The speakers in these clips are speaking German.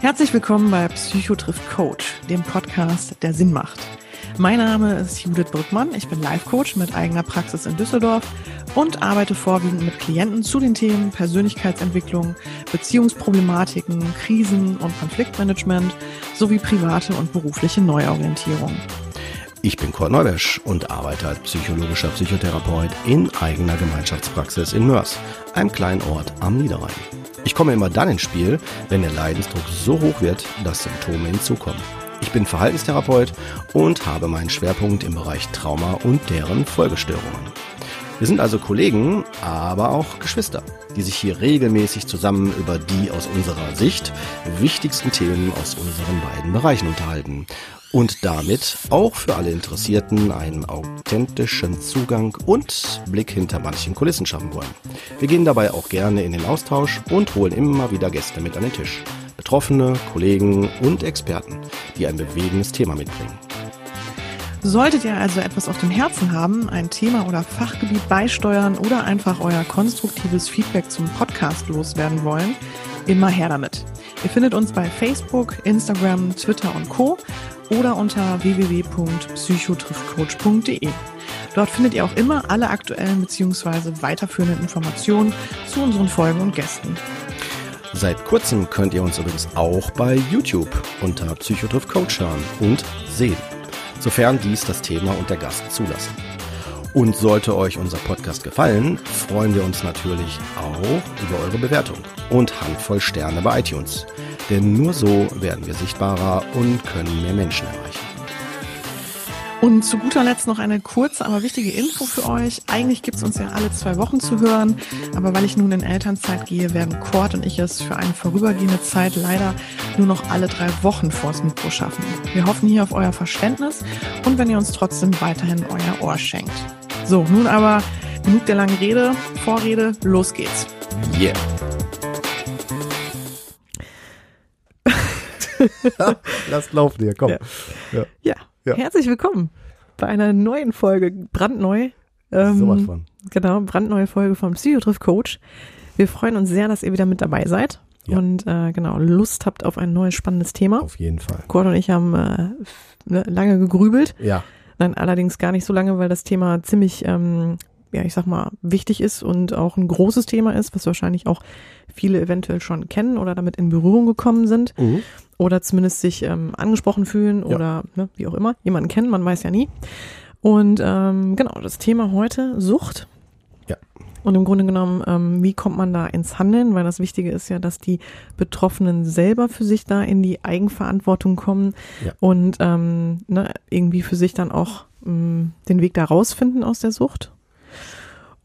Herzlich willkommen bei Psychotriff Coach, dem Podcast, der Sinn macht. Mein Name ist Judith Brückmann. Ich bin Life Coach mit eigener Praxis in Düsseldorf und arbeite vorwiegend mit Klienten zu den Themen Persönlichkeitsentwicklung, Beziehungsproblematiken, Krisen und Konfliktmanagement sowie private und berufliche Neuorientierung. Ich bin Kurt Neubesch und arbeite als psychologischer Psychotherapeut in eigener Gemeinschaftspraxis in Mörs, einem kleinen Ort am Niederrhein. Ich komme immer dann ins Spiel, wenn der Leidensdruck so hoch wird, dass Symptome hinzukommen. Ich bin Verhaltenstherapeut und habe meinen Schwerpunkt im Bereich Trauma und deren Folgestörungen. Wir sind also Kollegen, aber auch Geschwister, die sich hier regelmäßig zusammen über die aus unserer Sicht wichtigsten Themen aus unseren beiden Bereichen unterhalten und damit auch für alle Interessierten einen authentischen Zugang und Blick hinter manchen Kulissen schaffen wollen. Wir gehen dabei auch gerne in den Austausch und holen immer wieder Gäste mit an den Tisch. Betroffene, Kollegen und Experten, die ein bewegendes Thema mitbringen. Solltet ihr also etwas auf dem Herzen haben, ein Thema oder Fachgebiet beisteuern oder einfach euer konstruktives Feedback zum Podcast loswerden wollen, immer her damit. Ihr findet uns bei Facebook, Instagram, Twitter und Co oder unter www.psychotriffcoach.de. Dort findet ihr auch immer alle aktuellen bzw. weiterführenden Informationen zu unseren Folgen und Gästen. Seit kurzem könnt ihr uns übrigens auch bei YouTube unter Psychotriff Coach hören und sehen, sofern dies das Thema und der Gast zulassen. Und sollte euch unser Podcast gefallen, freuen wir uns natürlich auch über eure Bewertung und Handvoll Sterne bei iTunes. Denn nur so werden wir sichtbarer und können mehr Menschen erreichen. Und zu guter Letzt noch eine kurze, aber wichtige Info für euch. Eigentlich gibt's uns ja alle zwei Wochen zu hören, aber weil ich nun in Elternzeit gehe, werden Cord und ich es für eine vorübergehende Zeit leider nur noch alle drei Wochen vors Mikro schaffen. Wir hoffen hier auf euer Verständnis und wenn ihr uns trotzdem weiterhin euer Ohr schenkt. So, nun aber genug der langen Rede, Vorrede, los geht's. Yeah. Lasst laufen hier, komm. Ja. Ja. ja. Ja. herzlich willkommen bei einer neuen Folge, brandneu. Ähm, Sowas von. Genau, brandneue Folge vom Psychotriff Coach. Wir freuen uns sehr, dass ihr wieder mit dabei seid ja. und äh, genau Lust habt auf ein neues spannendes Thema. Auf jeden Fall. Kurt und ich haben äh, ne, lange gegrübelt. Ja. Nein, allerdings gar nicht so lange, weil das Thema ziemlich, ähm, ja, ich sag mal, wichtig ist und auch ein großes Thema ist, was wahrscheinlich auch viele eventuell schon kennen oder damit in Berührung gekommen sind. Mhm oder zumindest sich ähm, angesprochen fühlen ja. oder ne, wie auch immer, jemanden kennen, man weiß ja nie. Und ähm, genau, das Thema heute Sucht. Ja. Und im Grunde genommen, ähm, wie kommt man da ins Handeln? Weil das Wichtige ist ja, dass die Betroffenen selber für sich da in die Eigenverantwortung kommen ja. und ähm, ne, irgendwie für sich dann auch ähm, den Weg da rausfinden aus der Sucht.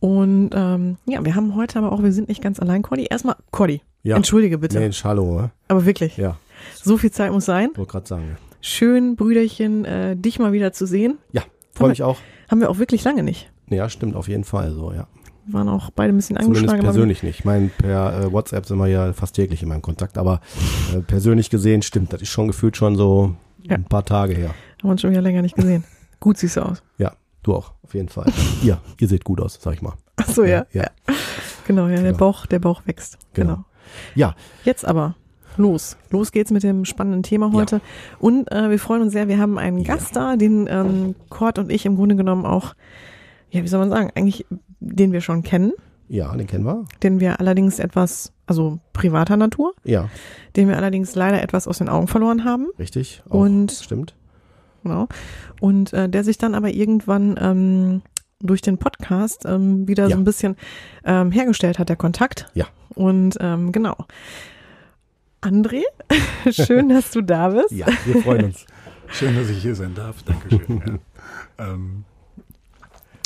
Und ähm, ja, wir haben heute aber auch, wir sind nicht ganz allein, Cordy. Erstmal, Cordy, ja. entschuldige bitte. Mensch, hallo. Aber wirklich. Ja. So viel Zeit muss sein. Wollte gerade sagen. Schön, Brüderchen, äh, dich mal wieder zu sehen. Ja, freue mich auch. Haben wir auch wirklich lange nicht. Ja, stimmt, auf jeden Fall so, ja. Wir waren auch beide ein bisschen angeschlagen. Zumindest persönlich nicht. Ich meine, per äh, WhatsApp sind wir ja fast täglich in meinem Kontakt, aber äh, persönlich gesehen stimmt, das ist schon gefühlt schon so ja. ein paar Tage her. Haben wir uns schon wieder länger nicht gesehen. gut siehst du aus. Ja, du auch, auf jeden Fall. ihr, ihr seht gut aus, sag ich mal. Ach so, ja. Ja. ja. Genau, ja, genau. der Bauch, der Bauch wächst. Genau. genau. Ja. Jetzt aber los. Los geht's mit dem spannenden Thema heute. Ja. Und äh, wir freuen uns sehr, wir haben einen Gast da, den ähm, Kurt und ich im Grunde genommen auch, ja, wie soll man sagen, eigentlich, den wir schon kennen. Ja, den kennen wir. Den wir allerdings etwas, also privater Natur. Ja. Den wir allerdings leider etwas aus den Augen verloren haben. Richtig. Auch, und stimmt. Genau. Und äh, der sich dann aber irgendwann ähm, durch den Podcast ähm, wieder ja. so ein bisschen ähm, hergestellt hat, der Kontakt. Ja. Und ähm, genau. André, schön, dass du da bist. Ja, wir freuen uns. Schön, dass ich hier sein darf. Dankeschön. ja. ähm,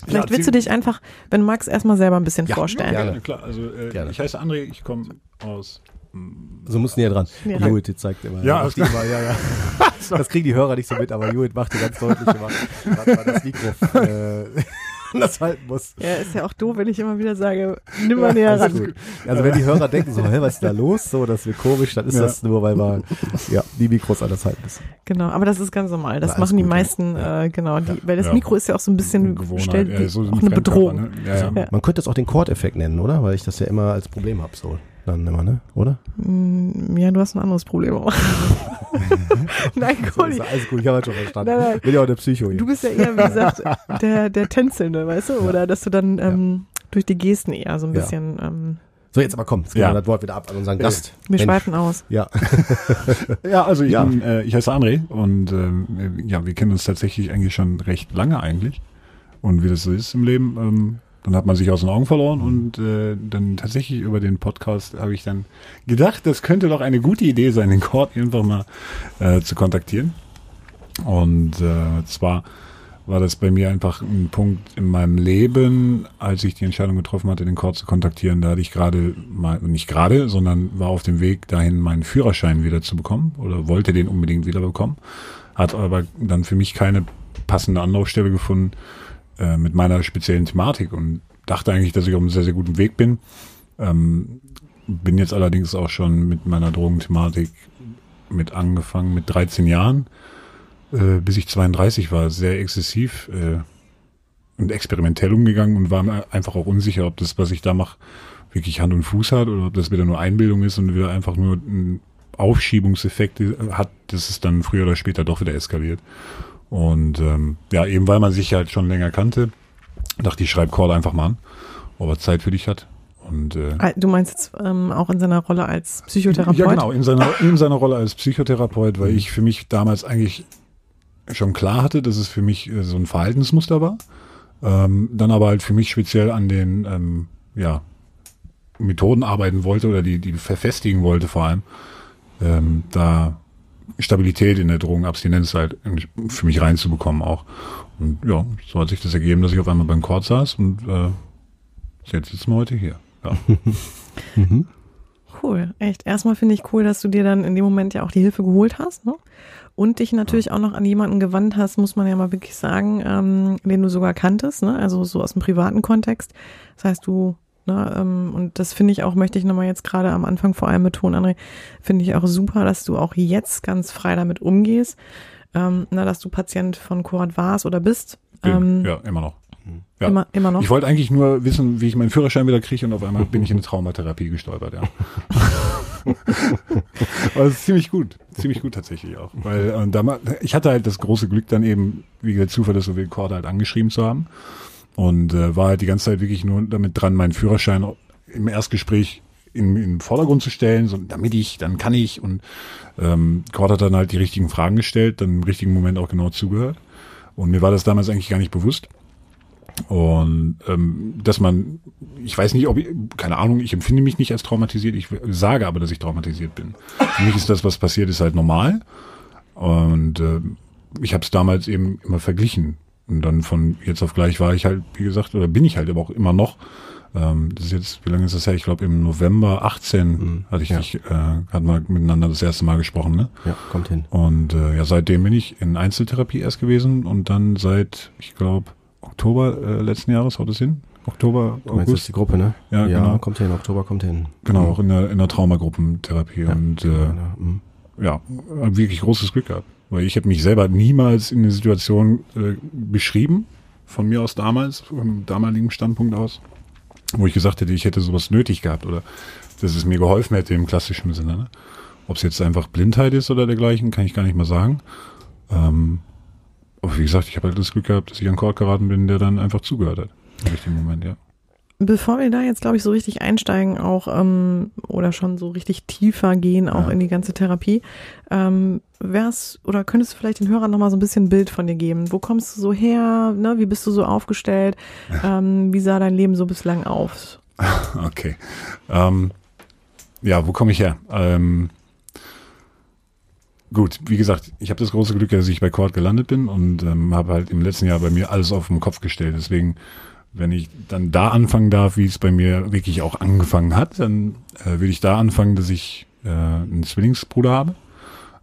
Vielleicht ja, willst du dich einfach, wenn du magst, erstmal selber ein bisschen ja, vorstellen. Ja, gerne, klar. Also äh, gerne. ich heiße André, ich komme aus so muss näher dran. Ja. Judith zeigt immer. Ja, das, immer, ja, ja. das kriegen die Hörer nicht so mit, aber Judith macht die ganz deutlich immer. Das Mikro. Äh, anders halten muss. Ja, ist ja auch doof, wenn ich immer wieder sage, nimm mal näher ran. Gut. Also wenn die Hörer denken so, hä, was ist da los? So, das wird komisch, dann ist ja. das nur, weil man ja, die Mikros anders halten müssen. Genau, aber das ist ganz normal. Das Na, machen die gut, meisten, ja. äh, genau, die, weil das Mikro ist ja auch so ein bisschen gestellt wie so auch eine Bedrohung. Ne? Man könnte das auch den Chord-Effekt nennen, oder? Weil ich das ja immer als Problem habe, so dann immer, ne? Oder? Mm, ja, du hast ein anderes Problem auch. nein, Conny. alles gut, ich habe halt schon verstanden. Nein, nein. Bin ja auch der Psycho hier. Du bist ja eher, wie gesagt, der, der Tänzelnde, weißt du? Oder dass du dann ähm, ja. durch die Gesten eher so ein bisschen. Ähm, so, jetzt aber komm, jetzt ja. wir das Wort wieder ab an unseren Gast. Wir Mensch. schweifen aus. Ja. ja, also ich, ja. Bin, äh, ich heiße André und äh, ja, wir kennen uns tatsächlich eigentlich schon recht lange eigentlich. Und wie das so ist im Leben, ähm, dann hat man sich aus den Augen verloren und äh, dann tatsächlich über den Podcast habe ich dann gedacht, das könnte doch eine gute Idee sein, den Cord einfach mal äh, zu kontaktieren. Und äh, zwar war das bei mir einfach ein Punkt in meinem Leben, als ich die Entscheidung getroffen hatte, den Cord zu kontaktieren. Da hatte ich gerade mal, nicht gerade, sondern war auf dem Weg dahin, meinen Führerschein wieder zu bekommen oder wollte den unbedingt wieder bekommen. Hat aber dann für mich keine passende Anlaufstelle gefunden, äh, mit meiner speziellen Thematik und dachte eigentlich, dass ich auf einem sehr, sehr guten Weg bin. Ähm, bin jetzt allerdings auch schon mit meiner Drogenthematik mit angefangen, mit 13 Jahren, äh, bis ich 32 war, sehr exzessiv äh, und experimentell umgegangen und war mir einfach auch unsicher, ob das, was ich da mache, wirklich Hand und Fuß hat oder ob das wieder nur Einbildung ist und wieder einfach nur ein Aufschiebungseffekt hat, dass es dann früher oder später doch wieder eskaliert. Und ähm, ja, eben weil man sich halt schon länger kannte, dachte ich, schreib Call einfach mal an, ob er Zeit für dich hat. Und, äh, ah, du meinst jetzt ähm, auch in seiner Rolle als Psychotherapeut? Ja, genau, in seiner, in seiner Rolle als Psychotherapeut, weil ich für mich damals eigentlich schon klar hatte, dass es für mich äh, so ein Verhaltensmuster war. Ähm, dann aber halt für mich speziell an den ähm, ja, Methoden arbeiten wollte oder die, die verfestigen wollte vor allem. Ähm, da Stabilität in der Drogenabstinenz halt für mich reinzubekommen auch. Und ja, so hat sich das ergeben, dass ich auf einmal beim Chord saß und äh, jetzt sitzen wir heute hier. Ja. mhm. Cool, echt. Erstmal finde ich cool, dass du dir dann in dem Moment ja auch die Hilfe geholt hast, ne? Und dich natürlich auch noch an jemanden gewandt hast, muss man ja mal wirklich sagen, ähm, den du sogar kanntest, ne? Also so aus dem privaten Kontext. Das heißt, du Ne? Ähm, und das finde ich auch, möchte ich nochmal jetzt gerade am Anfang vor allem betonen, André, finde ich auch super, dass du auch jetzt ganz frei damit umgehst, ähm, na, dass du Patient von Corat warst oder bist. Ähm, ja, immer noch. Ja. Immer, immer noch. Ich wollte eigentlich nur wissen, wie ich meinen Führerschein wieder kriege und auf einmal bin ich in eine Traumatherapie gestolpert, ja. Aber es ist ziemlich gut, ziemlich gut tatsächlich auch. Weil äh, damals, ich hatte halt das große Glück dann eben, wie der Zufall das so wie Cord halt angeschrieben zu haben. Und äh, war halt die ganze Zeit wirklich nur damit dran, meinen Führerschein im Erstgespräch in, in den Vordergrund zu stellen, so, damit ich, dann kann ich. Und ähm, Cord hat dann halt die richtigen Fragen gestellt, dann im richtigen Moment auch genau zugehört. Und mir war das damals eigentlich gar nicht bewusst. Und ähm, dass man, ich weiß nicht, ob ich, keine Ahnung, ich empfinde mich nicht als traumatisiert, ich sage aber, dass ich traumatisiert bin. Für mich ist das, was passiert ist, halt normal. Und äh, ich habe es damals eben immer verglichen und dann von jetzt auf gleich war ich halt, wie gesagt, oder bin ich halt aber auch immer noch. Ähm, das ist jetzt, wie lange ist das her? Ich glaube im November 18 mhm. hatte ich ja. dich, äh, hatten wir miteinander das erste Mal gesprochen, ne? Ja, kommt hin. Und äh, ja, seitdem bin ich in Einzeltherapie erst gewesen und dann seit, ich glaube, Oktober äh, letzten Jahres, haut es hin? Oktober, du August. Das die Gruppe, ne? Ja, ja, genau. kommt hin, Oktober kommt hin. Genau, mhm. auch in der, in der Traumagruppentherapie. Ja, und äh, ja, mhm. Ja, wirklich großes Glück gehabt. Weil ich habe mich selber niemals in eine Situation äh, beschrieben, von mir aus damals, vom damaligen Standpunkt aus, wo ich gesagt hätte, ich hätte sowas nötig gehabt oder dass es mir geholfen hätte im klassischen Sinne. Ne? Ob es jetzt einfach Blindheit ist oder dergleichen, kann ich gar nicht mal sagen. Ähm, aber wie gesagt, ich habe halt das Glück gehabt, dass ich an Kord geraten bin, der dann einfach zugehört hat. Im richtigen Moment, ja. Bevor wir da jetzt, glaube ich, so richtig einsteigen, auch ähm, oder schon so richtig tiefer gehen, auch ja. in die ganze Therapie, ähm, wär's oder könntest du vielleicht den Hörern nochmal so ein bisschen ein Bild von dir geben? Wo kommst du so her? Ne? Wie bist du so aufgestellt? Ähm, wie sah dein Leben so bislang aus? Okay. Ähm, ja, wo komme ich her? Ähm, gut, wie gesagt, ich habe das große Glück, dass ich bei Cord gelandet bin und ähm, habe halt im letzten Jahr bei mir alles auf den Kopf gestellt. Deswegen wenn ich dann da anfangen darf, wie es bei mir wirklich auch angefangen hat, dann äh, würde ich da anfangen, dass ich äh, einen Zwillingsbruder habe.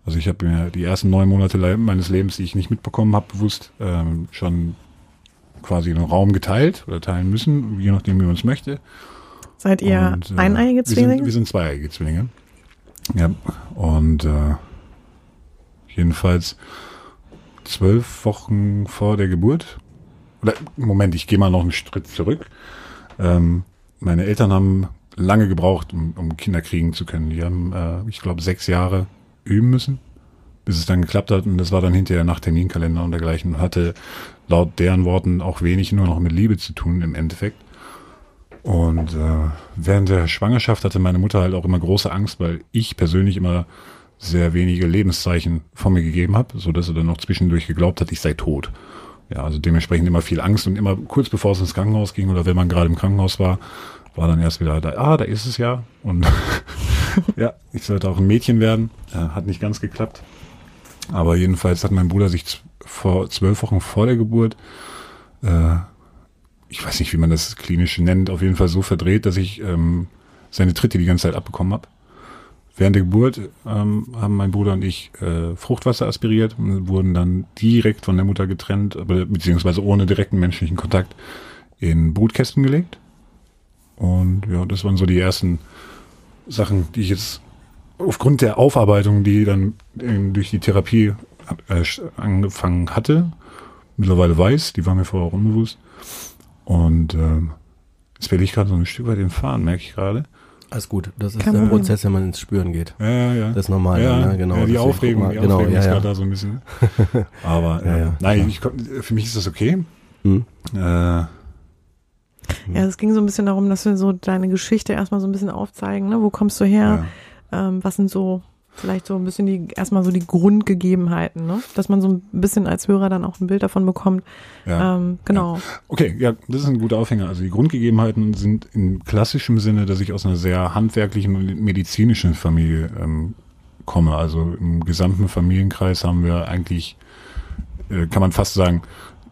Also ich habe mir die ersten neun Monate meines Lebens, die ich nicht mitbekommen habe, bewusst ähm, schon quasi einen Raum geteilt oder teilen müssen, je nachdem, wie man es möchte. Seid ihr und, äh, eineiige Zwillinge? Wir sind, wir sind zweieiige Zwillinge. Ja, und äh, jedenfalls zwölf Wochen vor der Geburt, oder Moment, ich gehe mal noch einen Schritt zurück. Ähm, meine Eltern haben lange gebraucht, um, um Kinder kriegen zu können. Die haben, äh, ich glaube, sechs Jahre üben müssen, bis es dann geklappt hat. Und das war dann hinterher nach Terminkalender und dergleichen. Hatte laut deren Worten auch wenig nur noch mit Liebe zu tun im Endeffekt. Und äh, während der Schwangerschaft hatte meine Mutter halt auch immer große Angst, weil ich persönlich immer sehr wenige Lebenszeichen von mir gegeben habe, so dass er dann noch zwischendurch geglaubt hat, ich sei tot. Ja, also dementsprechend immer viel Angst und immer kurz bevor es ins Krankenhaus ging oder wenn man gerade im Krankenhaus war, war dann erst wieder da, ah, da ist es ja. Und ja, ich sollte auch ein Mädchen werden. Hat nicht ganz geklappt. Aber jedenfalls hat mein Bruder sich vor zwölf Wochen vor der Geburt, äh, ich weiß nicht, wie man das klinisch nennt, auf jeden Fall so verdreht, dass ich ähm, seine Tritte die ganze Zeit abbekommen habe. Während der Geburt ähm, haben mein Bruder und ich äh, Fruchtwasser aspiriert und wurden dann direkt von der Mutter getrennt, beziehungsweise ohne direkten menschlichen Kontakt in Brutkästen gelegt. Und ja, das waren so die ersten Sachen, die ich jetzt aufgrund der Aufarbeitung, die dann durch die Therapie äh, angefangen hatte, mittlerweile weiß, die war mir vorher auch unbewusst. Und ähm, jetzt werde ich gerade so ein Stück weit den Fahren, merke ich gerade. Alles gut, das ist Kann der Prozess, wenn man ins Spüren geht. Ja, ja, ja. Das ist normal, ja, ne? genau. Ja, die Aufregung, die genau, Aufregung ja, ist ja. gerade da so ein bisschen. Aber ja, ja. nein, ich, für mich ist das okay. Hm. Äh, Ja, es ging so ein bisschen darum, dass wir so deine Geschichte erstmal so ein bisschen aufzeigen, ne? Wo kommst du her? Ähm, was sind so vielleicht so ein bisschen die, erstmal so die Grundgegebenheiten, ne? Dass man so ein bisschen als Hörer dann auch ein Bild davon bekommt. Ja. Ähm, genau. Ja. Okay, ja, das ist ein guter Aufhänger. Also die Grundgegebenheiten sind in klassischem Sinne, dass ich aus einer sehr handwerklichen und medizinischen Familie ähm, komme. Also im gesamten Familienkreis haben wir eigentlich, äh, kann man fast sagen,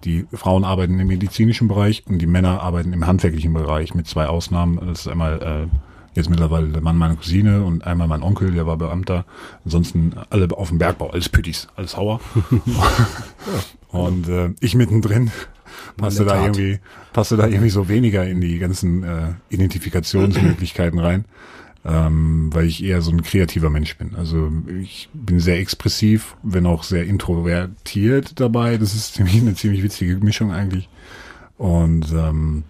die Frauen arbeiten im medizinischen Bereich und die Männer arbeiten im handwerklichen Bereich mit zwei Ausnahmen. Das ist einmal äh, jetzt mittlerweile der Mann meiner Cousine und einmal mein Onkel, der war Beamter. Ansonsten alle auf dem Bergbau, alles Püttis, alles Hauer. und äh, ich mittendrin passte da irgendwie, passte da irgendwie so weniger in die ganzen äh, Identifikationsmöglichkeiten rein. Ähm, weil ich eher so ein kreativer Mensch bin. Also ich bin sehr expressiv, wenn auch sehr introvertiert dabei. Das ist ziemlich eine ziemlich witzige Mischung eigentlich. Und ähm,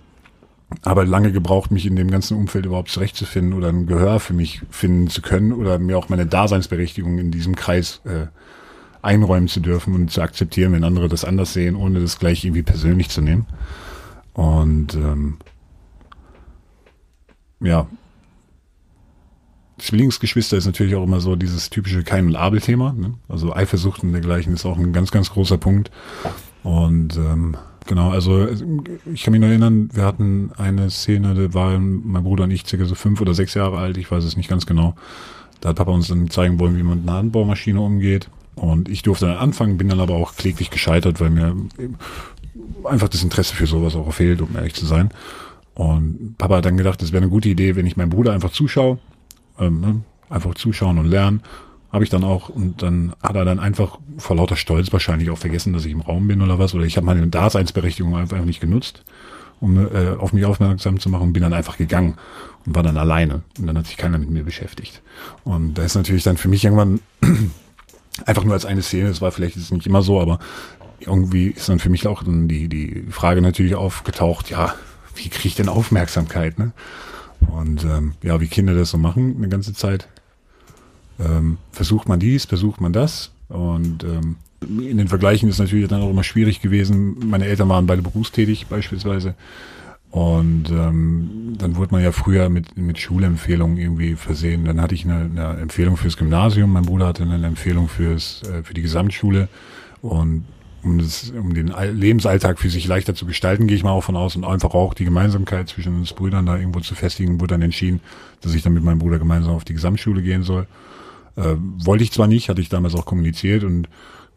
aber lange gebraucht, mich in dem ganzen Umfeld überhaupt zurechtzufinden oder ein Gehör für mich finden zu können oder mir auch meine Daseinsberechtigung in diesem Kreis äh, einräumen zu dürfen und zu akzeptieren, wenn andere das anders sehen, ohne das gleich irgendwie persönlich zu nehmen. Und ähm, ja, Zwillingsgeschwister ist natürlich auch immer so dieses typische Kein- und Abel-Thema. Ne? Also Eifersucht und dergleichen ist auch ein ganz, ganz großer Punkt. Und ähm, genau, also ich kann mich noch erinnern, wir hatten eine Szene, da waren mein Bruder und ich circa so fünf oder sechs Jahre alt, ich weiß es nicht ganz genau. Da hat Papa uns dann zeigen wollen, wie man mit einer Handbaumaschine umgeht. Und ich durfte dann anfangen, bin dann aber auch kläglich gescheitert, weil mir einfach das Interesse für sowas auch fehlt, um ehrlich zu sein. Und Papa hat dann gedacht, es wäre eine gute Idee, wenn ich meinem Bruder einfach zuschaue, ähm, ne? einfach zuschauen und lernen. Habe ich dann auch und dann hat er dann einfach vor lauter Stolz wahrscheinlich auch vergessen, dass ich im Raum bin oder was. Oder ich habe meine Daseinsberechtigung einfach nicht genutzt, um äh, auf mich aufmerksam zu machen und bin dann einfach gegangen und war dann alleine. Und dann hat sich keiner mit mir beschäftigt. Und da ist natürlich dann für mich irgendwann einfach nur als eine Szene, das war vielleicht jetzt nicht immer so, aber irgendwie ist dann für mich auch dann die, die Frage natürlich aufgetaucht, ja, wie kriege ich denn Aufmerksamkeit, ne? Und ähm, ja, wie Kinder das so machen eine ganze Zeit. Ähm, versucht man dies, versucht man das. Und ähm, in den Vergleichen ist natürlich dann auch immer schwierig gewesen. Meine Eltern waren beide berufstätig beispielsweise. Und ähm, dann wurde man ja früher mit, mit Schulempfehlungen irgendwie versehen. Dann hatte ich eine, eine Empfehlung fürs Gymnasium, mein Bruder hatte eine Empfehlung fürs, äh, für die Gesamtschule. Und um, das, um den Lebensalltag für sich leichter zu gestalten, gehe ich mal auch von aus und einfach auch die Gemeinsamkeit zwischen uns Brüdern da irgendwo zu festigen, wurde dann entschieden, dass ich dann mit meinem Bruder gemeinsam auf die Gesamtschule gehen soll. Äh, wollte ich zwar nicht, hatte ich damals auch kommuniziert und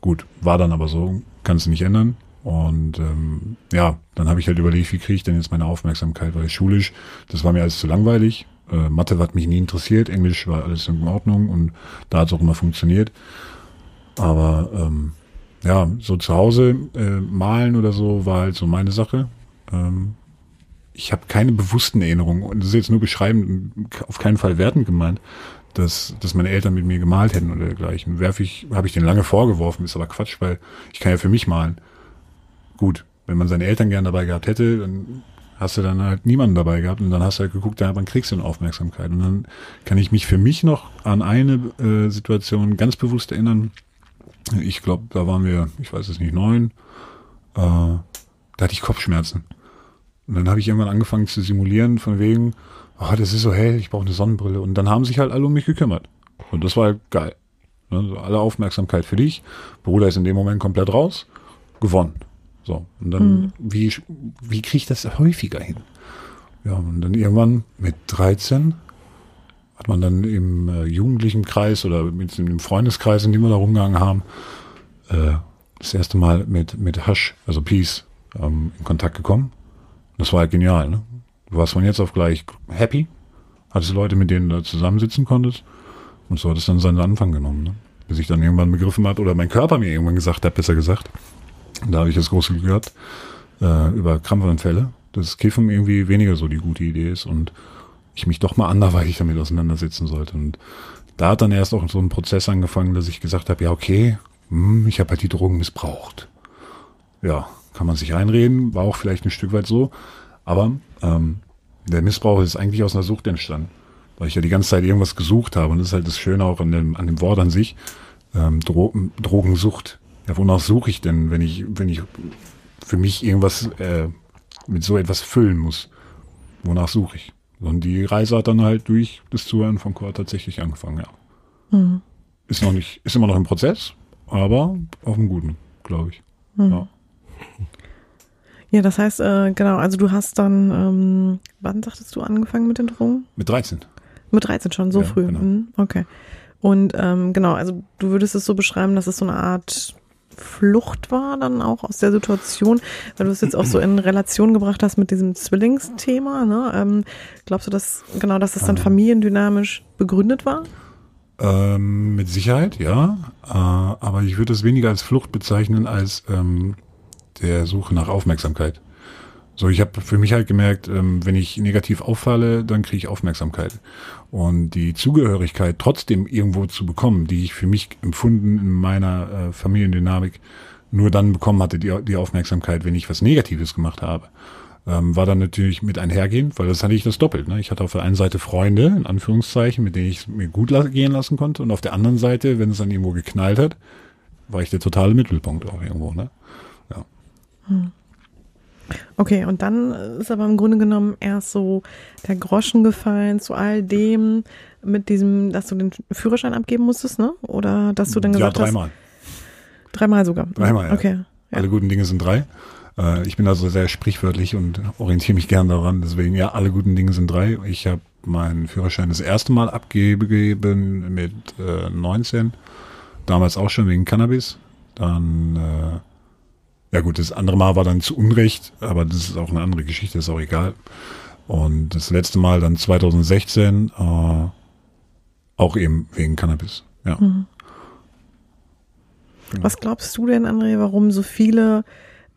gut, war dann aber so, kannst du nicht ändern. Und ähm, ja, dann habe ich halt überlegt, wie kriege ich denn jetzt meine Aufmerksamkeit, weil schulisch, das war mir alles zu langweilig. Äh, Mathe hat mich nie interessiert, Englisch war alles in Ordnung und da hat es auch immer funktioniert. Aber ähm, ja, so zu Hause äh, malen oder so war halt so meine Sache. Ähm, ich habe keine bewussten Erinnerungen und das ist jetzt nur beschreibend, auf keinen Fall wertend gemeint, dass, dass meine Eltern mit mir gemalt hätten oder dergleichen. Werfe ich, habe ich den lange vorgeworfen, ist aber Quatsch, weil ich kann ja für mich malen. Gut, wenn man seine Eltern gern dabei gehabt hätte, dann hast du dann halt niemanden dabei gehabt und dann hast du halt geguckt, ja, wann kriegst du eine Aufmerksamkeit. Und dann kann ich mich für mich noch an eine äh, Situation ganz bewusst erinnern. Ich glaube, da waren wir, ich weiß es nicht, neun. Äh, da hatte ich Kopfschmerzen. Und dann habe ich irgendwann angefangen zu simulieren, von wegen, oh, das ist so hell, ich brauche eine Sonnenbrille. Und dann haben sich halt alle um mich gekümmert. Und das war halt geil. Also alle Aufmerksamkeit für dich. Bruder ist in dem Moment komplett raus. Gewonnen. So. Und dann, mhm. wie, wie kriege ich das häufiger hin? Ja, und dann irgendwann mit 13 hat man dann im äh, jugendlichen Kreis oder mit dem Freundeskreis, in dem wir da rumgegangen haben, äh, das erste Mal mit, mit Hash, also Peace, ähm, in Kontakt gekommen. Das war halt genial. Ne? Du warst von jetzt auf gleich happy, hattest Leute, mit denen du zusammensitzen konntest und so hat es dann seinen Anfang genommen. Ne? Bis ich dann irgendwann begriffen hat oder mein Körper mir irgendwann gesagt hat, besser gesagt, da habe ich das große Glück gehabt, äh, über Krampfanfälle, dass Kiffen irgendwie weniger so die gute Idee ist und ich mich doch mal anderweitig damit auseinandersetzen sollte. Und da hat dann erst auch so ein Prozess angefangen, dass ich gesagt habe, ja, okay, hm, ich habe halt die Drogen missbraucht. Ja, kann man sich einreden, war auch vielleicht ein Stück weit so. Aber ähm, der Missbrauch ist eigentlich aus einer Sucht entstanden. Weil ich ja die ganze Zeit irgendwas gesucht habe. Und das ist halt das Schöne auch an dem, an dem Wort an sich. Ähm, Dro Drogensucht. Ja, wonach suche ich denn, wenn ich, wenn ich für mich irgendwas äh, mit so etwas füllen muss? Wonach suche ich? Und die Reise hat dann halt durch das Zuhören von Chor tatsächlich angefangen, ja. Mhm. Ist noch nicht, ist immer noch im Prozess, aber auf einem guten, glaube ich. Mhm. Ja. Ja, das heißt, äh, genau, also du hast dann, ähm, wann sagtest du angefangen mit den Drogen? Mit 13. Mit 13 schon, so ja, früh. Genau. Mhm, okay. Und ähm, genau, also du würdest es so beschreiben, dass es so eine Art Flucht war dann auch aus der Situation, weil du es jetzt auch so in Relation gebracht hast mit diesem Zwillingsthema. Ne? Ähm, glaubst du, dass genau, dass es dann ähm. familiendynamisch begründet war? Ähm, mit Sicherheit, ja. Äh, aber ich würde es weniger als Flucht bezeichnen als ähm, der Suche nach Aufmerksamkeit. So, ich habe für mich halt gemerkt, ähm, wenn ich negativ auffalle, dann kriege ich Aufmerksamkeit. Und die Zugehörigkeit trotzdem irgendwo zu bekommen, die ich für mich empfunden in meiner äh, Familiendynamik nur dann bekommen hatte, die, die Aufmerksamkeit, wenn ich was Negatives gemacht habe, ähm, war dann natürlich mit einhergehend, weil das hatte ich das doppelt. Ne? Ich hatte auf der einen Seite Freunde, in Anführungszeichen, mit denen ich mir gut gehen lassen konnte. Und auf der anderen Seite, wenn es dann irgendwo geknallt hat, war ich der totale Mittelpunkt auch irgendwo. Ne? Hm. Okay, und dann ist aber im Grunde genommen erst so der Groschen gefallen zu all dem mit diesem, dass du den Führerschein abgeben musstest, ne? Oder dass du dann gesagt ja, dreimal. hast. Dreimal sogar. Dreimal, ja. Okay. Ja. Alle guten Dinge sind drei. Äh, ich bin also sehr sprichwörtlich und orientiere mich gern daran. Deswegen, ja, alle guten Dinge sind drei. Ich habe meinen Führerschein das erste Mal abgegeben mit äh, 19. Damals auch schon wegen Cannabis. Dann äh, ja gut, das andere Mal war dann zu Unrecht, aber das ist auch eine andere Geschichte, ist auch egal. Und das letzte Mal dann 2016 äh, auch eben wegen Cannabis. Ja. Mhm. Genau. Was glaubst du denn, André, warum so viele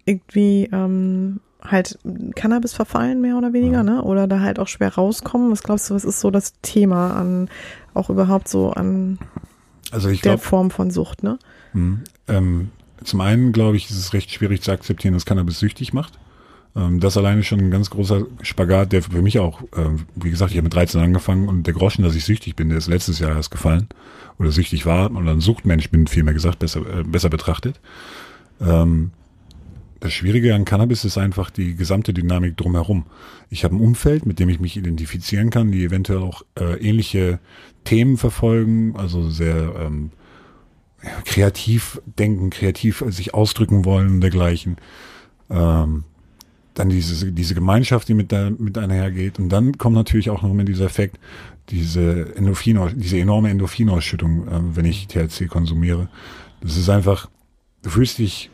irgendwie ähm, halt Cannabis verfallen, mehr oder weniger, ja. ne? Oder da halt auch schwer rauskommen? Was glaubst du, was ist so das Thema an auch überhaupt so an also der glaub, Form von Sucht, ne? Mh, ähm, zum einen, glaube ich, ist es recht schwierig zu akzeptieren, dass Cannabis süchtig macht. Ähm, das alleine schon ein ganz großer Spagat, der für mich auch, äh, wie gesagt, ich habe mit 13 angefangen und der Groschen, dass ich süchtig bin, der ist letztes Jahr erst gefallen oder süchtig war und dann Suchtmensch bin, vielmehr gesagt, besser, äh, besser betrachtet. Ähm, das Schwierige an Cannabis ist einfach die gesamte Dynamik drumherum. Ich habe ein Umfeld, mit dem ich mich identifizieren kann, die eventuell auch äh, ähnliche Themen verfolgen, also sehr ähm, kreativ denken, kreativ sich ausdrücken wollen und dergleichen. Ähm, dann diese, diese Gemeinschaft, die mit, der, mit einhergeht. Und dann kommt natürlich auch noch immer dieser Effekt, diese Endorphin, diese enorme Endorphinausschüttung, äh, wenn ich THC konsumiere. Das ist einfach, du fühlst dich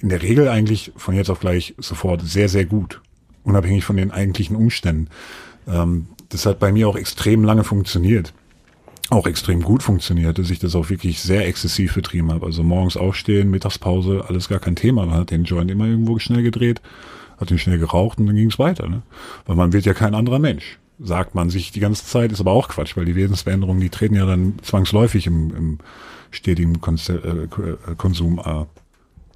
in der Regel eigentlich von jetzt auf gleich sofort sehr, sehr gut. Unabhängig von den eigentlichen Umständen. Ähm, das hat bei mir auch extrem lange funktioniert. Auch extrem gut funktioniert, dass ich das auch wirklich sehr exzessiv betrieben habe. Also morgens aufstehen, Mittagspause, alles gar kein Thema. Man hat den Joint immer irgendwo schnell gedreht, hat den schnell geraucht und dann ging es weiter. Ne? Weil man wird ja kein anderer Mensch, sagt man sich die ganze Zeit, ist aber auch Quatsch, weil die Wesensveränderungen, die treten ja dann zwangsläufig im, im stetigen Konse äh, Konsum, äh,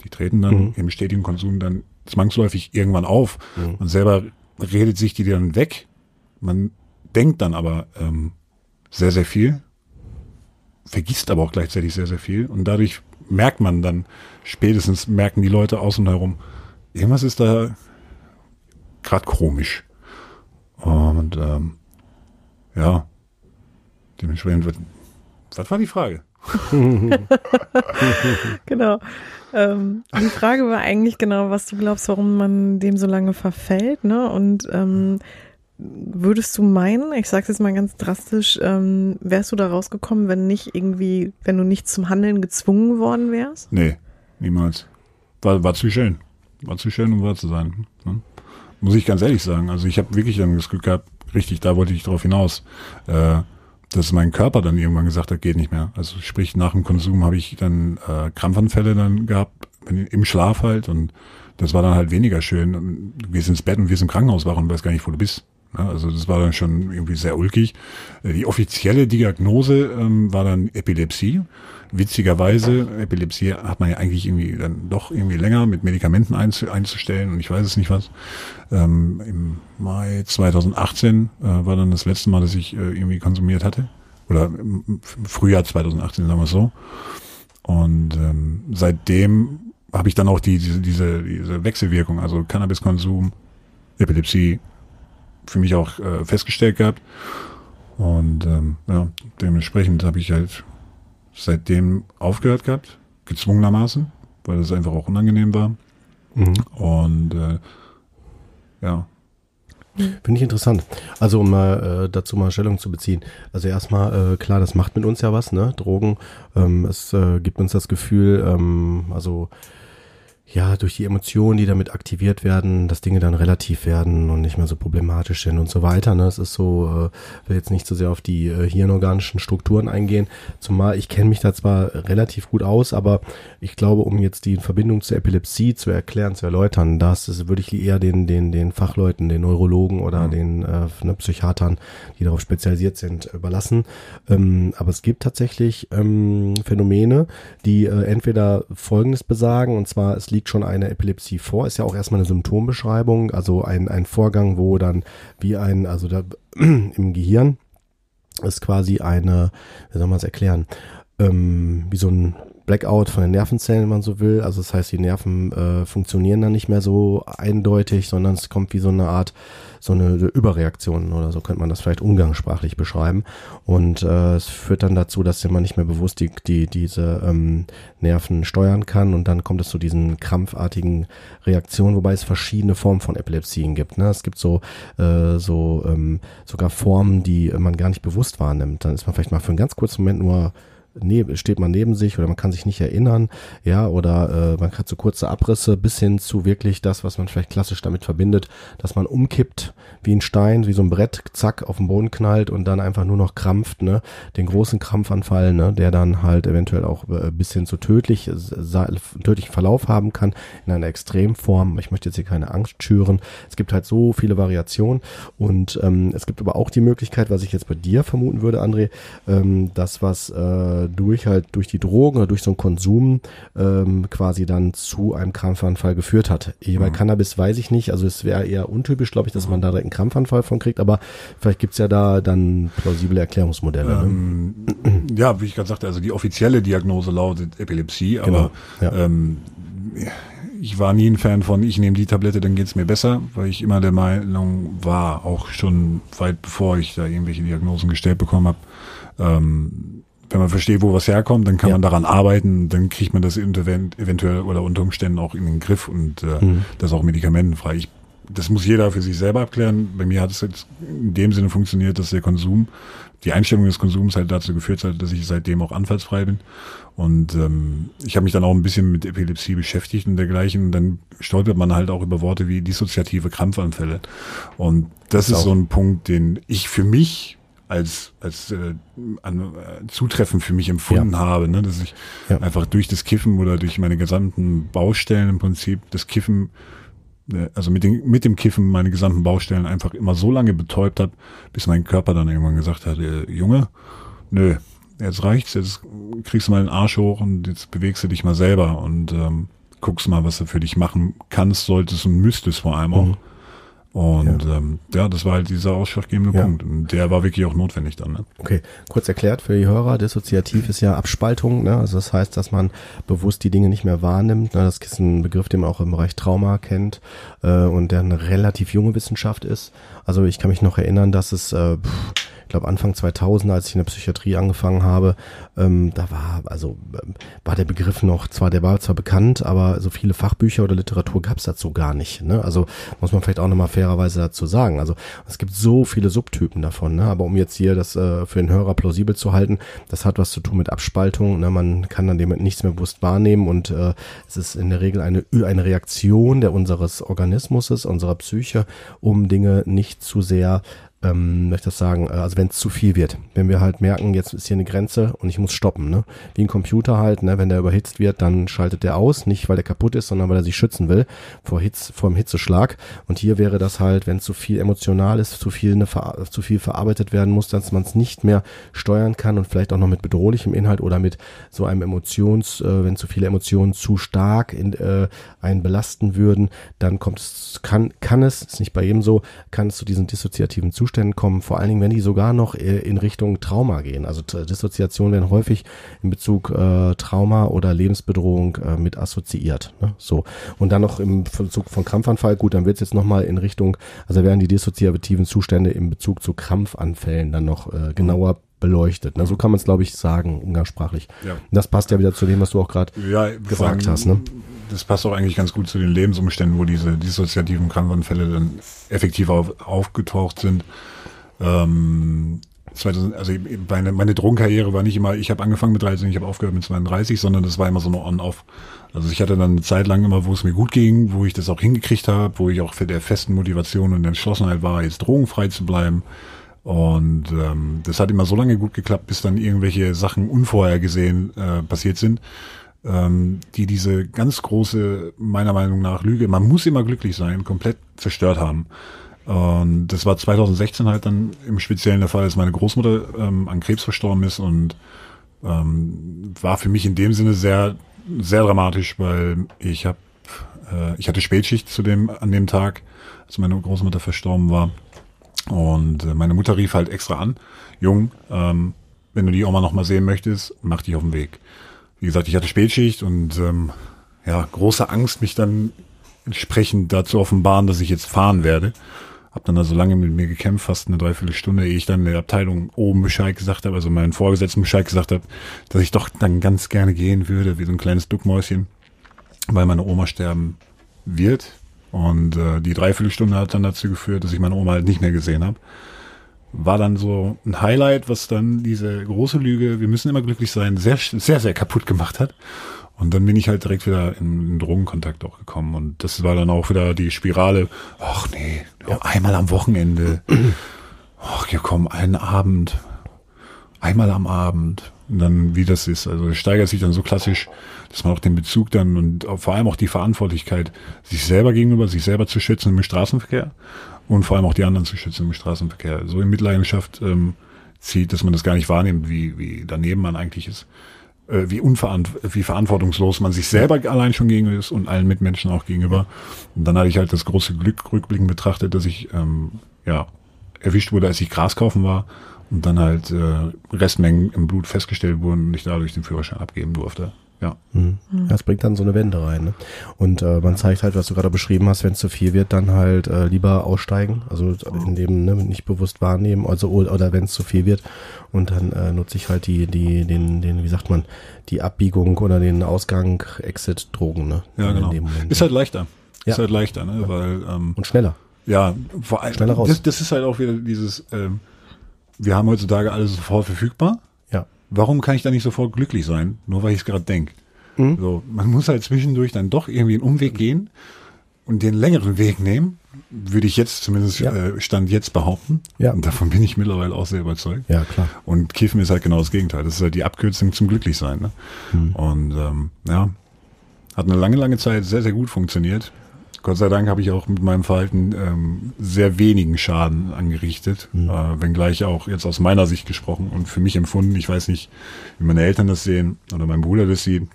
die treten dann mhm. im stetigen Konsum dann zwangsläufig irgendwann auf. Mhm. Man selber redet sich die dann weg. Man denkt dann aber ähm, sehr, sehr viel, vergisst aber auch gleichzeitig sehr, sehr viel. Und dadurch merkt man dann, spätestens merken die Leute außen herum, irgendwas ist da gerade komisch. Und ähm, ja, dementsprechend wird. Was war die Frage? genau. Ähm, die Frage war eigentlich genau, was du glaubst, warum man dem so lange verfällt, ne? Und ähm, würdest du meinen, ich sage jetzt mal ganz drastisch, ähm, wärst du da rausgekommen, wenn nicht irgendwie, wenn du nicht zum Handeln gezwungen worden wärst? Nee, niemals. War, war zu schön. War zu schön, um wahr zu sein. Ne? Muss ich ganz ehrlich sagen. Also ich habe wirklich dann das Glück gehabt, richtig, da wollte ich drauf hinaus. Äh, dass mein Körper dann irgendwann gesagt hat, geht nicht mehr. Also sprich, nach dem Konsum habe ich dann äh, Krampfanfälle dann gehabt, im Schlaf halt und das war dann halt weniger schön. Du gehst ins Bett und wirst im Krankenhaus wach und weißt gar nicht, wo du bist. Also das war dann schon irgendwie sehr ulkig. Äh, die offizielle Diagnose ähm, war dann Epilepsie. Witzigerweise, Epilepsie hat man ja eigentlich irgendwie dann doch irgendwie länger mit Medikamenten einzustellen und ich weiß es nicht was. Ähm, Im Mai 2018 äh, war dann das letzte Mal, dass ich äh, irgendwie konsumiert hatte. Oder im Frühjahr 2018, sagen wir es so. Und ähm, seitdem habe ich dann auch die, diese, diese, diese Wechselwirkung, also Cannabiskonsum, Epilepsie, für mich auch äh, festgestellt gehabt. Und ähm, ja, dementsprechend habe ich halt seitdem aufgehört gehabt, gezwungenermaßen, weil das einfach auch unangenehm war. Mhm. Und äh, ja. Finde ich interessant. Also um mal äh, dazu mal Stellung zu beziehen. Also erstmal, äh, klar, das macht mit uns ja was, ne? Drogen. Ähm, es äh, gibt uns das Gefühl, ähm, also ja, durch die Emotionen, die damit aktiviert werden, dass Dinge dann relativ werden und nicht mehr so problematisch sind und so weiter. Ne? Es ist so, äh, will jetzt nicht so sehr auf die äh, hirnorganischen Strukturen eingehen, zumal ich kenne mich da zwar relativ gut aus, aber ich glaube, um jetzt die Verbindung zur Epilepsie zu erklären, zu erläutern, das ist, würde ich eher den, den, den Fachleuten, den Neurologen oder mhm. den äh, ne, Psychiatern, die darauf spezialisiert sind, überlassen. Ähm, aber es gibt tatsächlich ähm, Phänomene, die äh, entweder Folgendes besagen, und zwar es liegt schon eine Epilepsie vor, ist ja auch erstmal eine Symptombeschreibung, also ein, ein Vorgang, wo dann wie ein, also da, im Gehirn ist quasi eine, wie soll man es erklären, ähm, wie so ein Blackout von den Nervenzellen, wenn man so will. Also das heißt, die Nerven äh, funktionieren dann nicht mehr so eindeutig, sondern es kommt wie so eine Art so eine Überreaktion oder so könnte man das vielleicht umgangssprachlich beschreiben. Und äh, es führt dann dazu, dass man nicht mehr bewusst die, die diese ähm, Nerven steuern kann und dann kommt es zu diesen krampfartigen Reaktionen, wobei es verschiedene Formen von Epilepsien gibt. Ne? Es gibt so, äh, so ähm, sogar Formen, die man gar nicht bewusst wahrnimmt. Dann ist man vielleicht mal für einen ganz kurzen Moment nur neben, steht man neben sich oder man kann sich nicht erinnern, ja, oder äh, man hat so kurze Abrisse bis hin zu wirklich das, was man vielleicht klassisch damit verbindet, dass man umkippt wie ein Stein, wie so ein Brett, zack, auf den Boden knallt und dann einfach nur noch krampft, ne, den großen Krampfanfall, ne, der dann halt eventuell auch äh, bis hin zu tödlich, tödlichen Verlauf haben kann, in einer Extremform. Ich möchte jetzt hier keine Angst schüren. Es gibt halt so viele Variationen und ähm, es gibt aber auch die Möglichkeit, was ich jetzt bei dir vermuten würde, André, ähm, das, was äh, durch halt durch die Drogen oder durch so einen Konsum ähm, quasi dann zu einem Krampfanfall geführt hat. Mhm. Bei Cannabis weiß ich nicht, also es wäre eher untypisch, glaube ich, dass man da direkt einen Krampfanfall von kriegt, aber vielleicht gibt's ja da dann plausible Erklärungsmodelle. Ne? Ähm, ne? Ja, wie ich gerade sagte, also die offizielle Diagnose lautet Epilepsie, aber genau, ja. ähm, ich war nie ein Fan von, ich nehme die Tablette, dann geht's mir besser, weil ich immer der Meinung war, auch schon weit bevor ich da irgendwelche Diagnosen gestellt bekommen habe, ähm, wenn man versteht, wo was herkommt, dann kann ja. man daran arbeiten, dann kriegt man das eventuell oder unter Umständen auch in den Griff und äh, mhm. das auch medikamentenfrei. Ich, das muss jeder für sich selber abklären. Bei mir hat es jetzt in dem Sinne funktioniert, dass der Konsum, die Einstellung des Konsums halt dazu geführt hat, dass ich seitdem auch anfallsfrei bin. Und ähm, ich habe mich dann auch ein bisschen mit Epilepsie beschäftigt und dergleichen. Und dann stolpert man halt auch über Worte wie dissoziative Krampfanfälle. Und das, das ist, ist so ein Punkt, den ich für mich als, als äh, an, äh, zutreffend für mich empfunden ja. habe, ne? dass ich ja. einfach durch das Kiffen oder durch meine gesamten Baustellen im Prinzip das Kiffen, äh, also mit, den, mit dem Kiffen meine gesamten Baustellen einfach immer so lange betäubt hat, bis mein Körper dann irgendwann gesagt hat, äh, Junge, nö, jetzt reicht's, jetzt kriegst du mal den Arsch hoch und jetzt bewegst du dich mal selber und ähm, guckst mal, was du für dich machen kannst, solltest und müsstest vor allem auch. Mhm. Und ja. Ähm, ja, das war halt dieser ausschlaggebende ja. Punkt. Und der war wirklich auch notwendig dann. Ne? Okay, kurz erklärt für die Hörer, dissoziativ ist ja Abspaltung. Ne? Also das heißt, dass man bewusst die Dinge nicht mehr wahrnimmt. Ne? Das ist ein Begriff, den man auch im Bereich Trauma kennt äh, und der eine relativ junge Wissenschaft ist. Also ich kann mich noch erinnern, dass es... Äh, pff, ich glaube Anfang 2000, als ich in der Psychiatrie angefangen habe, ähm, da war also ähm, war der Begriff noch zwar der war zwar bekannt, aber so viele Fachbücher oder Literatur gab es dazu gar nicht. Ne? Also muss man vielleicht auch nochmal fairerweise dazu sagen. Also es gibt so viele Subtypen davon, ne? aber um jetzt hier das äh, für den Hörer plausibel zu halten, das hat was zu tun mit Abspaltung. Ne? Man kann dann damit nichts mehr bewusst wahrnehmen und äh, es ist in der Regel eine eine Reaktion der unseres Organismus, unserer Psyche, um Dinge nicht zu sehr ähm, möchte das sagen, äh, also wenn es zu viel wird, wenn wir halt merken, jetzt ist hier eine Grenze und ich muss stoppen, ne? Wie ein Computer halt, ne? Wenn der überhitzt wird, dann schaltet der aus, nicht weil der kaputt ist, sondern weil er sich schützen will vor Hitz, vor dem Hitzeschlag. Und hier wäre das halt, wenn zu viel emotional ist, zu viel eine, zu viel verarbeitet werden muss, dass man es nicht mehr steuern kann und vielleicht auch noch mit bedrohlichem Inhalt oder mit so einem Emotions, äh, wenn zu viele Emotionen zu stark in, äh, einen belasten würden, dann kommt es, kann, kann es, ist nicht bei jedem so, kann es zu diesen dissoziativen Zuständen Zuständen kommen, vor allen Dingen, wenn die sogar noch äh, in Richtung Trauma gehen. Also Dissoziationen werden häufig in Bezug äh, Trauma oder Lebensbedrohung äh, mit assoziiert. Ne? So. Und dann noch im Bezug von Krampfanfall, gut, dann wird es jetzt nochmal in Richtung, also werden die dissoziativen Zustände in Bezug zu Krampfanfällen dann noch äh, genauer beleuchtet. Ne? So kann man es, glaube ich, sagen, umgangssprachlich. Ja. Das passt ja wieder zu dem, was du auch gerade ja, gefragt sagen, hast. Ne? Das passt auch eigentlich ganz gut zu den Lebensumständen, wo diese dissoziativen Krankheitsfälle dann effektiv auf, aufgetaucht sind. Ähm, 2000, also meine, meine Drogenkarriere war nicht immer, ich habe angefangen mit 13, ich habe aufgehört mit 32, sondern das war immer so eine On-Off. Also ich hatte dann eine Zeit lang immer, wo es mir gut ging, wo ich das auch hingekriegt habe, wo ich auch für der festen Motivation und Entschlossenheit war, jetzt drogenfrei zu bleiben. Und ähm, das hat immer so lange gut geklappt, bis dann irgendwelche Sachen unvorhergesehen äh, passiert sind, ähm, die diese ganz große, meiner Meinung nach, Lüge, man muss immer glücklich sein, komplett zerstört haben. Und das war 2016 halt dann im Speziellen der Fall, als meine Großmutter ähm, an Krebs verstorben ist und ähm, war für mich in dem Sinne sehr, sehr dramatisch, weil ich habe, äh, ich hatte Spätschicht zu dem an dem Tag, als meine Großmutter verstorben war und äh, meine Mutter rief halt extra an, Jung, ähm, wenn du die Oma noch mal sehen möchtest, mach dich auf den Weg. Wie gesagt, ich hatte Spätschicht und ähm, ja, große Angst, mich dann entsprechend dazu offenbaren, dass ich jetzt fahren werde. Hab dann also lange mit mir gekämpft, fast eine Dreiviertelstunde, ehe ich dann der Abteilung oben Bescheid gesagt habe, also meinen Vorgesetzten Bescheid gesagt habe, dass ich doch dann ganz gerne gehen würde, wie so ein kleines Duckmäuschen, weil meine Oma sterben wird. Und äh, die Dreiviertelstunde hat dann dazu geführt, dass ich meine Oma halt nicht mehr gesehen habe. War dann so ein Highlight, was dann diese große Lüge, wir müssen immer glücklich sein, sehr, sehr, sehr kaputt gemacht hat. Und dann bin ich halt direkt wieder in, in Drogenkontakt auch gekommen. Und das war dann auch wieder die Spirale, ach nee, ja. einmal am Wochenende. Ach ja, komm, einen Abend. Einmal am Abend. Und dann, wie das ist. Also es steigert sich dann so klassisch dass man auch den Bezug dann und vor allem auch die Verantwortlichkeit, sich selber gegenüber, sich selber zu schützen im Straßenverkehr und vor allem auch die anderen zu schützen im Straßenverkehr, so in Mitleidenschaft ähm, zieht, dass man das gar nicht wahrnimmt, wie, wie daneben man eigentlich ist, äh, wie, unverant wie verantwortungslos man sich selber allein schon gegenüber ist und allen Mitmenschen auch gegenüber. Und dann hatte ich halt das große Glück rückblickend betrachtet, dass ich ähm, ja erwischt wurde, als ich Gras kaufen war und dann halt äh, Restmengen im Blut festgestellt wurden und ich dadurch den Führerschein abgeben durfte. Ja. Mhm. Das bringt dann so eine Wende rein. Ne? Und äh, man zeigt halt, was du gerade beschrieben hast, wenn es zu viel wird, dann halt äh, lieber aussteigen, also in dem ne, nicht bewusst wahrnehmen, also oder wenn es zu viel wird und dann äh, nutze ich halt die die den den wie sagt man die Abbiegung oder den Ausgang Exit Drogen. Ne? Ja genau. Ist halt leichter. Ja. Ist halt leichter, ne? Weil ähm, und schneller. Ja, vor allem schneller raus. Das, das ist halt auch wieder dieses. Ähm, wir haben heutzutage alles sofort verfügbar warum kann ich da nicht sofort glücklich sein, nur weil ich es gerade denke? Mhm. So, man muss halt zwischendurch dann doch irgendwie einen Umweg gehen, und den längeren Weg nehmen, würde ich jetzt zumindest ja. äh, Stand jetzt behaupten. Ja. Und davon bin ich mittlerweile auch sehr überzeugt. Ja, klar. Und Kiffen ist halt genau das Gegenteil. Das ist halt die Abkürzung zum Glücklichsein. Ne? Hm. Und ähm, ja, hat eine lange, lange Zeit sehr, sehr gut funktioniert. Gott sei Dank habe ich auch mit meinem Verhalten ähm, sehr wenigen Schaden angerichtet, mhm. äh, wenngleich auch jetzt aus meiner Sicht gesprochen und für mich empfunden. Ich weiß nicht, wie meine Eltern das sehen oder mein Bruder das sieht,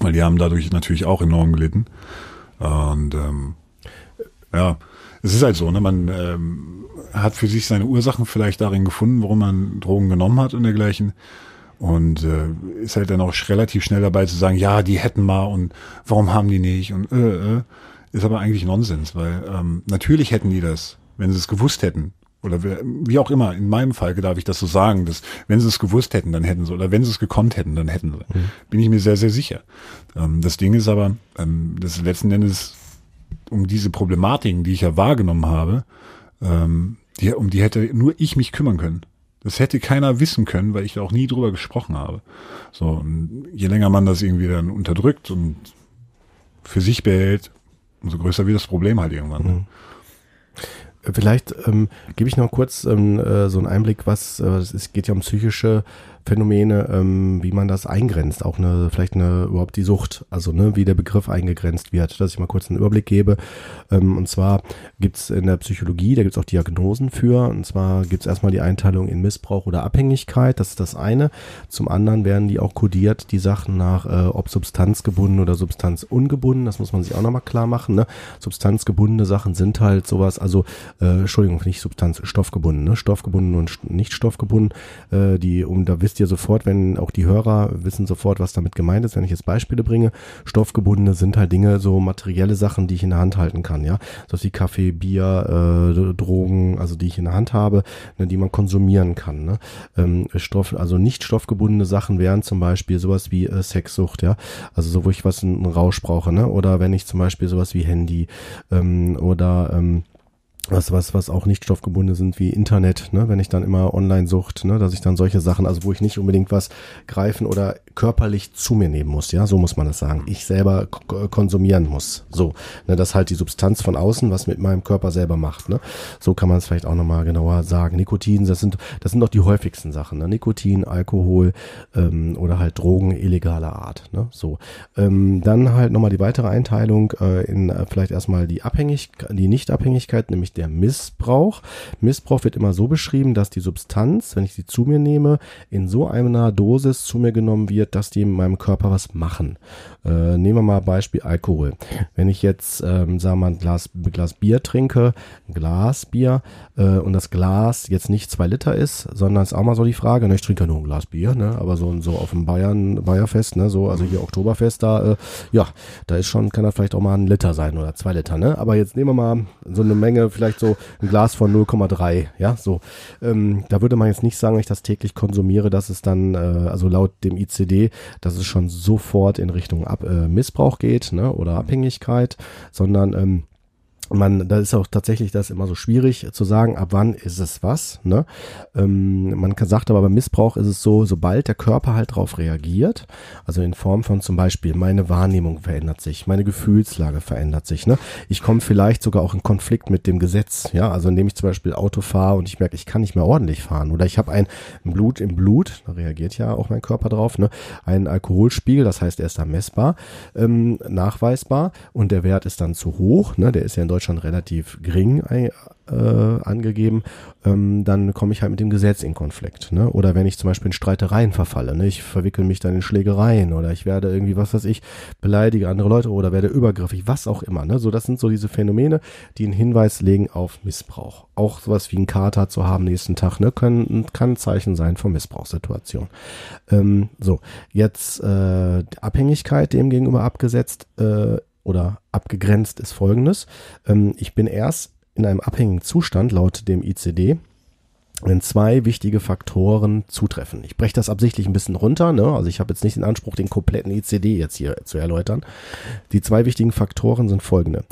weil die haben dadurch natürlich auch enorm gelitten. Und ähm, ja, es ist halt so, ne? Man ähm, hat für sich seine Ursachen vielleicht darin gefunden, warum man Drogen genommen hat und dergleichen. Und äh, ist halt dann auch relativ schnell dabei zu sagen, ja, die hätten mal und warum haben die nicht und äh, äh. Ist aber eigentlich Nonsens, weil ähm, natürlich hätten die das, wenn sie es gewusst hätten. Oder wie auch immer, in meinem Fall darf ich das so sagen, dass wenn sie es gewusst hätten, dann hätten sie, oder wenn sie es gekonnt hätten, dann hätten sie. Mhm. Bin ich mir sehr, sehr sicher. Ähm, das Ding ist aber, ähm, das letzten Endes um diese Problematiken, die ich ja wahrgenommen habe, ähm, die, um die hätte nur ich mich kümmern können. Das hätte keiner wissen können, weil ich da auch nie drüber gesprochen habe. So, und je länger man das irgendwie dann unterdrückt und für sich behält, umso größer wird das Problem halt irgendwann. Ne? Vielleicht ähm, gebe ich noch kurz ähm, äh, so einen Einblick, was äh, es geht ja um psychische Phänomene, ähm, wie man das eingrenzt, auch eine, vielleicht eine, überhaupt die Sucht, also ne, wie der Begriff eingegrenzt wird, dass ich mal kurz einen Überblick gebe. Ähm, und zwar gibt's in der Psychologie, da gibt's auch Diagnosen für, und zwar gibt's erstmal die Einteilung in Missbrauch oder Abhängigkeit, das ist das eine. Zum anderen werden die auch kodiert, die Sachen nach, äh, ob substanzgebunden oder substanzungebunden, das muss man sich auch nochmal klar machen. Ne? Substanzgebundene Sachen sind halt sowas, also, äh, Entschuldigung, nicht Substanz, stoffgebunden, ne? stoffgebunden und nicht stoffgebunden, äh, die, um da wisst ihr sofort, wenn auch die Hörer wissen sofort, was damit gemeint ist, wenn ich jetzt Beispiele bringe. Stoffgebundene sind halt Dinge, so materielle Sachen, die ich in der Hand halten kann, ja. So wie Kaffee, Bier, äh, Drogen, also die ich in der Hand habe, ne, die man konsumieren kann. Ne? Ähm, Stoff, also nicht stoffgebundene Sachen wären zum Beispiel sowas wie äh, Sexsucht, ja. Also so, wo ich was einen Rausch brauche, ne? Oder wenn ich zum Beispiel sowas wie Handy ähm, oder ähm, was, was, was auch nicht stoffgebunden sind wie Internet, ne, wenn ich dann immer online sucht, ne, dass ich dann solche Sachen, also wo ich nicht unbedingt was greifen oder körperlich zu mir nehmen muss, ja, so muss man das sagen. Ich selber konsumieren muss. So, ne, das halt die Substanz von außen, was mit meinem Körper selber macht, ne. So kann man es vielleicht auch nochmal genauer sagen. Nikotin, das sind, das sind doch die häufigsten Sachen, ne? Nikotin, Alkohol ähm, oder halt Drogen illegaler Art, ne. So. Ähm, dann halt nochmal die weitere Einteilung äh, in äh, vielleicht erstmal die Abhängigkeit, die Nichtabhängigkeit, nämlich der Missbrauch. Missbrauch wird immer so beschrieben, dass die Substanz, wenn ich sie zu mir nehme, in so einer Dosis zu mir genommen wird, dass die in meinem Körper was machen. Äh, nehmen wir mal Beispiel Alkohol. Wenn ich jetzt, ähm, sagen wir mal, ein Glas, Glas Bier trinke, ein Glas Bier, äh, und das Glas jetzt nicht zwei Liter ist, sondern ist auch mal so die Frage, ne, ich trinke ja nur ein Glas Bier, ne, aber so, so auf dem Bayern, Bayerfest, ne, so, also hier Oktoberfest, da, äh, ja, da ist schon, kann da vielleicht auch mal ein Liter sein oder zwei Liter, ne, aber jetzt nehmen wir mal so eine Menge, vielleicht so ein Glas von 0,3, ja, so, ähm, da würde man jetzt nicht sagen, wenn ich das täglich konsumiere, dass es dann, äh, also laut dem ICD, dass es schon sofort in Richtung Ab äh, Missbrauch geht, ne, oder Abhängigkeit, sondern, ähm, man, da ist auch tatsächlich das immer so schwierig zu sagen, ab wann ist es was. Ne? Ähm, man kann, sagt aber beim Missbrauch ist es so, sobald der Körper halt drauf reagiert, also in Form von zum Beispiel meine Wahrnehmung verändert sich, meine Gefühlslage verändert sich. Ne? Ich komme vielleicht sogar auch in Konflikt mit dem Gesetz. Ja, also indem ich zum Beispiel Auto fahre und ich merke, ich kann nicht mehr ordentlich fahren oder ich habe ein Blut im Blut, da reagiert ja auch mein Körper drauf, ne? ein Alkoholspiegel, das heißt, er ist da messbar, ähm, nachweisbar und der Wert ist dann zu hoch. Ne? Der ist ja in Deutschland Deutschland relativ gering äh, angegeben, ähm, dann komme ich halt mit dem Gesetz in Konflikt. Ne? Oder wenn ich zum Beispiel in Streitereien verfalle, ne? ich verwickel mich dann in Schlägereien oder ich werde irgendwie, was weiß ich, beleidige andere Leute oder werde übergriffig, was auch immer. Ne? So, das sind so diese Phänomene, die einen Hinweis legen auf Missbrauch. Auch sowas wie ein Kater zu haben nächsten Tag, ne? können, kann ein Zeichen sein von Missbrauchssituation. Ähm, so, jetzt äh, Abhängigkeit dem gegenüber abgesetzt. Äh, oder abgegrenzt ist folgendes. Ähm, ich bin erst in einem abhängigen Zustand laut dem ICD, wenn zwei wichtige Faktoren zutreffen. Ich breche das absichtlich ein bisschen runter, ne? also ich habe jetzt nicht den Anspruch, den kompletten ICD jetzt hier zu erläutern. Die zwei wichtigen Faktoren sind folgende.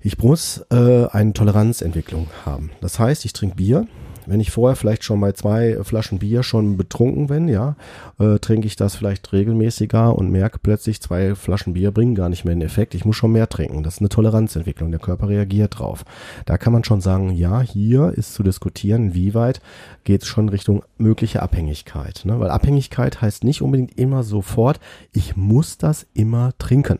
Ich muss äh, eine Toleranzentwicklung haben. Das heißt, ich trinke Bier, Wenn ich vorher vielleicht schon bei zwei Flaschen Bier schon betrunken bin, ja, äh, trinke ich das vielleicht regelmäßiger und merke plötzlich, zwei Flaschen Bier bringen gar nicht mehr den Effekt. Ich muss schon mehr trinken. Das ist eine Toleranzentwicklung. Der Körper reagiert drauf. Da kann man schon sagen, ja, hier ist zu diskutieren, wie weit geht es schon Richtung mögliche Abhängigkeit. Ne? Weil Abhängigkeit heißt nicht unbedingt immer sofort, ich muss das immer trinken.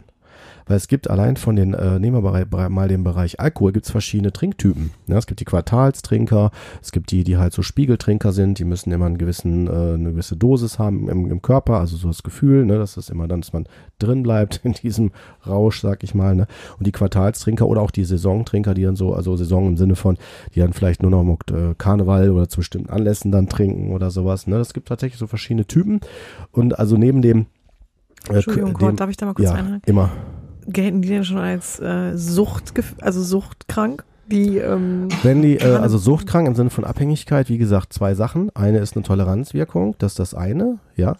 Weil es gibt allein von den, äh, nehmen wir mal den Bereich Alkohol, gibt es verschiedene Trinktypen. Ja, es gibt die Quartalstrinker, es gibt die, die halt so Spiegeltrinker sind, die müssen immer einen gewissen, äh, eine gewisse Dosis haben im, im Körper, also so das Gefühl, ne, dass das immer dann, dass man drin bleibt in diesem Rausch, sag ich mal. Ne? Und die Quartalstrinker oder auch die Saisontrinker, die dann so, also Saison im Sinne von, die dann vielleicht nur noch äh, Karneval oder zu bestimmten Anlässen dann trinken oder sowas. Ne? Es gibt tatsächlich so verschiedene Typen. Und also neben dem äh, Entschuldigung, dem, Gott, darf ich da mal kurz ja, einhaken? Immer gelten die denn schon als äh, Sucht, also suchtkrank? Die, ähm, Wenn die, äh, also suchtkrank im Sinne von Abhängigkeit, wie gesagt, zwei Sachen. Eine ist eine Toleranzwirkung, das ist das eine, ja.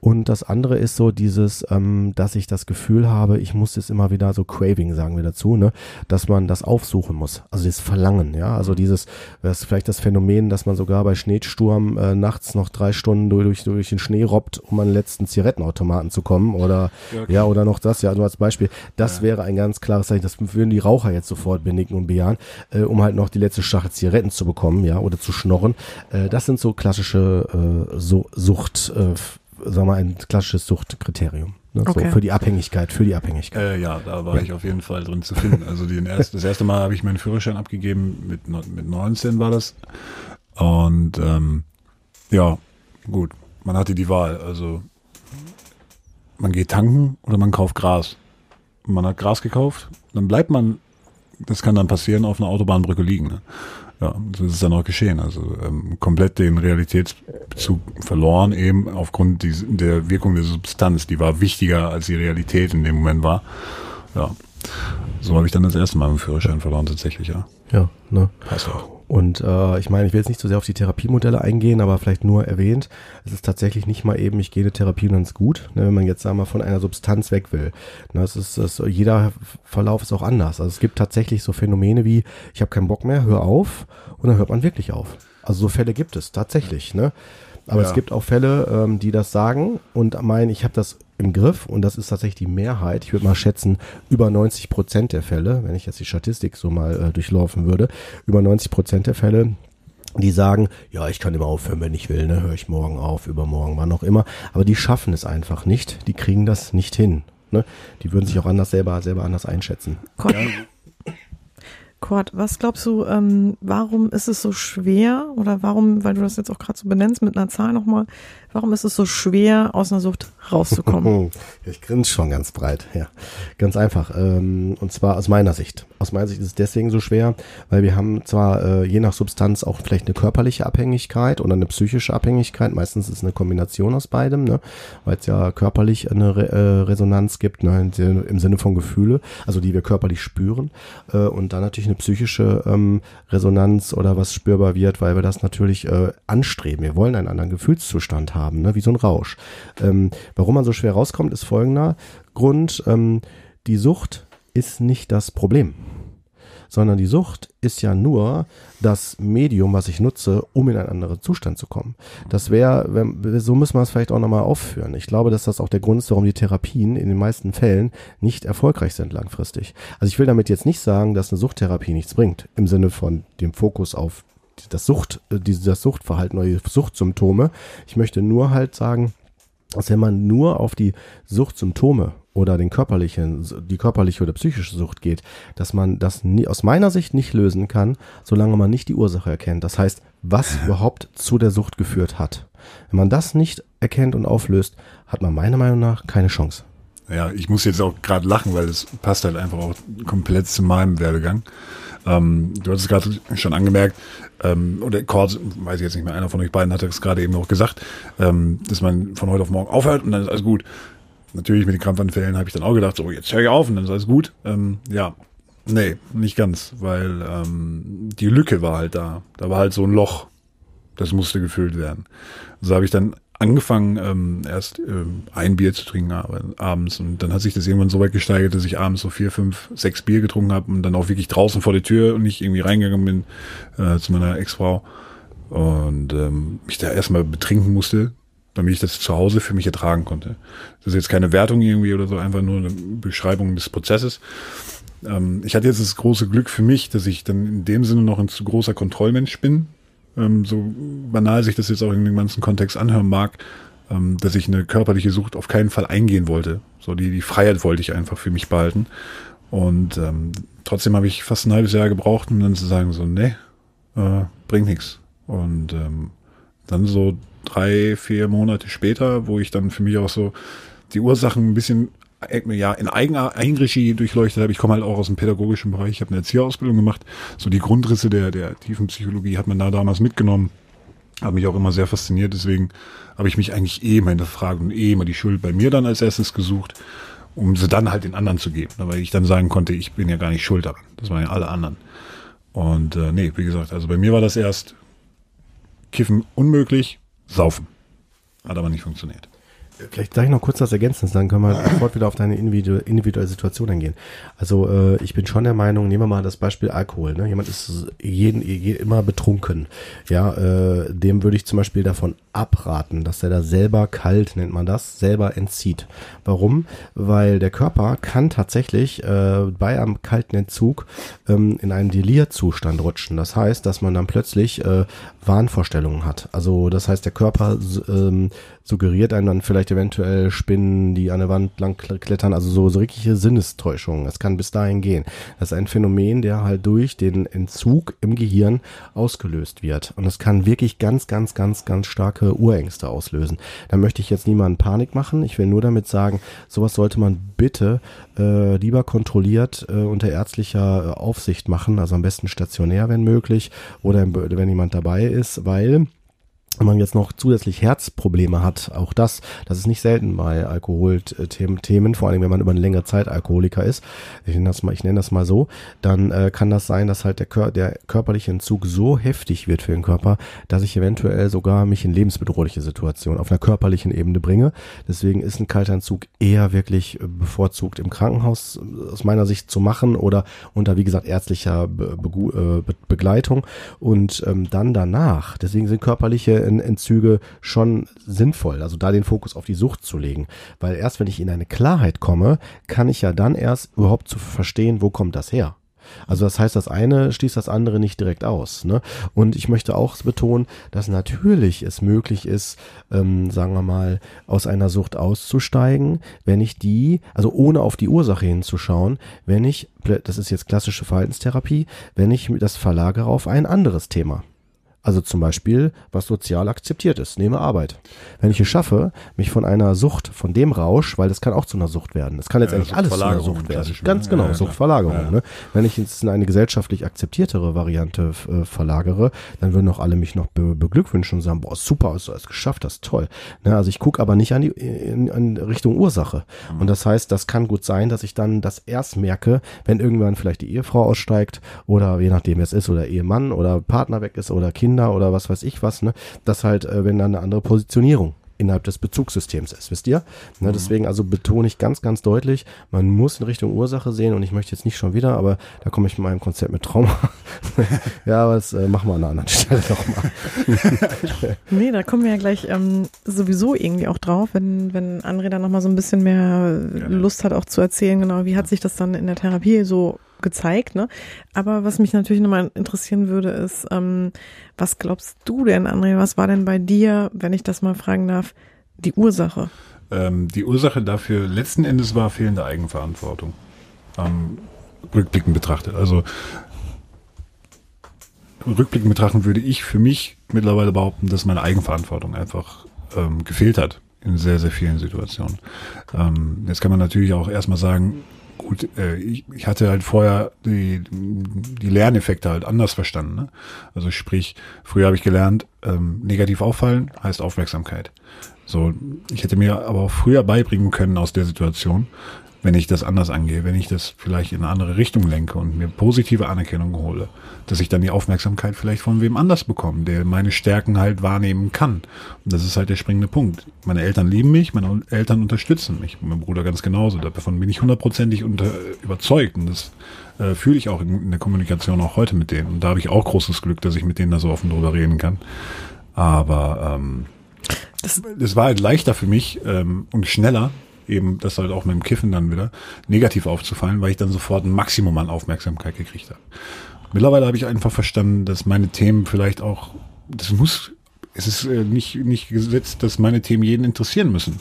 Und das andere ist so dieses, ähm, dass ich das Gefühl habe, ich muss jetzt immer wieder so Craving, sagen wir dazu, ne, dass man das aufsuchen muss. Also das Verlangen, ja. Also dieses, das ist vielleicht das Phänomen, dass man sogar bei Schneesturm äh, nachts noch drei Stunden durch, durch den Schnee robbt, um an den letzten Zigarettenautomaten zu kommen. Oder ja, okay. ja oder noch das, ja, nur als Beispiel. Das ja. wäre ein ganz klares Zeichen, das würden die Raucher jetzt sofort benicken und bejahen, äh, um halt noch die letzte Schachtel Zigaretten zu bekommen, ja, oder zu schnorren. Äh, das sind so klassische äh, so Sucht. Äh, sagen wir, ein klassisches Suchtkriterium. Ne? Okay. So für die Abhängigkeit, für die Abhängigkeit. Äh, ja, da war ja. ich auf jeden Fall drin zu finden. Also den erst, das erste Mal habe ich meinen Führerschein abgegeben, mit, mit 19 war das. Und ähm, ja, gut, man hatte die Wahl. Also man geht tanken oder man kauft Gras. Man hat Gras gekauft, dann bleibt man, das kann dann passieren, auf einer Autobahnbrücke liegen. Ne? Ja, das ist dann auch geschehen. Also ähm, komplett den Realitätsbezug verloren, eben aufgrund die, der Wirkung der Substanz. Die war wichtiger, als die Realität in dem Moment war. Ja, so habe ich dann das erste Mal meinen Führerschein verloren, tatsächlich, ja. Ja, ne. Passt auch. Und äh, ich meine, ich will jetzt nicht so sehr auf die Therapiemodelle eingehen, aber vielleicht nur erwähnt, es ist tatsächlich nicht mal eben, ich gehe eine Therapie und dann ist gut, ne, wenn man jetzt sagen wir mal von einer Substanz weg will. Ne, das ist, das, jeder Verlauf ist auch anders. Also es gibt tatsächlich so Phänomene wie, ich habe keinen Bock mehr, hör auf und dann hört man wirklich auf. Also so Fälle gibt es tatsächlich. Ne? Aber ja. es gibt auch Fälle, ähm, die das sagen und meinen, ich habe das im Griff und das ist tatsächlich die Mehrheit. Ich würde mal schätzen, über 90 Prozent der Fälle, wenn ich jetzt die Statistik so mal äh, durchlaufen würde, über 90 Prozent der Fälle die sagen, ja, ich kann immer aufhören, wenn ich will, ne, höre ich morgen auf, übermorgen, wann auch immer. Aber die schaffen es einfach nicht, die kriegen das nicht hin. Ne? Die würden sich auch anders selber, selber anders einschätzen. Cool. Kurt, was glaubst du, ähm, warum ist es so schwer oder warum, weil du das jetzt auch gerade so benennst mit einer Zahl nochmal, warum ist es so schwer, aus einer Sucht rauszukommen? ich grinse schon ganz breit, ja. Ganz einfach. Ähm, und zwar aus meiner Sicht. Aus meiner Sicht ist es deswegen so schwer, weil wir haben zwar äh, je nach Substanz auch vielleicht eine körperliche Abhängigkeit oder eine psychische Abhängigkeit. Meistens ist es eine Kombination aus beidem, ne? weil es ja körperlich eine äh, Resonanz gibt, ne? im Sinne von Gefühle, also die wir körperlich spüren. Äh, und dann natürlich eine psychische ähm, Resonanz oder was spürbar wird, weil wir das natürlich anstreben. Wir wollen einen anderen Gefühlszustand haben, ne? wie so ein Rausch. Ähm, warum man so schwer rauskommt, ist folgender Grund. Ähm, die Sucht ist nicht das Problem sondern die Sucht ist ja nur das Medium, was ich nutze, um in einen anderen Zustand zu kommen. Das wäre, so müssen wir es vielleicht auch nochmal aufführen. Ich glaube, dass das auch der Grund ist, warum die Therapien in den meisten Fällen nicht erfolgreich sind langfristig. Also ich will damit jetzt nicht sagen, dass eine Suchttherapie nichts bringt, im Sinne von dem Fokus auf das Sucht, äh, das Suchtverhalten oder die Suchtsymptome. Ich möchte nur halt sagen, dass wenn man nur auf die Suchtsymptome oder den körperlichen, die körperliche oder psychische Sucht geht, dass man das nie, aus meiner Sicht nicht lösen kann, solange man nicht die Ursache erkennt. Das heißt, was überhaupt zu der Sucht geführt hat. Wenn man das nicht erkennt und auflöst, hat man meiner Meinung nach keine Chance. Ja, ich muss jetzt auch gerade lachen, weil das passt halt einfach auch komplett zu meinem Werdegang. Ähm, du hast es gerade schon angemerkt, ähm, oder Kort, weiß ich jetzt nicht mehr, einer von euch beiden hat es gerade eben auch gesagt, ähm, dass man von heute auf morgen aufhört und dann ist alles gut natürlich mit den Krampfanfällen habe ich dann auch gedacht, so jetzt höre ich auf und dann ist alles gut. Ähm, ja, nee, nicht ganz, weil ähm, die Lücke war halt da. Da war halt so ein Loch, das musste gefüllt werden. So habe ich dann angefangen, ähm, erst ähm, ein Bier zu trinken abends und dann hat sich das irgendwann so weit gesteigert, dass ich abends so vier, fünf, sechs Bier getrunken habe und dann auch wirklich draußen vor der Tür und nicht irgendwie reingegangen bin äh, zu meiner Ex-Frau und ähm, mich da erstmal betrinken musste, damit ich das zu Hause für mich ertragen konnte. Das ist jetzt keine Wertung irgendwie oder so, einfach nur eine Beschreibung des Prozesses. Ähm, ich hatte jetzt das große Glück für mich, dass ich dann in dem Sinne noch ein zu großer Kontrollmensch bin. Ähm, so banal sich das jetzt auch in dem ganzen Kontext anhören mag, ähm, dass ich eine körperliche Sucht auf keinen Fall eingehen wollte. So die, die Freiheit wollte ich einfach für mich behalten. Und ähm, trotzdem habe ich fast ein halbes Jahr gebraucht, um dann zu sagen, so, nee, äh, bringt nichts. Und ähm, dann so drei, vier Monate später, wo ich dann für mich auch so die Ursachen ein bisschen ja, in eigener Eigenregie durchleuchtet habe. Ich komme halt auch aus dem pädagogischen Bereich. Ich habe eine Erzieherausbildung gemacht. So die Grundrisse der, der tiefen Psychologie hat man da damals mitgenommen. Hat mich auch immer sehr fasziniert. Deswegen habe ich mich eigentlich eh immer hinterfragt und eh immer die Schuld bei mir dann als erstes gesucht, um sie dann halt den anderen zu geben. Weil ich dann sagen konnte, ich bin ja gar nicht schuld daran. Das waren ja alle anderen. Und äh, nee, wie gesagt, also bei mir war das erst Kiffen unmöglich, Saufen. Hat aber nicht funktioniert. Vielleicht sage ich noch kurz das ergänzen, dann können wir sofort wieder auf deine individuelle Situation eingehen. Also äh, ich bin schon der Meinung, nehmen wir mal das Beispiel Alkohol. Ne? Jemand ist jeden, jeden immer betrunken. Ja, äh, dem würde ich zum Beispiel davon abraten, dass er da selber kalt, nennt man das, selber entzieht. Warum? Weil der Körper kann tatsächlich äh, bei einem kalten Entzug ähm, in einen Delirzustand rutschen. Das heißt, dass man dann plötzlich äh, Wahnvorstellungen hat. Also das heißt, der Körper ähm, suggeriert einem dann vielleicht eventuell Spinnen, die an der Wand lang klettern, also so, so richtige Sinnestäuschungen. Es kann bis dahin gehen. Das ist ein Phänomen, der halt durch den Entzug im Gehirn ausgelöst wird. Und es kann wirklich ganz, ganz, ganz, ganz starke Urängste auslösen. Da möchte ich jetzt niemanden Panik machen. Ich will nur damit sagen, sowas sollte man bitte äh, lieber kontrolliert äh, unter ärztlicher äh, Aufsicht machen, also am besten stationär, wenn möglich, oder wenn jemand dabei ist, weil man jetzt noch zusätzlich Herzprobleme hat, auch das, das ist nicht selten bei Alkoholthemen, vor allem wenn man über eine längere Zeit Alkoholiker ist, ich nenne das mal, ich nenne das mal so, dann äh, kann das sein, dass halt der, der körperliche Entzug so heftig wird für den Körper, dass ich eventuell sogar mich in lebensbedrohliche Situationen auf einer körperlichen Ebene bringe. Deswegen ist ein kalter Entzug eher wirklich bevorzugt im Krankenhaus aus meiner Sicht zu machen oder unter, wie gesagt, ärztlicher Be Be Be Begleitung. Und ähm, dann danach, deswegen sind körperliche Entzüge schon sinnvoll, also da den Fokus auf die Sucht zu legen. Weil erst wenn ich in eine Klarheit komme, kann ich ja dann erst überhaupt zu verstehen, wo kommt das her. Also das heißt, das eine schließt das andere nicht direkt aus. Ne? Und ich möchte auch betonen, dass natürlich es möglich ist, ähm, sagen wir mal, aus einer Sucht auszusteigen, wenn ich die, also ohne auf die Ursache hinzuschauen, wenn ich, das ist jetzt klassische Verhaltenstherapie, wenn ich das verlagere auf ein anderes Thema. Also zum Beispiel, was sozial akzeptiert ist, nehme Arbeit. Wenn ich es schaffe, mich von einer Sucht, von dem Rausch, weil das kann auch zu einer Sucht werden. Das kann letztendlich ja, alles zu einer Sucht werden. Ganz genau, ja, Suchtverlagerung. Ja. Ne? Wenn ich es in eine gesellschaftlich akzeptiertere Variante äh, verlagere, dann würden auch alle mich noch be beglückwünschen und sagen, boah, super, hast du es geschafft, das ist toll. Ne? Also ich gucke aber nicht an die in, in Richtung Ursache. Mhm. Und das heißt, das kann gut sein, dass ich dann das erst merke, wenn irgendwann vielleicht die Ehefrau aussteigt oder je nachdem wer es ist oder Ehemann oder Partner weg ist oder Kinder Kinder oder was weiß ich was, ne, dass halt, äh, wenn dann eine andere Positionierung innerhalb des Bezugssystems ist, wisst ihr? Ne, mhm. Deswegen also betone ich ganz, ganz deutlich, man muss in Richtung Ursache sehen und ich möchte jetzt nicht schon wieder, aber da komme ich mit meinem Konzept mit Trauma. ja, aber das äh, machen wir an einer anderen Stelle nochmal. nee, da kommen wir ja gleich ähm, sowieso irgendwie auch drauf, wenn, wenn André dann nochmal so ein bisschen mehr ja. Lust hat auch zu erzählen, genau, wie hat sich das dann in der Therapie so gezeigt, ne? Aber was mich natürlich nochmal interessieren würde, ist, ähm, was glaubst du denn, André, was war denn bei dir, wenn ich das mal fragen darf, die Ursache? Ähm, die Ursache dafür letzten Endes war fehlende Eigenverantwortung. Ähm, rückblickend betrachtet. Also rückblickend betrachten würde ich für mich mittlerweile behaupten, dass meine Eigenverantwortung einfach ähm, gefehlt hat in sehr, sehr vielen Situationen. Ähm, jetzt kann man natürlich auch erstmal sagen, gut, äh, ich, ich hatte halt vorher die, die Lerneffekte halt anders verstanden. Ne? Also sprich, früher habe ich gelernt, ähm, negativ auffallen heißt Aufmerksamkeit. So, ich hätte mir aber auch früher beibringen können aus der Situation, wenn ich das anders angehe, wenn ich das vielleicht in eine andere Richtung lenke und mir positive Anerkennung hole, dass ich dann die Aufmerksamkeit vielleicht von wem anders bekomme, der meine Stärken halt wahrnehmen kann. Und das ist halt der springende Punkt. Meine Eltern lieben mich, meine Eltern unterstützen mich, mein Bruder ganz genauso. Davon bin ich hundertprozentig unter, überzeugt und das äh, fühle ich auch in, in, der Kommunikation auch heute mit denen. Und da habe ich auch großes Glück, dass ich mit denen da so offen drüber reden kann. Aber ähm, das, das war halt leichter für mich ähm, und schneller, eben das halt auch mit dem Kiffen dann wieder negativ aufzufallen, weil ich dann sofort ein Maximum an Aufmerksamkeit gekriegt habe. Mittlerweile habe ich einfach verstanden, dass meine Themen vielleicht auch, das muss, es ist äh, nicht, nicht gesetzt, dass meine Themen jeden interessieren müssen.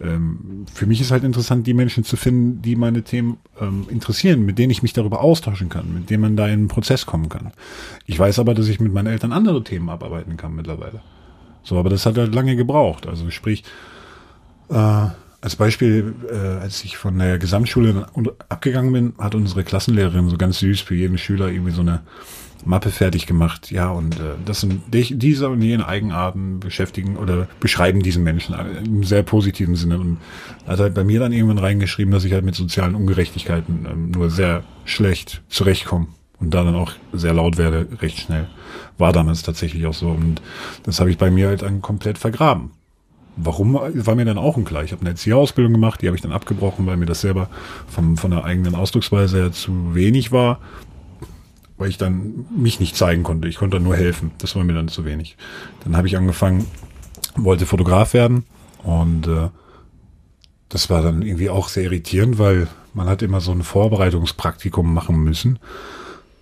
Ähm, für mich ist halt interessant, die Menschen zu finden, die meine Themen ähm, interessieren, mit denen ich mich darüber austauschen kann, mit denen man da in einen Prozess kommen kann. Ich weiß aber, dass ich mit meinen Eltern andere Themen abarbeiten kann mittlerweile. So, aber das hat halt lange gebraucht. Also sprich, äh, als Beispiel, äh, als ich von der Gesamtschule abgegangen bin, hat unsere Klassenlehrerin so ganz süß für jeden Schüler irgendwie so eine Mappe fertig gemacht. Ja, und äh, das sind diese und jene Eigenarten beschäftigen oder beschreiben diesen Menschen im sehr positiven Sinne. Und hat halt bei mir dann irgendwann reingeschrieben, dass ich halt mit sozialen Ungerechtigkeiten ähm, nur sehr schlecht zurechtkomme und da dann auch sehr laut werde, recht schnell. War damals tatsächlich auch so. Und das habe ich bei mir halt dann komplett vergraben. Warum war mir dann auch unklar. Ich habe eine Erzieherausbildung gemacht, die habe ich dann abgebrochen, weil mir das selber vom, von der eigenen Ausdrucksweise her zu wenig war, weil ich dann mich nicht zeigen konnte. Ich konnte nur helfen. Das war mir dann zu wenig. Dann habe ich angefangen, wollte Fotograf werden und äh, das war dann irgendwie auch sehr irritierend, weil man hat immer so ein Vorbereitungspraktikum machen müssen.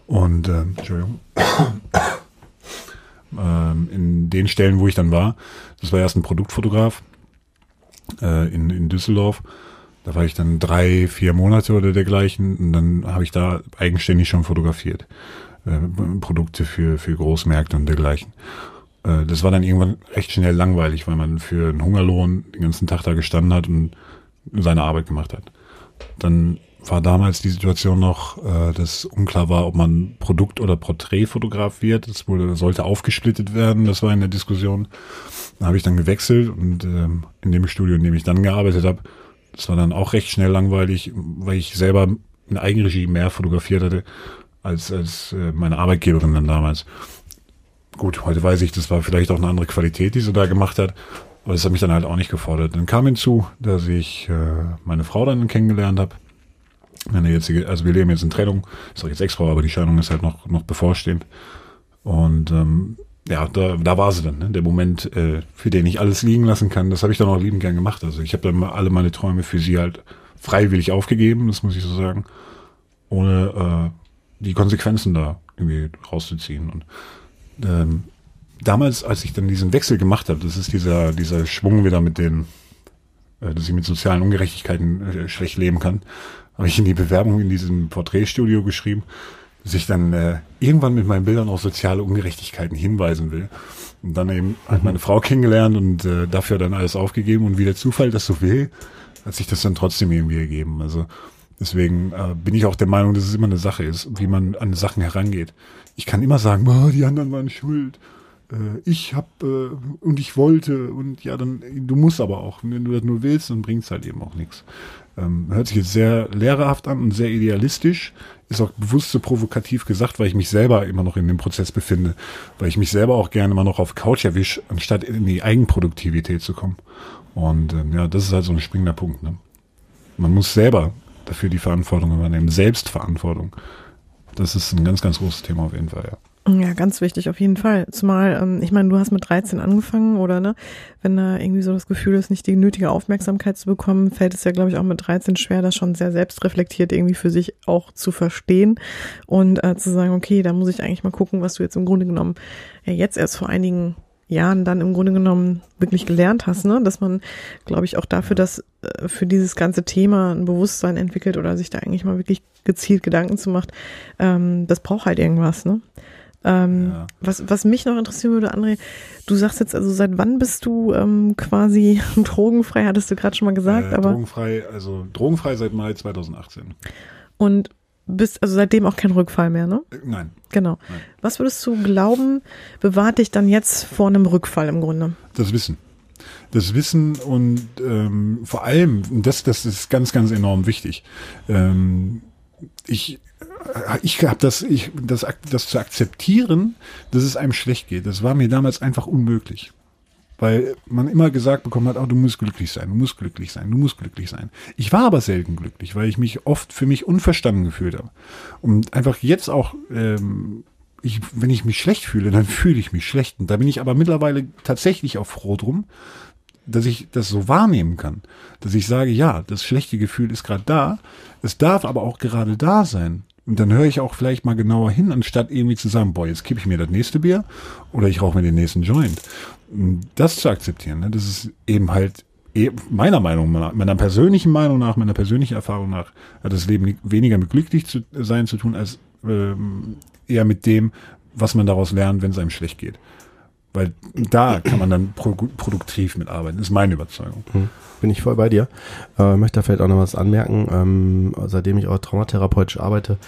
Und äh, Entschuldigung. ähm, in den Stellen, wo ich dann war, das war erst ein Produktfotograf äh, in, in Düsseldorf. Da war ich dann drei, vier Monate oder dergleichen und dann habe ich da eigenständig schon fotografiert. Äh, Produkte für, für Großmärkte und dergleichen. Äh, das war dann irgendwann recht schnell langweilig, weil man für einen Hungerlohn den ganzen Tag da gestanden hat und seine Arbeit gemacht hat. Dann war damals die Situation noch, äh, dass unklar war, ob man Produkt- oder Porträtfotograf wird. Das wurde, sollte aufgesplittet werden. Das war in der Diskussion. Da habe ich dann gewechselt und ähm, in dem Studio, in dem ich dann gearbeitet habe, das war dann auch recht schnell langweilig, weil ich selber in Eigenregie mehr fotografiert hatte als, als äh, meine Arbeitgeberin dann damals. Gut, heute weiß ich, das war vielleicht auch eine andere Qualität, die sie da gemacht hat. Aber das hat mich dann halt auch nicht gefordert. Dann kam hinzu, dass ich äh, meine Frau dann kennengelernt habe meine jetzige, also wir leben jetzt in Trennung, ist doch jetzt extra, aber die Scheidung ist halt noch, noch bevorstehend. Und ähm, ja, da, da war sie dann, ne? der Moment, äh, für den ich alles liegen lassen kann. Das habe ich dann auch liebend gern gemacht. Also ich habe dann alle meine Träume für sie halt freiwillig aufgegeben, das muss ich so sagen, ohne äh, die Konsequenzen da irgendwie rauszuziehen. Und ähm, damals, als ich dann diesen Wechsel gemacht habe, das ist dieser, dieser Schwung wieder mit den, äh, dass ich mit sozialen Ungerechtigkeiten äh, schlecht leben kann, habe ich in die Bewerbung in diesem Porträtstudio geschrieben, dass ich dann äh, irgendwann mit meinen Bildern auf soziale Ungerechtigkeiten hinweisen will. Und dann eben halt meine Frau kennengelernt und äh, dafür dann alles aufgegeben und wie der Zufall das so will, hat sich das dann trotzdem irgendwie ergeben. Also deswegen äh, bin ich auch der Meinung, dass es immer eine Sache ist, wie man an Sachen herangeht. Ich kann immer sagen, oh, die anderen waren schuld äh, ich hab äh, und ich wollte und ja, dann du musst aber auch. Wenn du das nur willst, dann bringt's halt eben auch nichts. Ähm, hört sich jetzt sehr lehrerhaft an und sehr idealistisch. Ist auch bewusst so provokativ gesagt, weil ich mich selber immer noch in dem Prozess befinde. Weil ich mich selber auch gerne immer noch auf Couch erwische, anstatt in die Eigenproduktivität zu kommen. Und ähm, ja, das ist halt so ein springender Punkt. Ne? Man muss selber dafür die Verantwortung übernehmen. Selbstverantwortung. Das ist ein ganz, ganz großes Thema auf jeden Fall, ja. Ja, ganz wichtig, auf jeden Fall. Zumal, ähm, ich meine, du hast mit 13 angefangen, oder ne? Wenn da irgendwie so das Gefühl ist, nicht die nötige Aufmerksamkeit zu bekommen, fällt es ja, glaube ich, auch mit 13 schwer, das schon sehr selbstreflektiert irgendwie für sich auch zu verstehen und äh, zu sagen, okay, da muss ich eigentlich mal gucken, was du jetzt im Grunde genommen ja jetzt erst vor einigen Jahren dann im Grunde genommen wirklich gelernt hast, ne? Dass man, glaube ich, auch dafür, dass äh, für dieses ganze Thema ein Bewusstsein entwickelt oder sich da eigentlich mal wirklich gezielt Gedanken zu macht, ähm, das braucht halt irgendwas, ne? Ähm, ja. was, was mich noch interessieren würde, André, du sagst jetzt also, seit wann bist du ähm, quasi drogenfrei, hattest du gerade schon mal gesagt, äh, aber. Drogenfrei, also drogenfrei seit Mai 2018. Und bist also seitdem auch kein Rückfall mehr, ne? Äh, nein. Genau. Nein. Was würdest du glauben, bewahrt dich dann jetzt vor einem Rückfall im Grunde? Das Wissen. Das Wissen und ähm, vor allem, das, das ist ganz, ganz enorm wichtig. Ähm, ich ich habe das, ich, das, das zu akzeptieren, dass es einem schlecht geht, das war mir damals einfach unmöglich. Weil man immer gesagt bekommen hat, oh, du musst glücklich sein, du musst glücklich sein, du musst glücklich sein. Ich war aber selten glücklich, weil ich mich oft für mich unverstanden gefühlt habe. Und einfach jetzt auch, ähm, ich, wenn ich mich schlecht fühle, dann fühle ich mich schlecht. Und da bin ich aber mittlerweile tatsächlich auch froh drum, dass ich das so wahrnehmen kann. Dass ich sage, ja, das schlechte Gefühl ist gerade da, es darf aber auch gerade da sein. Und dann höre ich auch vielleicht mal genauer hin, anstatt irgendwie zu sagen, boah, jetzt kippe ich mir das nächste Bier oder ich rauche mir den nächsten Joint. Das zu akzeptieren, ne, das ist eben halt e, meiner Meinung nach, meiner persönlichen Meinung nach, meiner persönlichen Erfahrung nach, hat das Leben weniger mit glücklich zu sein zu tun, als ähm, eher mit dem, was man daraus lernt, wenn es einem schlecht geht. Weil da kann man dann pro produktiv mitarbeiten, ist meine Überzeugung. Mhm. Bin ich voll bei dir. Äh, möchte da vielleicht auch noch was anmerken. Ähm, seitdem ich auch traumatherapeutisch arbeite,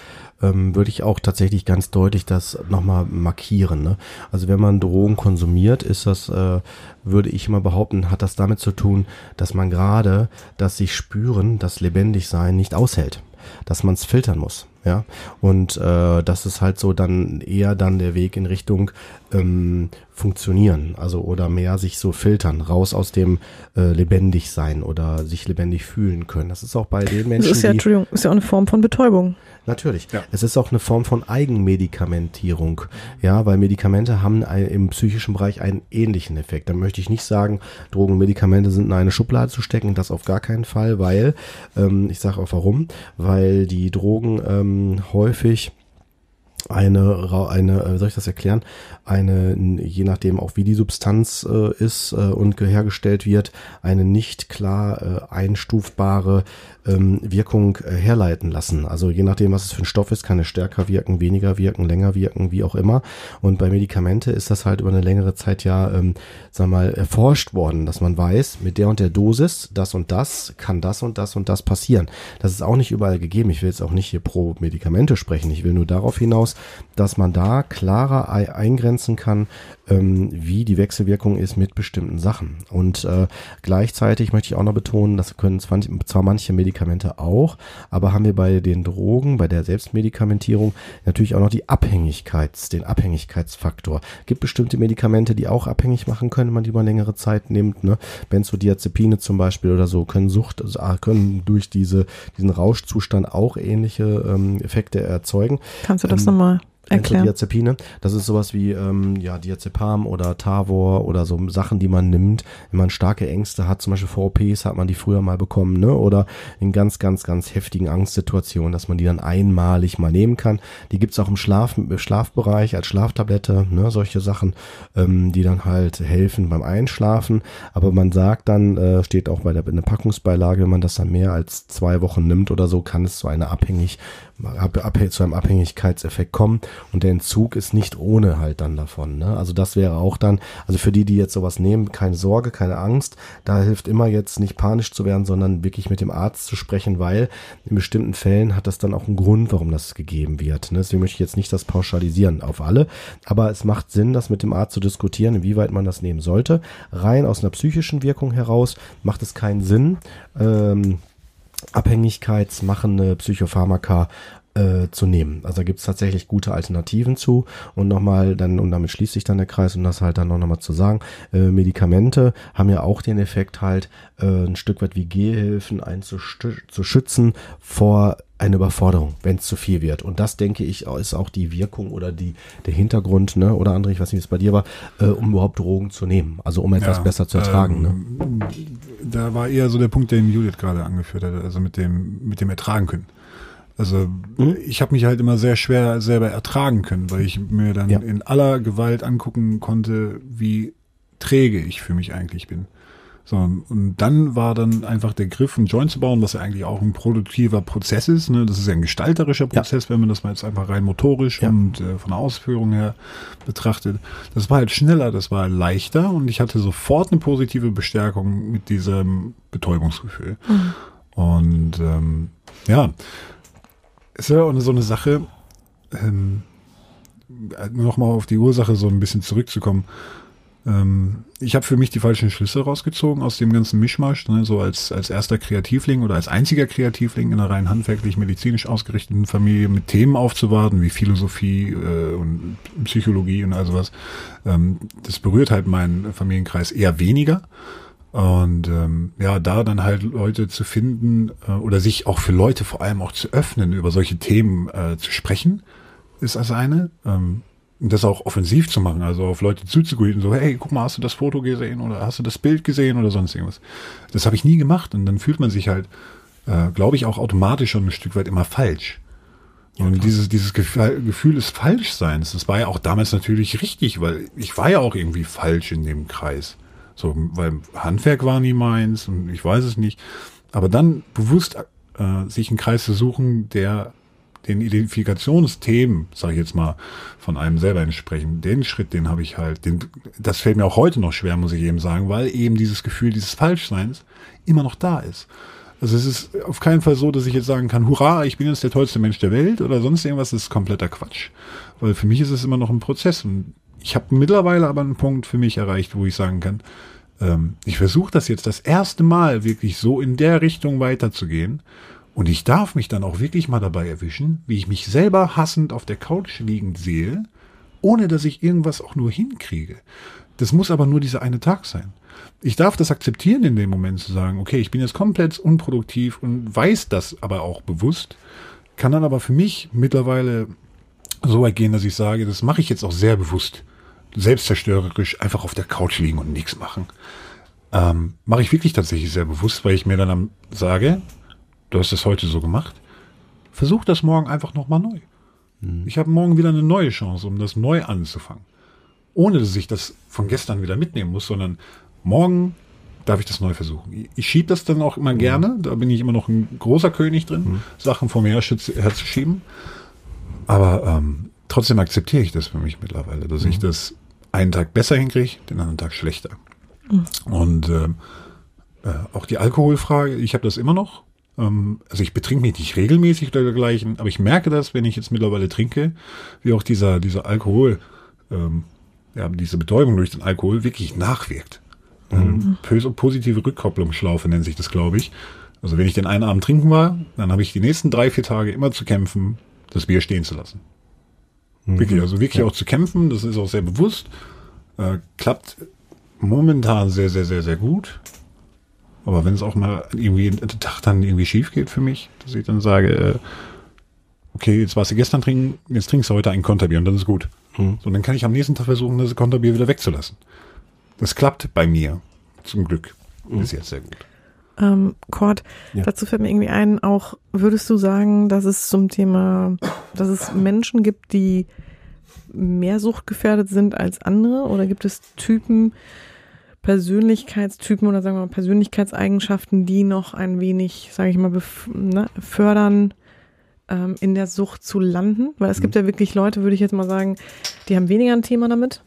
ähm, würde ich auch tatsächlich ganz deutlich das nochmal markieren. Ne? Also wenn man Drogen konsumiert, ist das, äh, würde ich immer behaupten, hat das damit zu tun, dass man gerade das sich spüren, das lebendig sein nicht aushält. Dass man es filtern muss. Ja, und äh, das ist halt so dann eher dann der Weg in Richtung ähm, funktionieren, also oder mehr sich so filtern, raus aus dem äh, lebendig sein oder sich lebendig fühlen können. Das ist auch bei den Menschen. Das ist ja, Entschuldigung, ist ja auch eine Form von Betäubung. Natürlich. Ja. Es ist auch eine Form von Eigenmedikamentierung. Ja, weil Medikamente haben im psychischen Bereich einen ähnlichen Effekt. Da möchte ich nicht sagen, Drogen und Medikamente sind in eine Schublade zu stecken. Das auf gar keinen Fall, weil, ähm, ich sage auch warum, weil die Drogen ähm, häufig eine, eine, äh, soll ich das erklären? Eine, je nachdem auch wie die Substanz äh, ist äh, und hergestellt wird, eine nicht klar äh, einstufbare ähm, Wirkung äh, herleiten lassen. Also je nachdem, was es für ein Stoff ist, kann es stärker wirken, weniger wirken, länger wirken, wie auch immer. Und bei Medikamente ist das halt über eine längere Zeit ja, ähm, sag mal, erforscht worden, dass man weiß, mit der und der Dosis, das und das, kann das und das und das passieren. Das ist auch nicht überall gegeben. Ich will jetzt auch nicht hier pro Medikamente sprechen. Ich will nur darauf hinaus, dass man da klarer eingrenzen kann, ähm, wie die Wechselwirkung ist mit bestimmten Sachen. Und äh, gleichzeitig möchte ich auch noch betonen, das können zwar manche Medikamente auch, aber haben wir bei den Drogen, bei der Selbstmedikamentierung natürlich auch noch die Abhängigkeits, den Abhängigkeitsfaktor. Gibt bestimmte Medikamente, die auch abhängig machen können, wenn man die über längere Zeit nimmt. Ne? Benzodiazepine zum Beispiel oder so können Sucht, also können durch diese, diesen Rauschzustand auch ähnliche ähm, Effekte erzeugen. Kannst du das ähm, nochmal Erklären. Diazepine. Das ist sowas wie ähm, ja, Diazepam oder Tavor oder so Sachen, die man nimmt, wenn man starke Ängste hat, zum Beispiel VOPs hat man die früher mal bekommen, ne? Oder in ganz, ganz, ganz heftigen Angstsituationen, dass man die dann einmalig mal nehmen kann. Die gibt's auch im Schlaf, Schlafbereich als Schlaftablette, ne? Solche Sachen, ähm, die dann halt helfen beim Einschlafen. Aber man sagt dann, äh, steht auch bei der, in der Packungsbeilage, wenn man das dann mehr als zwei Wochen nimmt oder so, kann es zu einer abhängig zu einem Abhängigkeitseffekt kommen und der Entzug ist nicht ohne halt dann davon. Ne? Also das wäre auch dann, also für die, die jetzt sowas nehmen, keine Sorge, keine Angst. Da hilft immer jetzt nicht panisch zu werden, sondern wirklich mit dem Arzt zu sprechen, weil in bestimmten Fällen hat das dann auch einen Grund, warum das gegeben wird. Ne? Deswegen möchte ich jetzt nicht das pauschalisieren auf alle, aber es macht Sinn, das mit dem Arzt zu diskutieren, inwieweit man das nehmen sollte. Rein aus einer psychischen Wirkung heraus macht es keinen Sinn. Ähm, abhängigkeitsmachende Psychopharmaka äh, zu nehmen. Also da gibt es tatsächlich gute Alternativen zu. Und nochmal, dann, und damit schließt sich dann der Kreis, um das halt dann noch nochmal zu sagen, äh, Medikamente haben ja auch den Effekt halt, äh, ein Stück weit wie Gehhilfen einzuschützen vor eine Überforderung, wenn es zu viel wird. Und das, denke ich, ist auch die Wirkung oder die, der Hintergrund, ne? oder André, ich weiß nicht, wie es bei dir war, äh, um überhaupt Drogen zu nehmen. Also um etwas ja, besser zu ertragen. Ähm, ne? Da war eher so der Punkt, den Judith gerade angeführt hat, also mit dem, mit dem Ertragen können. Also mhm. ich habe mich halt immer sehr schwer selber ertragen können, weil ich mir dann ja. in aller Gewalt angucken konnte, wie träge ich für mich eigentlich bin. So, und dann war dann einfach der Griff, einen Joint zu bauen, was ja eigentlich auch ein produktiver Prozess ist. Ne? Das ist ja ein gestalterischer Prozess, ja. wenn man das mal jetzt einfach rein motorisch ja. und äh, von der Ausführung her betrachtet. Das war halt schneller, das war leichter und ich hatte sofort eine positive Bestärkung mit diesem Betäubungsgefühl. Mhm. Und ähm, ja, ist ja auch so eine Sache, ähm, nochmal auf die Ursache so ein bisschen zurückzukommen. Ähm, ich habe für mich die falschen Schlüsse rausgezogen aus dem ganzen Mischmasch, ne, so als, als erster Kreativling oder als einziger Kreativling in einer rein handwerklich-medizinisch ausgerichteten Familie mit Themen aufzuwarten, wie Philosophie äh, und Psychologie und all sowas. Ähm, das berührt halt meinen Familienkreis eher weniger. Und ähm, ja, da dann halt Leute zu finden äh, oder sich auch für Leute vor allem auch zu öffnen, über solche Themen äh, zu sprechen, ist das eine. Ähm, das auch offensiv zu machen, also auf Leute zuzugehen, so, hey, guck mal, hast du das Foto gesehen oder hast du das Bild gesehen oder sonst irgendwas. Das habe ich nie gemacht und dann fühlt man sich halt, äh, glaube ich, auch automatisch schon ein Stück weit immer falsch. Ja, und dieses, dieses Gefühl, Gefühl des Falschseins, das war ja auch damals natürlich richtig, weil ich war ja auch irgendwie falsch in dem Kreis. So, weil Handwerk war nie meins und ich weiß es nicht. Aber dann bewusst äh, sich einen Kreis zu suchen, der den Identifikationsthemen, sage ich jetzt mal, von einem selber entsprechen, den Schritt, den habe ich halt, den, das fällt mir auch heute noch schwer, muss ich eben sagen, weil eben dieses Gefühl dieses Falschseins immer noch da ist. Also es ist auf keinen Fall so, dass ich jetzt sagen kann, hurra, ich bin jetzt der tollste Mensch der Welt oder sonst irgendwas, das ist kompletter Quatsch. Weil für mich ist es immer noch ein Prozess und ich habe mittlerweile aber einen Punkt für mich erreicht, wo ich sagen kann, ähm, ich versuche das jetzt das erste Mal wirklich so in der Richtung weiterzugehen und ich darf mich dann auch wirklich mal dabei erwischen, wie ich mich selber hassend auf der Couch liegend sehe, ohne dass ich irgendwas auch nur hinkriege. Das muss aber nur dieser eine Tag sein. Ich darf das akzeptieren in dem Moment zu sagen, okay, ich bin jetzt komplett unproduktiv und weiß das aber auch bewusst, kann dann aber für mich mittlerweile so weit gehen, dass ich sage, das mache ich jetzt auch sehr bewusst, selbstzerstörerisch einfach auf der Couch liegen und nichts machen. Ähm, mache ich wirklich tatsächlich sehr bewusst, weil ich mir dann sage, du hast das heute so gemacht. Versuch das morgen einfach nochmal neu. Mhm. Ich habe morgen wieder eine neue Chance, um das neu anzufangen. Ohne dass ich das von gestern wieder mitnehmen muss, sondern morgen darf ich das neu versuchen. Ich schiebe das dann auch immer mhm. gerne. Da bin ich immer noch ein großer König drin, mhm. Sachen vor mir herzuschieben. Aber ähm, trotzdem akzeptiere ich das für mich mittlerweile, dass ich mhm. das einen Tag besser hinkriege, den anderen Tag schlechter. Mhm. Und äh, äh, auch die Alkoholfrage, ich habe das immer noch. Ähm, also ich betrinke mich nicht regelmäßig oder dergleichen, aber ich merke das, wenn ich jetzt mittlerweile trinke, wie auch dieser, dieser Alkohol, ähm, ja, diese Betäubung durch den Alkohol wirklich nachwirkt. Mhm. Positive Rückkopplungsschlaufe nennt sich das, glaube ich. Also wenn ich den einen Abend trinken war, dann habe ich die nächsten drei, vier Tage immer zu kämpfen, das Bier stehen zu lassen. Mhm. Wirklich, also wirklich ja. auch zu kämpfen, das ist auch sehr bewusst. Äh, klappt momentan sehr, sehr, sehr, sehr gut. Aber wenn es auch mal irgendwie der Tag dann irgendwie schief geht für mich, dass ich dann sage, äh, okay, jetzt warst du gestern trinken, jetzt trinkst du heute ein Konterbier und dann ist gut. Mhm. So, dann kann ich am nächsten Tag versuchen, das Konterbier wieder wegzulassen. Das klappt bei mir, zum Glück. Mhm. Bis jetzt sehr gut. Ähm, Cord, ja. dazu fällt mir irgendwie ein, auch würdest du sagen, dass es zum Thema, dass es Menschen gibt, die mehr suchtgefährdet sind als andere? Oder gibt es Typen, Persönlichkeitstypen oder sagen wir mal Persönlichkeitseigenschaften, die noch ein wenig, sage ich mal, ne, fördern, ähm, in der Sucht zu landen? Weil es mhm. gibt ja wirklich Leute, würde ich jetzt mal sagen, die haben weniger ein Thema damit.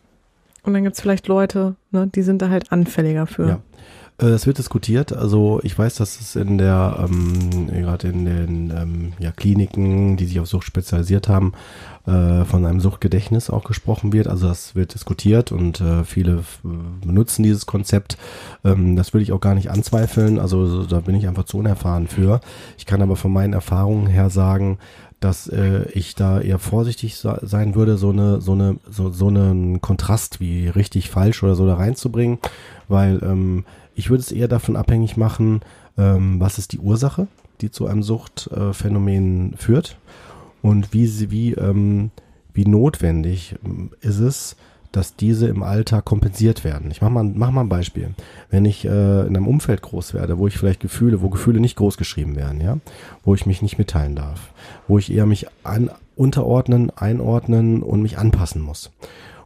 Und dann gibt es vielleicht Leute, ne, die sind da halt anfälliger für. Ja. Äh, es wird diskutiert. Also ich weiß, dass es in der, ähm, gerade in den ähm, ja, Kliniken, die sich auf Sucht spezialisiert haben, äh, von einem Suchtgedächtnis auch gesprochen wird. Also das wird diskutiert und äh, viele benutzen dieses Konzept. Ähm, das würde ich auch gar nicht anzweifeln. Also da bin ich einfach zu unerfahren für. Ich kann aber von meinen Erfahrungen her sagen, dass äh, ich da eher vorsichtig sein würde, so eine, so eine, so, so einen Kontrast wie richtig falsch oder so da reinzubringen, weil ähm, ich würde es eher davon abhängig machen, ähm, was ist die Ursache, die zu einem Suchtphänomen führt und wie, wie, ähm, wie notwendig ähm, ist es, dass diese im Alter kompensiert werden. Ich mache mal, mach mal ein Beispiel. Wenn ich äh, in einem Umfeld groß werde, wo ich vielleicht Gefühle, wo Gefühle nicht groß geschrieben werden, ja, wo ich mich nicht mitteilen darf, wo ich eher mich an, unterordnen, einordnen und mich anpassen muss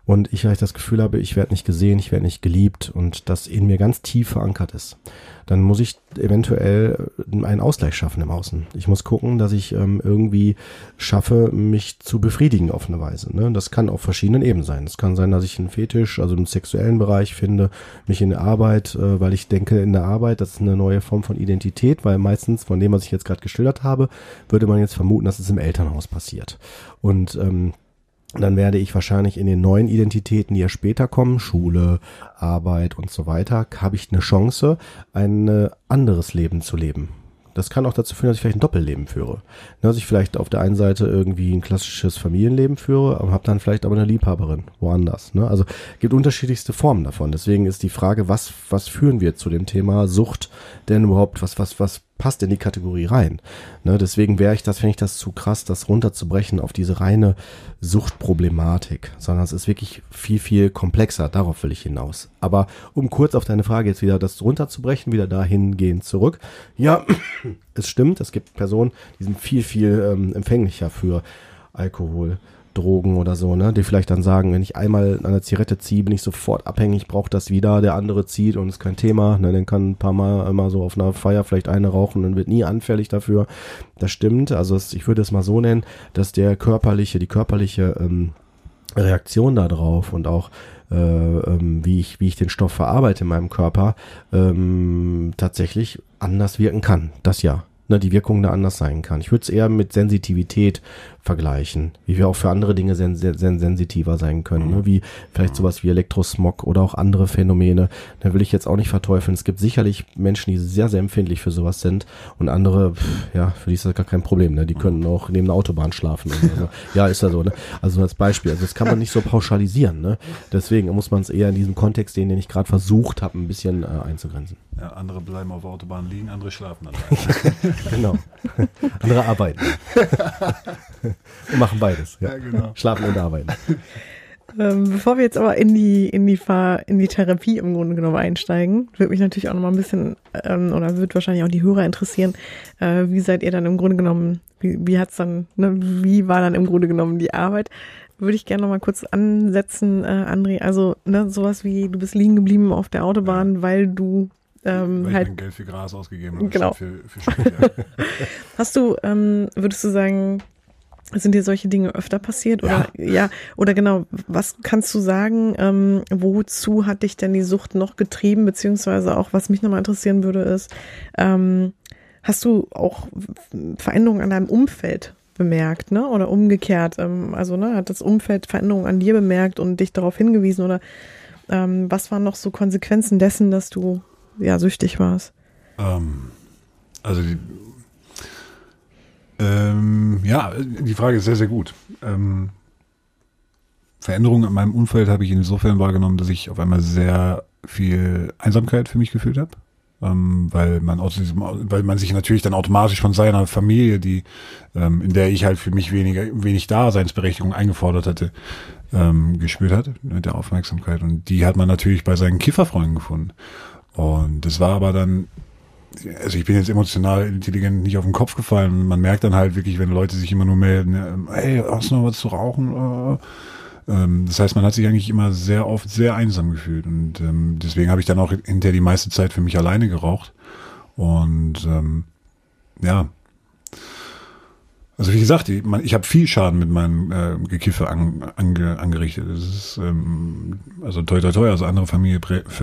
und ich vielleicht das Gefühl habe, ich werde nicht gesehen, ich werde nicht geliebt und das in mir ganz tief verankert ist, dann muss ich eventuell äh, einen Ausgleich schaffen im Außen. Ich muss gucken, dass ich ähm, irgendwie schaffe, mich zu befriedigen auf eine Weise. Ne? Das kann auf verschiedenen Ebenen sein. Es kann sein, dass ich einen Fetisch, also im sexuellen Bereich finde, mich in der Arbeit, äh, weil ich denke, in der Arbeit, das ist eine neue Form von Identität, weil meistens von dem, was ich jetzt gerade geschildert habe, würde man jetzt vermuten, dass es im Elternhaus passiert. Und ähm, dann werde ich wahrscheinlich in den neuen Identitäten, die ja später kommen, Schule, Arbeit und so weiter, habe ich eine Chance, ein äh, anderes Leben zu leben. Das kann auch dazu führen, dass ich vielleicht ein Doppelleben führe. Dass ich vielleicht auf der einen Seite irgendwie ein klassisches Familienleben führe, aber habe dann vielleicht aber eine Liebhaberin woanders. Ne? Also gibt unterschiedlichste Formen davon. Deswegen ist die Frage, was, was führen wir zu dem Thema Sucht denn überhaupt? Was, was, was passt in die Kategorie rein. Ne, deswegen wäre ich das, finde ich das zu krass, das runterzubrechen auf diese reine Suchtproblematik, sondern es ist wirklich viel, viel komplexer. Darauf will ich hinaus. Aber um kurz auf deine Frage jetzt wieder das runterzubrechen, wieder dahin gehen zurück. Ja, es stimmt, es gibt Personen, die sind viel, viel ähm, empfänglicher für Alkohol. Drogen oder so, ne, die vielleicht dann sagen, wenn ich einmal eine Zigarette ziehe, bin ich sofort abhängig, brauche das wieder, der andere zieht und ist kein Thema, ne, den kann ein paar Mal immer so auf einer Feier vielleicht eine rauchen und wird nie anfällig dafür. Das stimmt, also es, ich würde es mal so nennen, dass der körperliche, die körperliche ähm, Reaktion darauf und auch äh, ähm, wie ich wie ich den Stoff verarbeite in meinem Körper ähm, tatsächlich anders wirken kann. Das ja ne, die Wirkung da anders sein kann. Ich würde es eher mit Sensitivität vergleichen, wie wir auch für andere Dinge sen sen sensitiver sein können, ne? wie vielleicht sowas wie Elektrosmog oder auch andere Phänomene. Da will ich jetzt auch nicht verteufeln. Es gibt sicherlich Menschen, die sehr, sehr empfindlich für sowas sind und andere, pff, ja, für die ist das gar kein Problem. Ne? Die können auch neben der Autobahn schlafen. So. Ja, ist ja so. Ne? Also als Beispiel. Also das kann man nicht so pauschalisieren. Ne? Deswegen muss man es eher in diesem Kontext, den, den ich gerade versucht habe, ein bisschen äh, einzugrenzen. Ja, andere bleiben auf der Autobahn liegen, andere schlafen dann. genau. andere arbeiten. Und machen beides. Ja. ja genau. Schlafen und arbeiten. Ähm, bevor wir jetzt aber in die, in die Fahr in die Therapie im Grunde genommen einsteigen, würde mich natürlich auch noch mal ein bisschen, ähm, oder wird wahrscheinlich auch die Hörer interessieren, äh, wie seid ihr dann im Grunde genommen, wie, wie hat's dann, ne, wie war dann im Grunde genommen die Arbeit? Würde ich gerne noch mal kurz ansetzen, äh, André. Also, ne, sowas wie, du bist liegen geblieben auf der Autobahn, ja. weil du ähm, Weil halt ich Geld für Gras ausgegeben habe. Genau. Für, für Spiel, ja. Hast du, ähm, würdest du sagen, sind dir solche Dinge öfter passiert? Oder ja, ja oder genau, was kannst du sagen, ähm, wozu hat dich denn die Sucht noch getrieben, beziehungsweise auch, was mich nochmal interessieren würde, ist, ähm, hast du auch Veränderungen an deinem Umfeld bemerkt, ne? Oder umgekehrt? Ähm, also, ne, hat das Umfeld Veränderungen an dir bemerkt und dich darauf hingewiesen? Oder ähm, was waren noch so Konsequenzen dessen, dass du ja süchtig warst? Ähm, also die ähm, ja, die Frage ist sehr, sehr gut. Ähm, Veränderungen in meinem Umfeld habe ich insofern wahrgenommen, dass ich auf einmal sehr viel Einsamkeit für mich gefühlt habe. Ähm, weil man aus diesem, weil man sich natürlich dann automatisch von seiner Familie, die, ähm, in der ich halt für mich weniger, wenig Daseinsberechtigung eingefordert hatte, ähm, gespürt hat, mit der Aufmerksamkeit. Und die hat man natürlich bei seinen Kifferfreunden gefunden. Und das war aber dann also ich bin jetzt emotional intelligent nicht auf den Kopf gefallen. Man merkt dann halt wirklich, wenn Leute sich immer nur melden, hey, hast du noch was zu rauchen? Ähm, das heißt, man hat sich eigentlich immer sehr oft sehr einsam gefühlt. Und ähm, deswegen habe ich dann auch hinterher die meiste Zeit für mich alleine geraucht. Und ähm, ja, also wie gesagt, ich, ich habe viel Schaden mit meinem äh, Gekiffe an, ange, angerichtet. Das ist ähm, also teuer, teuer, teuer. Also andere Familien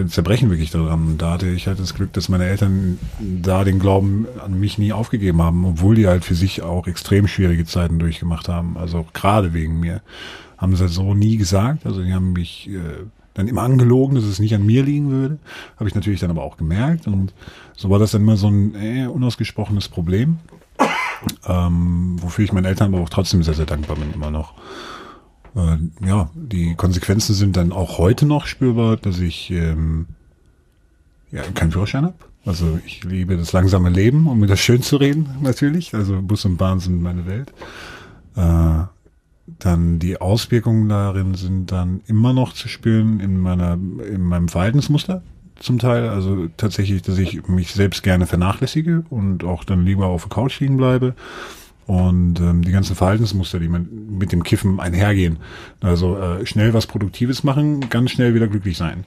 zerbrechen wirklich daran. Da hatte ich halt das Glück, dass meine Eltern da den Glauben an mich nie aufgegeben haben, obwohl die halt für sich auch extrem schwierige Zeiten durchgemacht haben. Also gerade wegen mir haben sie so nie gesagt. Also die haben mich äh, dann immer angelogen, dass es nicht an mir liegen würde. Habe ich natürlich dann aber auch gemerkt. Und so war das dann immer so ein äh, unausgesprochenes Problem ähm, wofür ich meinen Eltern aber auch trotzdem sehr, sehr dankbar bin, immer noch. Äh, ja, die Konsequenzen sind dann auch heute noch spürbar, dass ich ähm, ja, keinen Führerschein habe. Also ich liebe das langsame Leben, um mir das schön zu reden, natürlich. Also Bus und Bahn sind meine Welt. Äh, dann die Auswirkungen darin sind dann immer noch zu spüren in meiner, in meinem Verhaltensmuster zum Teil. Also tatsächlich, dass ich mich selbst gerne vernachlässige und auch dann lieber auf der Couch liegen bleibe. Und ähm, die ganzen Verhaltensmuster, die man mit dem Kiffen einhergehen. Also äh, schnell was Produktives machen, ganz schnell wieder glücklich sein.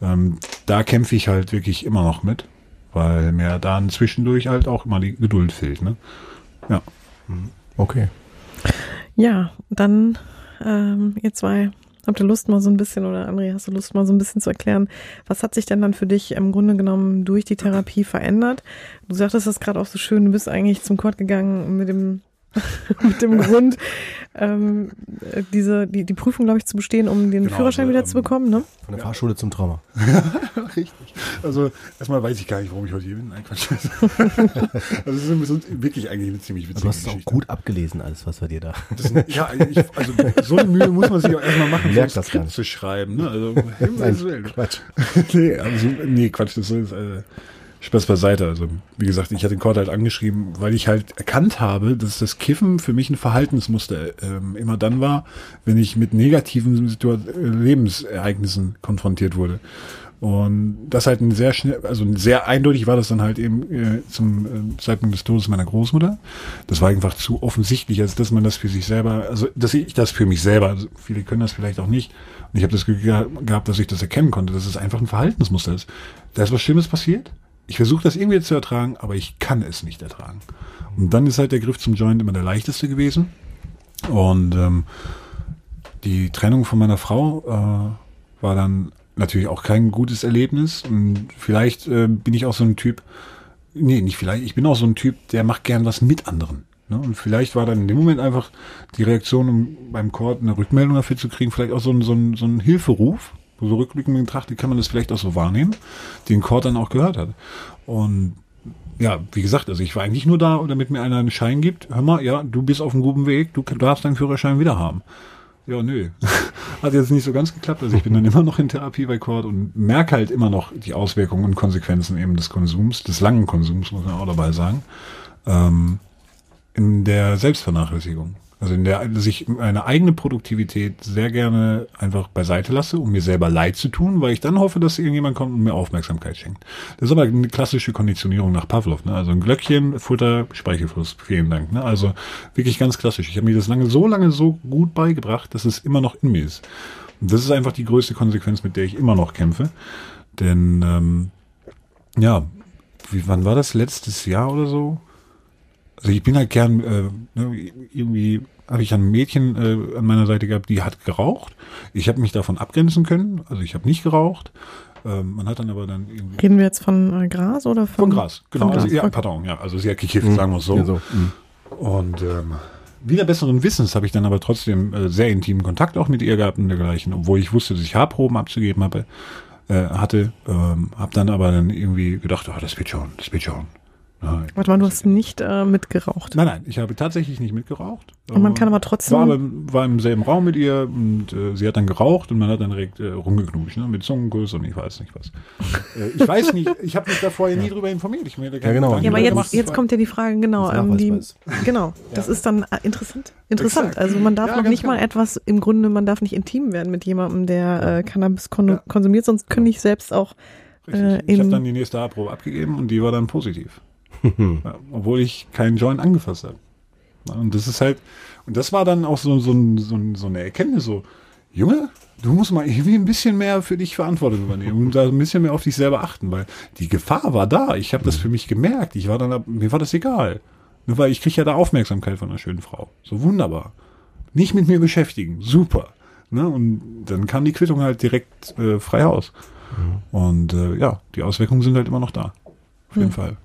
Ähm, da kämpfe ich halt wirklich immer noch mit, weil mir dann zwischendurch halt auch immer die Geduld fehlt. Ne? Ja. Okay. Ja, dann ähm, ihr zwei Habt ihr Lust mal so ein bisschen, oder André, hast du Lust mal so ein bisschen zu erklären, was hat sich denn dann für dich im Grunde genommen durch die Therapie verändert? Du sagtest das gerade auch so schön, du bist eigentlich zum Kord gegangen mit dem mit dem Grund, ähm, diese, die, die Prüfung, glaube ich, zu bestehen, um den genau, Führerschein also, wieder ähm, zu bekommen, ne? Von der Fahrschule zum Trauma. Richtig. Also erstmal weiß ich gar nicht, warum ich heute hier bin. Nein, Quatsch. also das ist wirklich eigentlich eine ziemlich witzige Du hast es auch gut abgelesen, alles, was wir dir da. Das, ja, ich, also so eine Mühe muss man sich auch erstmal machen, Merkt das nicht. zu schreiben. Ne? Also, Nein, Quatsch. nee, also, nee, Quatsch, das ist äh, Spaß beiseite. Also, wie gesagt, ich hatte den Cord halt angeschrieben, weil ich halt erkannt habe, dass das Kiffen für mich ein Verhaltensmuster ähm, immer dann war, wenn ich mit negativen Situa Lebensereignissen konfrontiert wurde. Und das halt ein sehr schnell, also sehr eindeutig war das dann halt eben äh, zum äh, Zeitpunkt des Todes meiner Großmutter. Das war einfach zu offensichtlich, als dass man das für sich selber, also dass ich das für mich selber, also viele können das vielleicht auch nicht. Und ich habe das Glück gehabt, dass ich das erkennen konnte, dass es einfach ein Verhaltensmuster ist. Da ist was Schlimmes passiert ich versuche das irgendwie zu ertragen, aber ich kann es nicht ertragen. Und dann ist halt der Griff zum Joint immer der leichteste gewesen. Und ähm, die Trennung von meiner Frau äh, war dann natürlich auch kein gutes Erlebnis. Und vielleicht äh, bin ich auch so ein Typ, nee, nicht vielleicht, ich bin auch so ein Typ, der macht gern was mit anderen. Ne? Und vielleicht war dann in dem Moment einfach die Reaktion, um beim Chord eine Rückmeldung dafür zu kriegen, vielleicht auch so ein, so ein, so ein Hilferuf, so rückblickend betrachtet kann man das vielleicht auch so wahrnehmen, den Cord dann auch gehört hat. Und ja, wie gesagt, also ich war eigentlich nur da, damit mir einer einen Schein gibt. Hör mal, ja, du bist auf einem guten Weg, du darfst deinen Führerschein wieder haben. Ja, nö. Hat jetzt nicht so ganz geklappt. Also ich bin dann immer noch in Therapie bei Cord und merke halt immer noch die Auswirkungen und Konsequenzen eben des Konsums, des langen Konsums, muss man auch dabei sagen, ähm, in der Selbstvernachlässigung. Also in der, dass ich meine eigene Produktivität sehr gerne einfach beiseite lasse, um mir selber leid zu tun, weil ich dann hoffe, dass irgendjemand kommt und mir Aufmerksamkeit schenkt. Das ist aber eine klassische Konditionierung nach Pavlov. Ne? Also ein Glöckchen, Futter, Speichelfluss. Vielen Dank. Ne? Also wirklich ganz klassisch. Ich habe mir das lange so lange so gut beigebracht, dass es immer noch in mir ist. Und das ist einfach die größte Konsequenz, mit der ich immer noch kämpfe. Denn ähm, ja, wie, wann war das? Letztes Jahr oder so? Also ich bin halt gern, äh, ne, irgendwie habe ich ein Mädchen äh, an meiner Seite gehabt, die hat geraucht. Ich habe mich davon abgrenzen können, also ich habe nicht geraucht. Ähm, man hat dann aber dann irgendwie. Reden wir jetzt von äh, Gras oder von? Von Gras, genau. Von Gras. Also, ja, pardon, ja, also sie hat gekifft, mhm. sagen wir es so. Ja, so. Mhm. Und ähm, wieder besseren Wissens habe ich dann aber trotzdem äh, sehr intimen Kontakt auch mit ihr gehabt und dergleichen, obwohl ich wusste, dass ich Haarproben abzugeben habe, äh, hatte, ähm, habe dann aber dann irgendwie gedacht, oh, das wird schon, das wird schon. Nein. Warte mal, du hast nicht äh, mitgeraucht. Nein, nein, ich habe tatsächlich nicht mitgeraucht. Und man kann aber trotzdem. War, war im selben Raum mit ihr und äh, sie hat dann geraucht und man hat dann direkt äh, rumgeknutscht, ne, mit Zungenkuss und ich weiß nicht was. äh, ich weiß nicht, ich habe mich da vorher nie drüber informiert. Ich mir ja, genau. Ja, aber jetzt, jetzt kommt ja die Frage, genau. Ähm, die, genau, das ja. ist dann äh, interessant. Interessant. Exakt. Also man darf ja, noch nicht genau. mal etwas, im Grunde, man darf nicht intim werden mit jemandem, der äh, Cannabis kon konsumiert, sonst könnte ich selbst auch. Äh, ich habe dann die nächste A-Probe abgegeben und die war dann positiv. Ja, obwohl ich keinen Joint angefasst habe. Und das ist halt, und das war dann auch so, so, so, so eine Erkenntnis, so, Junge, du musst mal irgendwie ein bisschen mehr für dich Verantwortung übernehmen und da ein bisschen mehr auf dich selber achten, weil die Gefahr war da. Ich habe das für mich gemerkt. Ich war dann, mir war das egal. Nur weil ich kriege ja da Aufmerksamkeit von einer schönen Frau. So wunderbar. Nicht mit mir beschäftigen. Super. Ne? Und dann kam die Quittung halt direkt äh, frei aus. Mhm. Und äh, ja, die Auswirkungen sind halt immer noch da. Auf jeden mhm. Fall.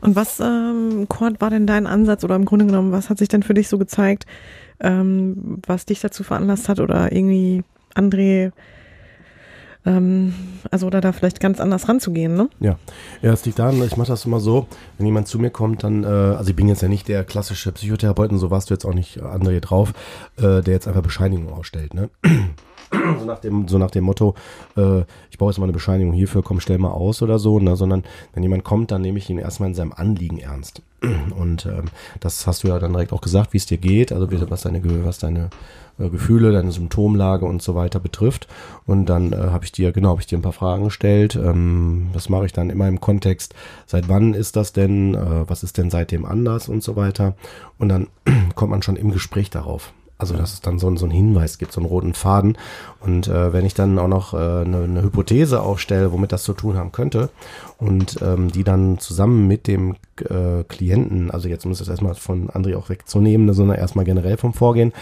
Und was, ähm, war denn dein Ansatz oder im Grunde genommen, was hat sich denn für dich so gezeigt, ähm, was dich dazu veranlasst hat oder irgendwie André, ähm, also oder da vielleicht ganz anders ranzugehen, ne? Ja, ja, es liegt daran, ich mache das immer so, wenn jemand zu mir kommt, dann, äh, also ich bin jetzt ja nicht der klassische Psychotherapeut und so warst du jetzt auch nicht, André, drauf, äh, der jetzt einfach Bescheinigung ausstellt, ne? So nach dem, so nach dem Motto, äh, ich brauche jetzt mal eine Bescheinigung hierfür, komm, stell mal aus oder so, ne? sondern wenn jemand kommt, dann nehme ich ihn erstmal in seinem Anliegen ernst. Und ähm, das hast du ja dann direkt auch gesagt, wie es dir geht, also was deine, was deine äh, Gefühle, deine Symptomlage und so weiter betrifft. Und dann äh, habe ich dir, genau, habe ich dir ein paar Fragen gestellt. Ähm, das mache ich dann immer im Kontext, seit wann ist das denn, äh, was ist denn seitdem anders und so weiter. Und dann kommt man schon im Gespräch darauf. Also dass es dann so, so einen Hinweis gibt, so einen roten Faden. Und äh, wenn ich dann auch noch äh, eine, eine Hypothese aufstelle, womit das zu tun haben könnte, und ähm, die dann zusammen mit dem äh, Klienten, also jetzt um es erstmal von André auch wegzunehmen, sondern erstmal generell vom Vorgehen,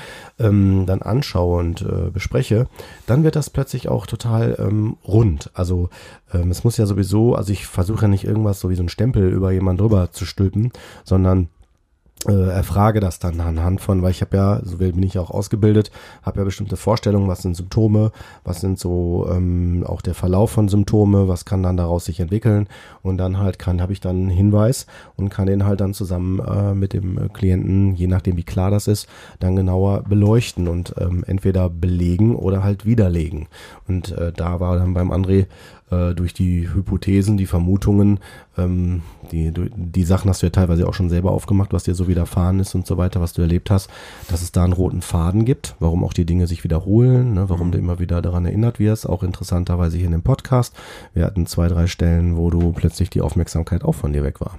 ähm, dann anschaue und äh, bespreche, dann wird das plötzlich auch total ähm, rund. Also ähm, es muss ja sowieso, also ich versuche ja nicht irgendwas so wie so ein Stempel über jemanden drüber zu stülpen, sondern äh, erfrage das dann anhand von, weil ich habe ja, so bin ich auch ausgebildet, habe ja bestimmte Vorstellungen, was sind Symptome, was sind so ähm, auch der Verlauf von Symptome, was kann dann daraus sich entwickeln und dann halt kann, habe ich dann einen Hinweis und kann den halt dann zusammen äh, mit dem Klienten, je nachdem wie klar das ist, dann genauer beleuchten und ähm, entweder belegen oder halt widerlegen. Und äh, da war dann beim André äh, durch die Hypothesen, die Vermutungen, ähm, die, die Sachen hast du ja teilweise auch schon selber aufgemacht, was dir so widerfahren ist und so weiter, was du erlebt hast, dass es da einen roten Faden gibt, warum auch die Dinge sich wiederholen, ne, warum mhm. du immer wieder daran erinnert wirst, auch interessanterweise hier in dem Podcast. Wir hatten zwei, drei Stellen, wo du plötzlich die Aufmerksamkeit auch von dir weg war.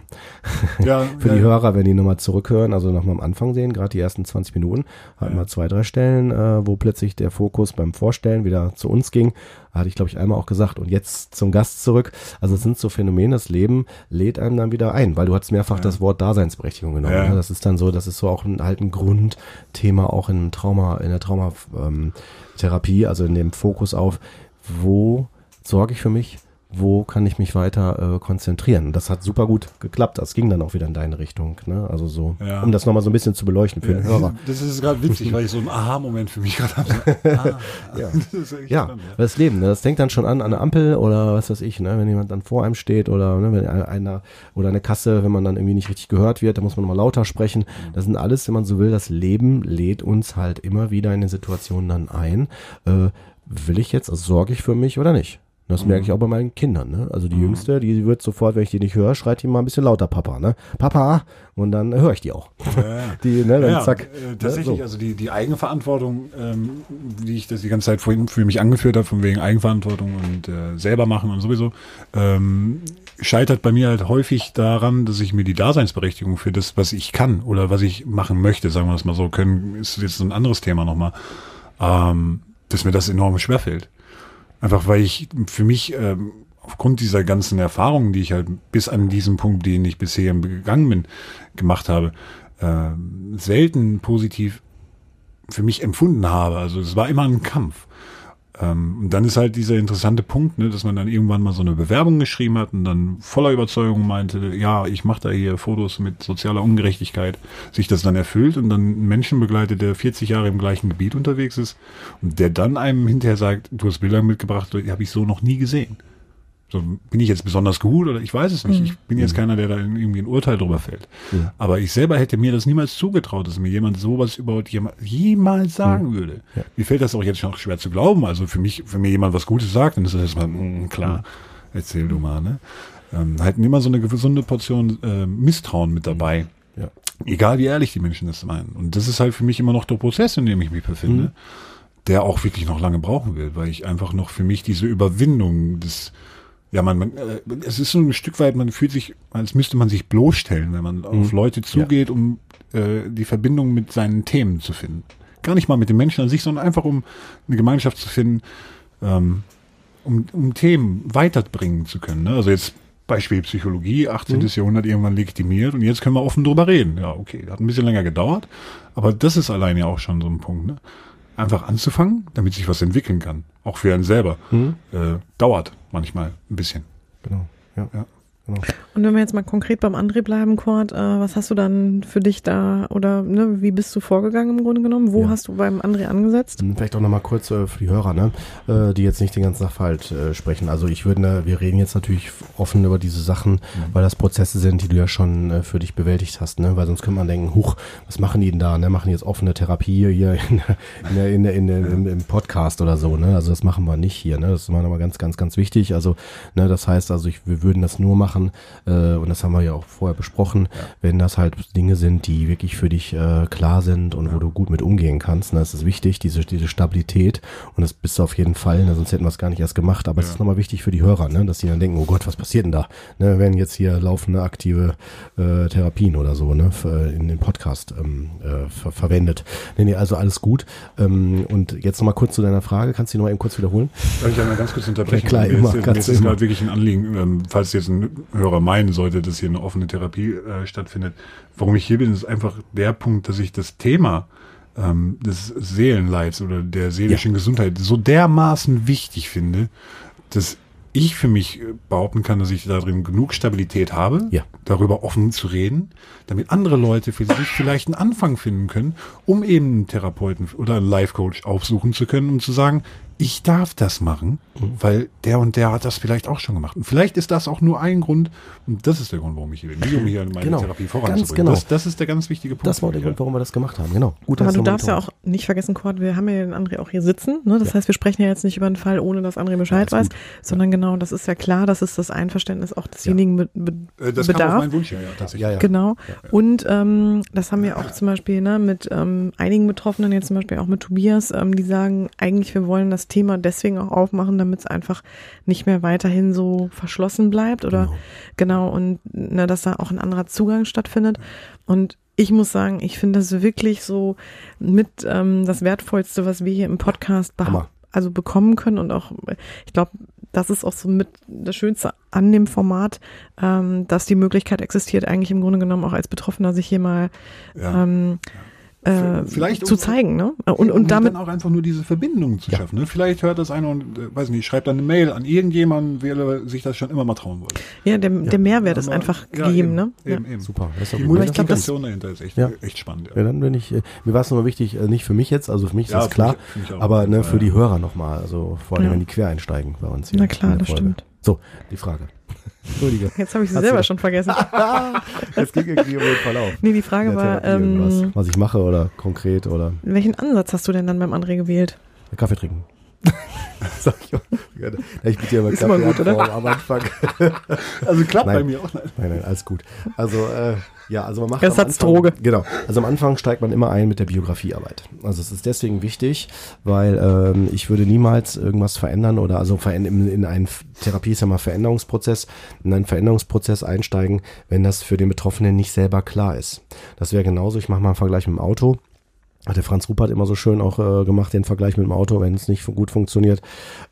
Ja, Für ja, die Hörer, wenn die nochmal zurückhören, also nochmal am Anfang sehen, gerade die ersten 20 Minuten, hatten ja. wir zwei, drei Stellen, äh, wo plötzlich der Fokus beim Vorstellen wieder zu uns ging hatte ich, glaube ich, einmal auch gesagt. Und jetzt zum Gast zurück. Also es sind so Phänomene, das Leben lädt einem dann wieder ein, weil du hast mehrfach ja. das Wort Daseinsberechtigung genommen. Ja. Ne? Das ist dann so, das ist so auch ein, halt ein Grundthema auch in Trauma, in der Traumatherapie, ähm, also in dem Fokus auf, wo sorge ich für mich, wo kann ich mich weiter äh, konzentrieren. Das hat super gut geklappt. Das ging dann auch wieder in deine Richtung. Ne? Also so, ja. um das nochmal so ein bisschen zu beleuchten für ja. den Hörer. Das ist gerade witzig, weil ich so einen Aha-Moment für mich gerade habe. Ah, ja, das, ja. Spannend, das Leben, ne? das denkt dann schon an, eine Ampel oder was weiß ich, ne? wenn jemand dann vor einem steht oder ne, wenn einer oder eine Kasse, wenn man dann irgendwie nicht richtig gehört wird, da muss man nochmal lauter sprechen. Das sind alles, wenn man so will, das Leben lädt uns halt immer wieder in den Situationen dann ein. Äh, will ich jetzt, also sorge ich für mich oder nicht? Das mhm. merke ich auch bei meinen Kindern. Ne? Also die mhm. Jüngste, die wird sofort, wenn ich die nicht höre, schreit die mal ein bisschen lauter Papa. Ne? Papa! Und dann höre ich die auch. Ja, die, ne, dann ja, zack. Äh, ne, tatsächlich, so. also die, die Eigenverantwortung, ähm, wie ich das die ganze Zeit vorhin für mich angeführt habe, von wegen Eigenverantwortung und äh, selber machen und sowieso, ähm, scheitert bei mir halt häufig daran, dass ich mir die Daseinsberechtigung für das, was ich kann oder was ich machen möchte, sagen wir das mal so, können, ist jetzt ein anderes Thema nochmal, ähm, dass mir das enorm schwerfällt. Einfach weil ich für mich ähm, aufgrund dieser ganzen Erfahrungen, die ich halt bis an diesem Punkt, den ich bisher gegangen bin, gemacht habe, äh, selten positiv für mich empfunden habe. Also es war immer ein Kampf. Ähm, und dann ist halt dieser interessante Punkt, ne, dass man dann irgendwann mal so eine Bewerbung geschrieben hat und dann voller Überzeugung meinte, ja, ich mache da hier Fotos mit sozialer Ungerechtigkeit, sich das dann erfüllt und dann einen Menschen begleitet, der 40 Jahre im gleichen Gebiet unterwegs ist und der dann einem hinterher sagt, du hast Bilder mitgebracht, die habe ich so noch nie gesehen. So, bin ich jetzt besonders gut oder ich weiß es nicht. Mhm. Ich bin jetzt mhm. keiner, der da irgendwie ein Urteil drüber fällt. Ja. Aber ich selber hätte mir das niemals zugetraut, dass mir jemand sowas überhaupt jemals sagen mhm. würde. Ja. Mir fällt das auch jetzt schon schwer zu glauben. Also für mich, wenn mir jemand was Gutes sagt, dann ist das erstmal, mh, klar, erzähl du mal, ne? Ähm, halten immer so eine gesunde Portion äh, Misstrauen mit dabei. Ja. Egal wie ehrlich die Menschen das meinen. Und das ist halt für mich immer noch der Prozess, in dem ich mich befinde, mhm. der auch wirklich noch lange brauchen wird, weil ich einfach noch für mich diese Überwindung des ja, man, man äh, es ist so ein Stück weit, man fühlt sich, als müsste man sich bloßstellen, wenn man mhm. auf Leute zugeht, ja. um äh, die Verbindung mit seinen Themen zu finden. Gar nicht mal mit den Menschen an sich, sondern einfach um eine Gemeinschaft zu finden, ähm, um, um Themen weiterbringen zu können. Ne? Also jetzt Beispiel Psychologie, 18. Mhm. Jahrhundert irgendwann legitimiert und jetzt können wir offen drüber reden. Ja, okay, hat ein bisschen länger gedauert, aber das ist alleine ja auch schon so ein Punkt. Ne? Einfach anzufangen, damit sich was entwickeln kann. Auch für einen selber. Mhm. Äh, dauert manchmal ein bisschen. Genau. Ja. ja. Genau. Und wenn wir jetzt mal konkret beim André bleiben, Kurt, äh, was hast du dann für dich da oder ne, wie bist du vorgegangen im Grunde genommen? Wo ja. hast du beim André angesetzt? Hm, vielleicht auch nochmal kurz äh, für die Hörer, ne, äh, die jetzt nicht den ganzen Sachverhalt äh, sprechen. Also ich würde, ne, wir reden jetzt natürlich offen über diese Sachen, mhm. weil das Prozesse sind, die du ja schon äh, für dich bewältigt hast, ne? Weil sonst könnte man denken, huch, was machen die denn da? Ne? Machen die jetzt offene Therapie hier in, in, der, in, der, in, der, im, im Podcast oder so, ne? Also das machen wir nicht hier, ne? Das ist mal nochmal ganz, ganz, ganz wichtig. Also, ne, das heißt also, ich, wir würden das nur machen, äh, und das haben wir ja auch vorher besprochen, ja. wenn das halt Dinge sind, die wirklich für dich äh, klar sind und ja. wo du gut mit umgehen kannst, ne, das ist wichtig, diese, diese Stabilität und das bist du auf jeden Fall, ne, sonst hätten wir es gar nicht erst gemacht, aber es ist nochmal wichtig für die Hörer, ne, dass die dann denken, oh Gott, was passiert denn da? Ne, werden jetzt hier laufende aktive äh, Therapien oder so, ne, für, in den Podcast ähm, äh, ver verwendet. Nee, nee, also alles gut. Ähm, und jetzt nochmal kurz zu deiner Frage, kannst du die noch eben kurz wiederholen? Darf ich einmal ganz kurz unterbrechen? Ja, klar, immer. Mir ist, mir ist gerade wirklich ein Anliegen, ähm, falls jetzt ein Hörer meinen sollte, dass hier eine offene Therapie äh, stattfindet. Warum ich hier bin, ist einfach der Punkt, dass ich das Thema ähm, des Seelenleids oder der seelischen ja. Gesundheit so dermaßen wichtig finde, dass ich für mich äh, behaupten kann, dass ich darin genug Stabilität habe, ja. darüber offen zu reden, damit andere Leute für sich vielleicht einen Anfang finden können, um eben einen Therapeuten oder einen Life-Coach aufsuchen zu können und zu sagen, ich darf das machen, mhm. weil der und der hat das vielleicht auch schon gemacht. Und vielleicht ist das auch nur ein Grund, und das ist der Grund, warum ich hier bin, um hier meine genau. Therapie voranzubringen. Genau. Das, das, ist der ganz wichtige Punkt. Das war der Grund, warum wir das gemacht haben, genau. Gut, Aber du darfst ja auch nicht vergessen, Cord, wir haben ja den André auch hier sitzen. Ne? Das ja. heißt, wir sprechen ja jetzt nicht über einen Fall, ohne dass André Bescheid ja, weiß, gut. sondern genau, das ist ja klar, das ist das Einverständnis auch desjenigen ja. be be das bedarf. Kam auf Wunsch, ja, ja, tatsächlich. Ja, ja. Genau. Und ähm, das haben wir auch zum Beispiel ne, mit ähm, einigen Betroffenen, jetzt zum Beispiel auch mit Tobias, ähm, die sagen, eigentlich wir wollen das Thema deswegen auch auch aufmachen, damit es einfach nicht mehr weiterhin so verschlossen bleibt oder genau, genau und ne, dass da auch ein anderer Zugang stattfindet. Und ich muss sagen, ich finde das wirklich so mit ähm, das Wertvollste, was wir hier im Podcast also bekommen können und auch, ich glaube, das ist auch so mit das Schönste an dem Format, ähm, dass die Möglichkeit existiert, eigentlich im Grunde genommen auch als Betroffener sich hier mal ja. ähm, ja äh, Vielleicht zu zeigen, ne? Und, und damit dann auch einfach nur diese Verbindung zu ja. schaffen. Ne? Vielleicht hört das einer und äh, weiß nicht, schreibt dann eine Mail an irgendjemanden, wer sich das schon immer mal trauen wollte. Ja, der, ja. der Mehrwert ist einfach ja, gegeben, eben, ne? Eben, eben. Super. Die Multiplikation dahinter ist echt, echt spannend. Ja. dann bin ich, äh, mir war es nochmal wichtig, äh, nicht für mich jetzt, also für mich ist das klar, mich, mich aber ne, für die Hörer nochmal, also vor allem, wenn die quer einsteigen bei uns hier. Na klar, das stimmt. So, die Frage. Entschuldige. Jetzt habe ich sie selber schon vergessen. Es ging irgendwie um den Verlauf. Nee, die Frage war, ähm, was ich mache oder konkret oder. Welchen Ansatz hast du denn dann beim André gewählt? Kaffee trinken. Sag ich auch. Ich bitte ja mal Ist Kaffee immer gut, oder? am Anfang. Also klappt nein, bei mir auch. Nein, nein, nein alles gut. Also äh, ja, also man macht Ersatzdroge. Genau. Also am Anfang steigt man immer ein mit der Biografiearbeit. Also es ist deswegen wichtig, weil ähm, ich würde niemals irgendwas verändern oder also in, in einen Therapie ist ja mal Veränderungsprozess, in einen Veränderungsprozess einsteigen, wenn das für den Betroffenen nicht selber klar ist. Das wäre genauso, ich mache mal einen Vergleich mit dem Auto hat der Franz Rupert immer so schön auch äh, gemacht, den Vergleich mit dem Auto, wenn es nicht gut funktioniert,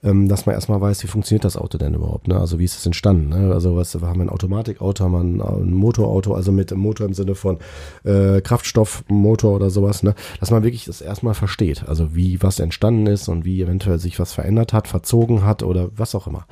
ähm, dass man erstmal weiß, wie funktioniert das Auto denn überhaupt, ne? Also wie ist es entstanden, ne? Also was haben wir ein Automatikauto, haben wir ein, Motorauto, also mit Motor im Sinne von äh, Kraftstoffmotor oder sowas, ne? Dass man wirklich das erstmal versteht, also wie was entstanden ist und wie eventuell sich was verändert hat, verzogen hat oder was auch immer.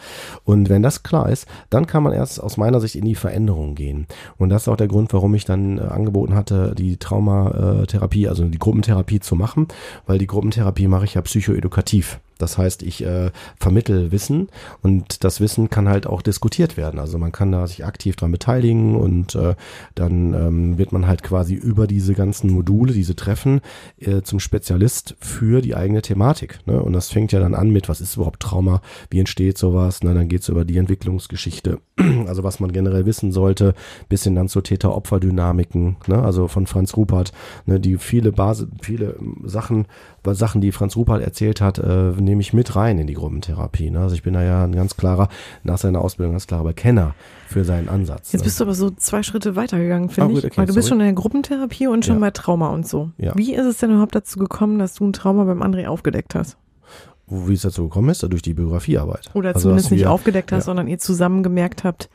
Und wenn das klar ist, dann kann man erst aus meiner Sicht in die Veränderung gehen. Und das ist auch der Grund, warum ich dann äh, angeboten hatte, die Traumatherapie, also die Gruppentherapie Gruppentherapie zu machen, weil die Gruppentherapie mache ich ja psychoedukativ. Das heißt, ich äh, vermittel Wissen und das Wissen kann halt auch diskutiert werden. Also man kann da sich aktiv dran beteiligen und äh, dann ähm, wird man halt quasi über diese ganzen Module, diese Treffen äh, zum Spezialist für die eigene Thematik. Ne? Und das fängt ja dann an mit, was ist überhaupt Trauma, wie entsteht sowas, ne? dann geht's über die Entwicklungsgeschichte, also was man generell wissen sollte, bis hin dann zu Täter-Opfer-Dynamiken, ne? also von Franz Rupert, ne? die viele Basis, viele Sachen Sachen, die Franz Rupert erzählt hat, äh, nehme ich mit rein in die Gruppentherapie. Ne? Also ich bin da ja ein ganz klarer, nach seiner Ausbildung ganz klarer Bekenner für seinen Ansatz. Jetzt bist du aber so zwei Schritte weitergegangen, finde oh, ich. Okay, Weil du sorry. bist schon in der Gruppentherapie und schon ja. bei Trauma und so. Ja. Wie ist es denn überhaupt dazu gekommen, dass du ein Trauma beim André aufgedeckt hast? Wie es dazu gekommen ist? Durch die Biografiearbeit. Oder also zumindest nicht aufgedeckt hast, ja. sondern ihr zusammen gemerkt habt,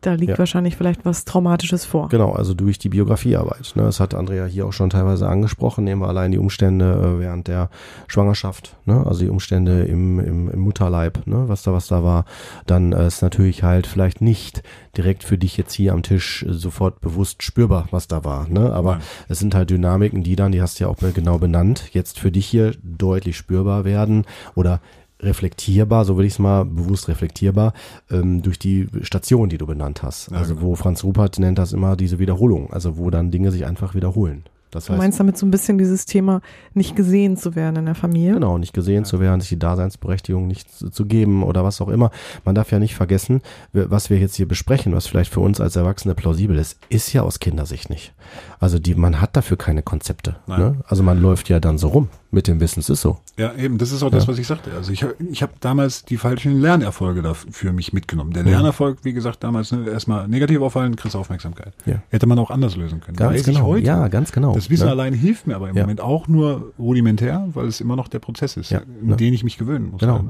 da liegt ja. wahrscheinlich vielleicht was Traumatisches vor. Genau, also durch die Biografiearbeit. Ne? Das hat Andrea hier auch schon teilweise angesprochen. Nehmen wir allein die Umstände äh, während der Schwangerschaft, ne? also die Umstände im, im, im Mutterleib, ne? was da was da war. Dann äh, ist natürlich halt vielleicht nicht direkt für dich jetzt hier am Tisch äh, sofort bewusst spürbar, was da war. Ne? Aber Nein. es sind halt Dynamiken, die dann, die hast du ja auch genau benannt, jetzt für dich hier deutlich spürbar werden oder reflektierbar, so würde ich es mal bewusst reflektierbar, ähm, durch die Station, die du benannt hast. Ja, also genau. wo Franz Rupert nennt das immer diese Wiederholung, also wo dann Dinge sich einfach wiederholen. Das heißt, du meinst damit so ein bisschen dieses Thema, nicht gesehen zu werden in der Familie? Genau, nicht gesehen ja. zu werden, sich die Daseinsberechtigung nicht zu, zu, geben oder was auch immer. Man darf ja nicht vergessen, was wir jetzt hier besprechen, was vielleicht für uns als Erwachsene plausibel ist, ist ja aus Kindersicht nicht. Also die, man hat dafür keine Konzepte. Ne? Also man läuft ja dann so rum mit dem Wissen, es ist so. Ja, eben, das ist auch das, was ich sagte. Also ich, ich habe damals die falschen Lernerfolge dafür mich mitgenommen. Der Lernerfolg, wie gesagt, damals ne, erstmal negativ auffallen, kriegst Aufmerksamkeit. Ja. Hätte man auch anders lösen können. Ganz Weiß genau. Heute, ja, ganz genau. Das Wissen ne? allein hilft mir aber im ja. Moment auch nur rudimentär, weil es immer noch der Prozess ist, ja. in ne? den ich mich gewöhnen muss. Genau.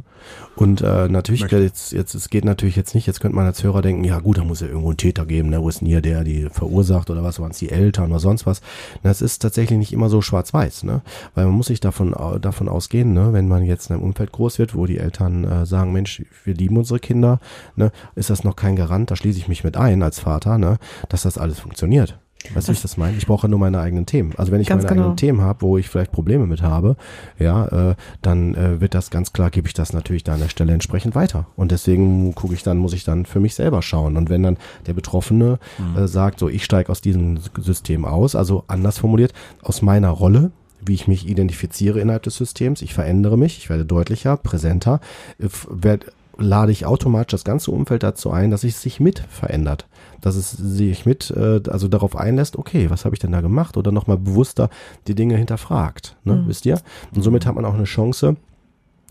Und äh, natürlich, jetzt, jetzt, es geht natürlich jetzt nicht, jetzt könnte man als Hörer denken, ja gut, da muss ja irgendwo einen Täter geben, ne? wo ist denn hier der, die verursacht oder was waren es, die Eltern oder sonst was. Das ist tatsächlich nicht immer so schwarz-weiß, ne? Weil man muss sich davon, davon ausgehen, ausgehen, ne? wenn man jetzt in einem Umfeld groß wird, wo die Eltern äh, sagen, Mensch, wir lieben unsere Kinder, ne? ist das noch kein Garant, da schließe ich mich mit ein als Vater, ne? dass das alles funktioniert. Weißt du, wie ich das meine? Ich brauche nur meine eigenen Themen. Also wenn ich meine genau. eigenen Themen habe, wo ich vielleicht Probleme mit habe, ja, äh, dann äh, wird das ganz klar, gebe ich das natürlich da an der Stelle entsprechend weiter. Und deswegen gucke ich dann, muss ich dann für mich selber schauen. Und wenn dann der Betroffene mhm. äh, sagt, so ich steige aus diesem System aus, also anders formuliert, aus meiner Rolle, wie ich mich identifiziere innerhalb des Systems. Ich verändere mich, ich werde deutlicher, präsenter, werde lade ich automatisch das ganze Umfeld dazu ein, dass es sich mit verändert. Dass es sich mit, äh, also darauf einlässt, okay, was habe ich denn da gemacht? Oder nochmal bewusster die Dinge hinterfragt. Ne? Mhm. Wisst ihr? Und somit hat man auch eine Chance,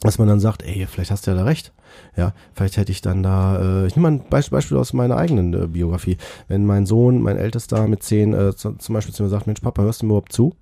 dass man dann sagt, ey, vielleicht hast du ja da recht. Ja, vielleicht hätte ich dann da, äh, ich nehme mal ein Beispiel, Beispiel aus meiner eigenen äh, Biografie. Wenn mein Sohn, mein Ältester mit zehn äh, zum Beispiel zu mir sagt, Mensch, Papa, hörst du mir überhaupt zu?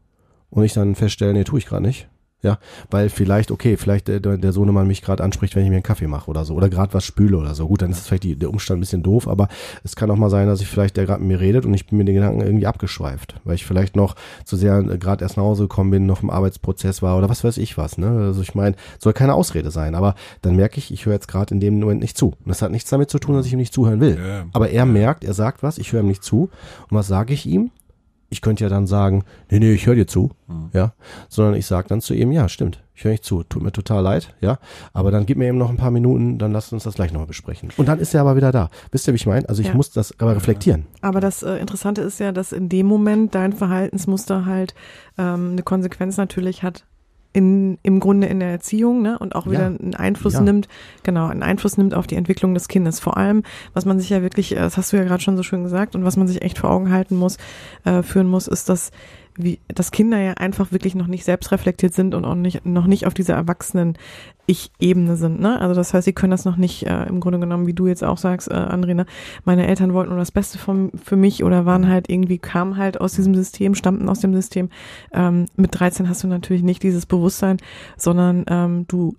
Und ich dann feststelle, nee, tue ich gerade nicht ja, weil vielleicht, okay, vielleicht der, der Sohnemann mich gerade anspricht, wenn ich mir einen Kaffee mache oder so. Oder gerade was spüle oder so. Gut, dann ist es vielleicht die, der Umstand ein bisschen doof, aber es kann auch mal sein, dass ich vielleicht, der gerade mit mir redet und ich bin mit den Gedanken irgendwie abgeschweift. Weil ich vielleicht noch zu sehr äh, gerade erst nach Hause gekommen bin, noch im Arbeitsprozess war oder was weiß ich was. Ne? Also ich meine, soll keine Ausrede sein. Aber dann merke ich, ich höre jetzt gerade in dem Moment nicht zu. Und das hat nichts damit zu tun, dass ich ihm nicht zuhören will. Ja. Aber er merkt, er sagt was, ich höre ihm nicht zu. Und was sage ich ihm? Ich könnte ja dann sagen, nee, nee, ich höre dir zu, mhm. ja, sondern ich sage dann zu ihm, ja, stimmt, ich höre nicht zu, tut mir total leid, ja, aber dann gib mir eben noch ein paar Minuten, dann lasst uns das gleich nochmal besprechen. Und dann ist er aber wieder da. Wisst ihr, wie ich meine? Also ich ja. muss das aber reflektieren. Aber das äh, Interessante ist ja, dass in dem Moment dein Verhaltensmuster halt ähm, eine Konsequenz natürlich hat in, im Grunde in der Erziehung ne, und auch wieder ja. einen Einfluss ja. nimmt, genau, einen Einfluss nimmt auf die Entwicklung des Kindes. Vor allem, was man sich ja wirklich, äh, das hast du ja gerade schon so schön gesagt, und was man sich echt vor Augen halten muss, äh, führen muss, ist, dass wie, dass Kinder ja einfach wirklich noch nicht selbstreflektiert sind und auch nicht, noch nicht auf dieser erwachsenen Ich-Ebene sind. Ne? Also das heißt, sie können das noch nicht äh, im Grunde genommen, wie du jetzt auch sagst, äh, André, ne? meine Eltern wollten nur das Beste vom, für mich oder waren halt irgendwie, kamen halt aus diesem System, stammten aus dem System. Ähm, mit 13 hast du natürlich nicht dieses Bewusstsein, sondern ähm, du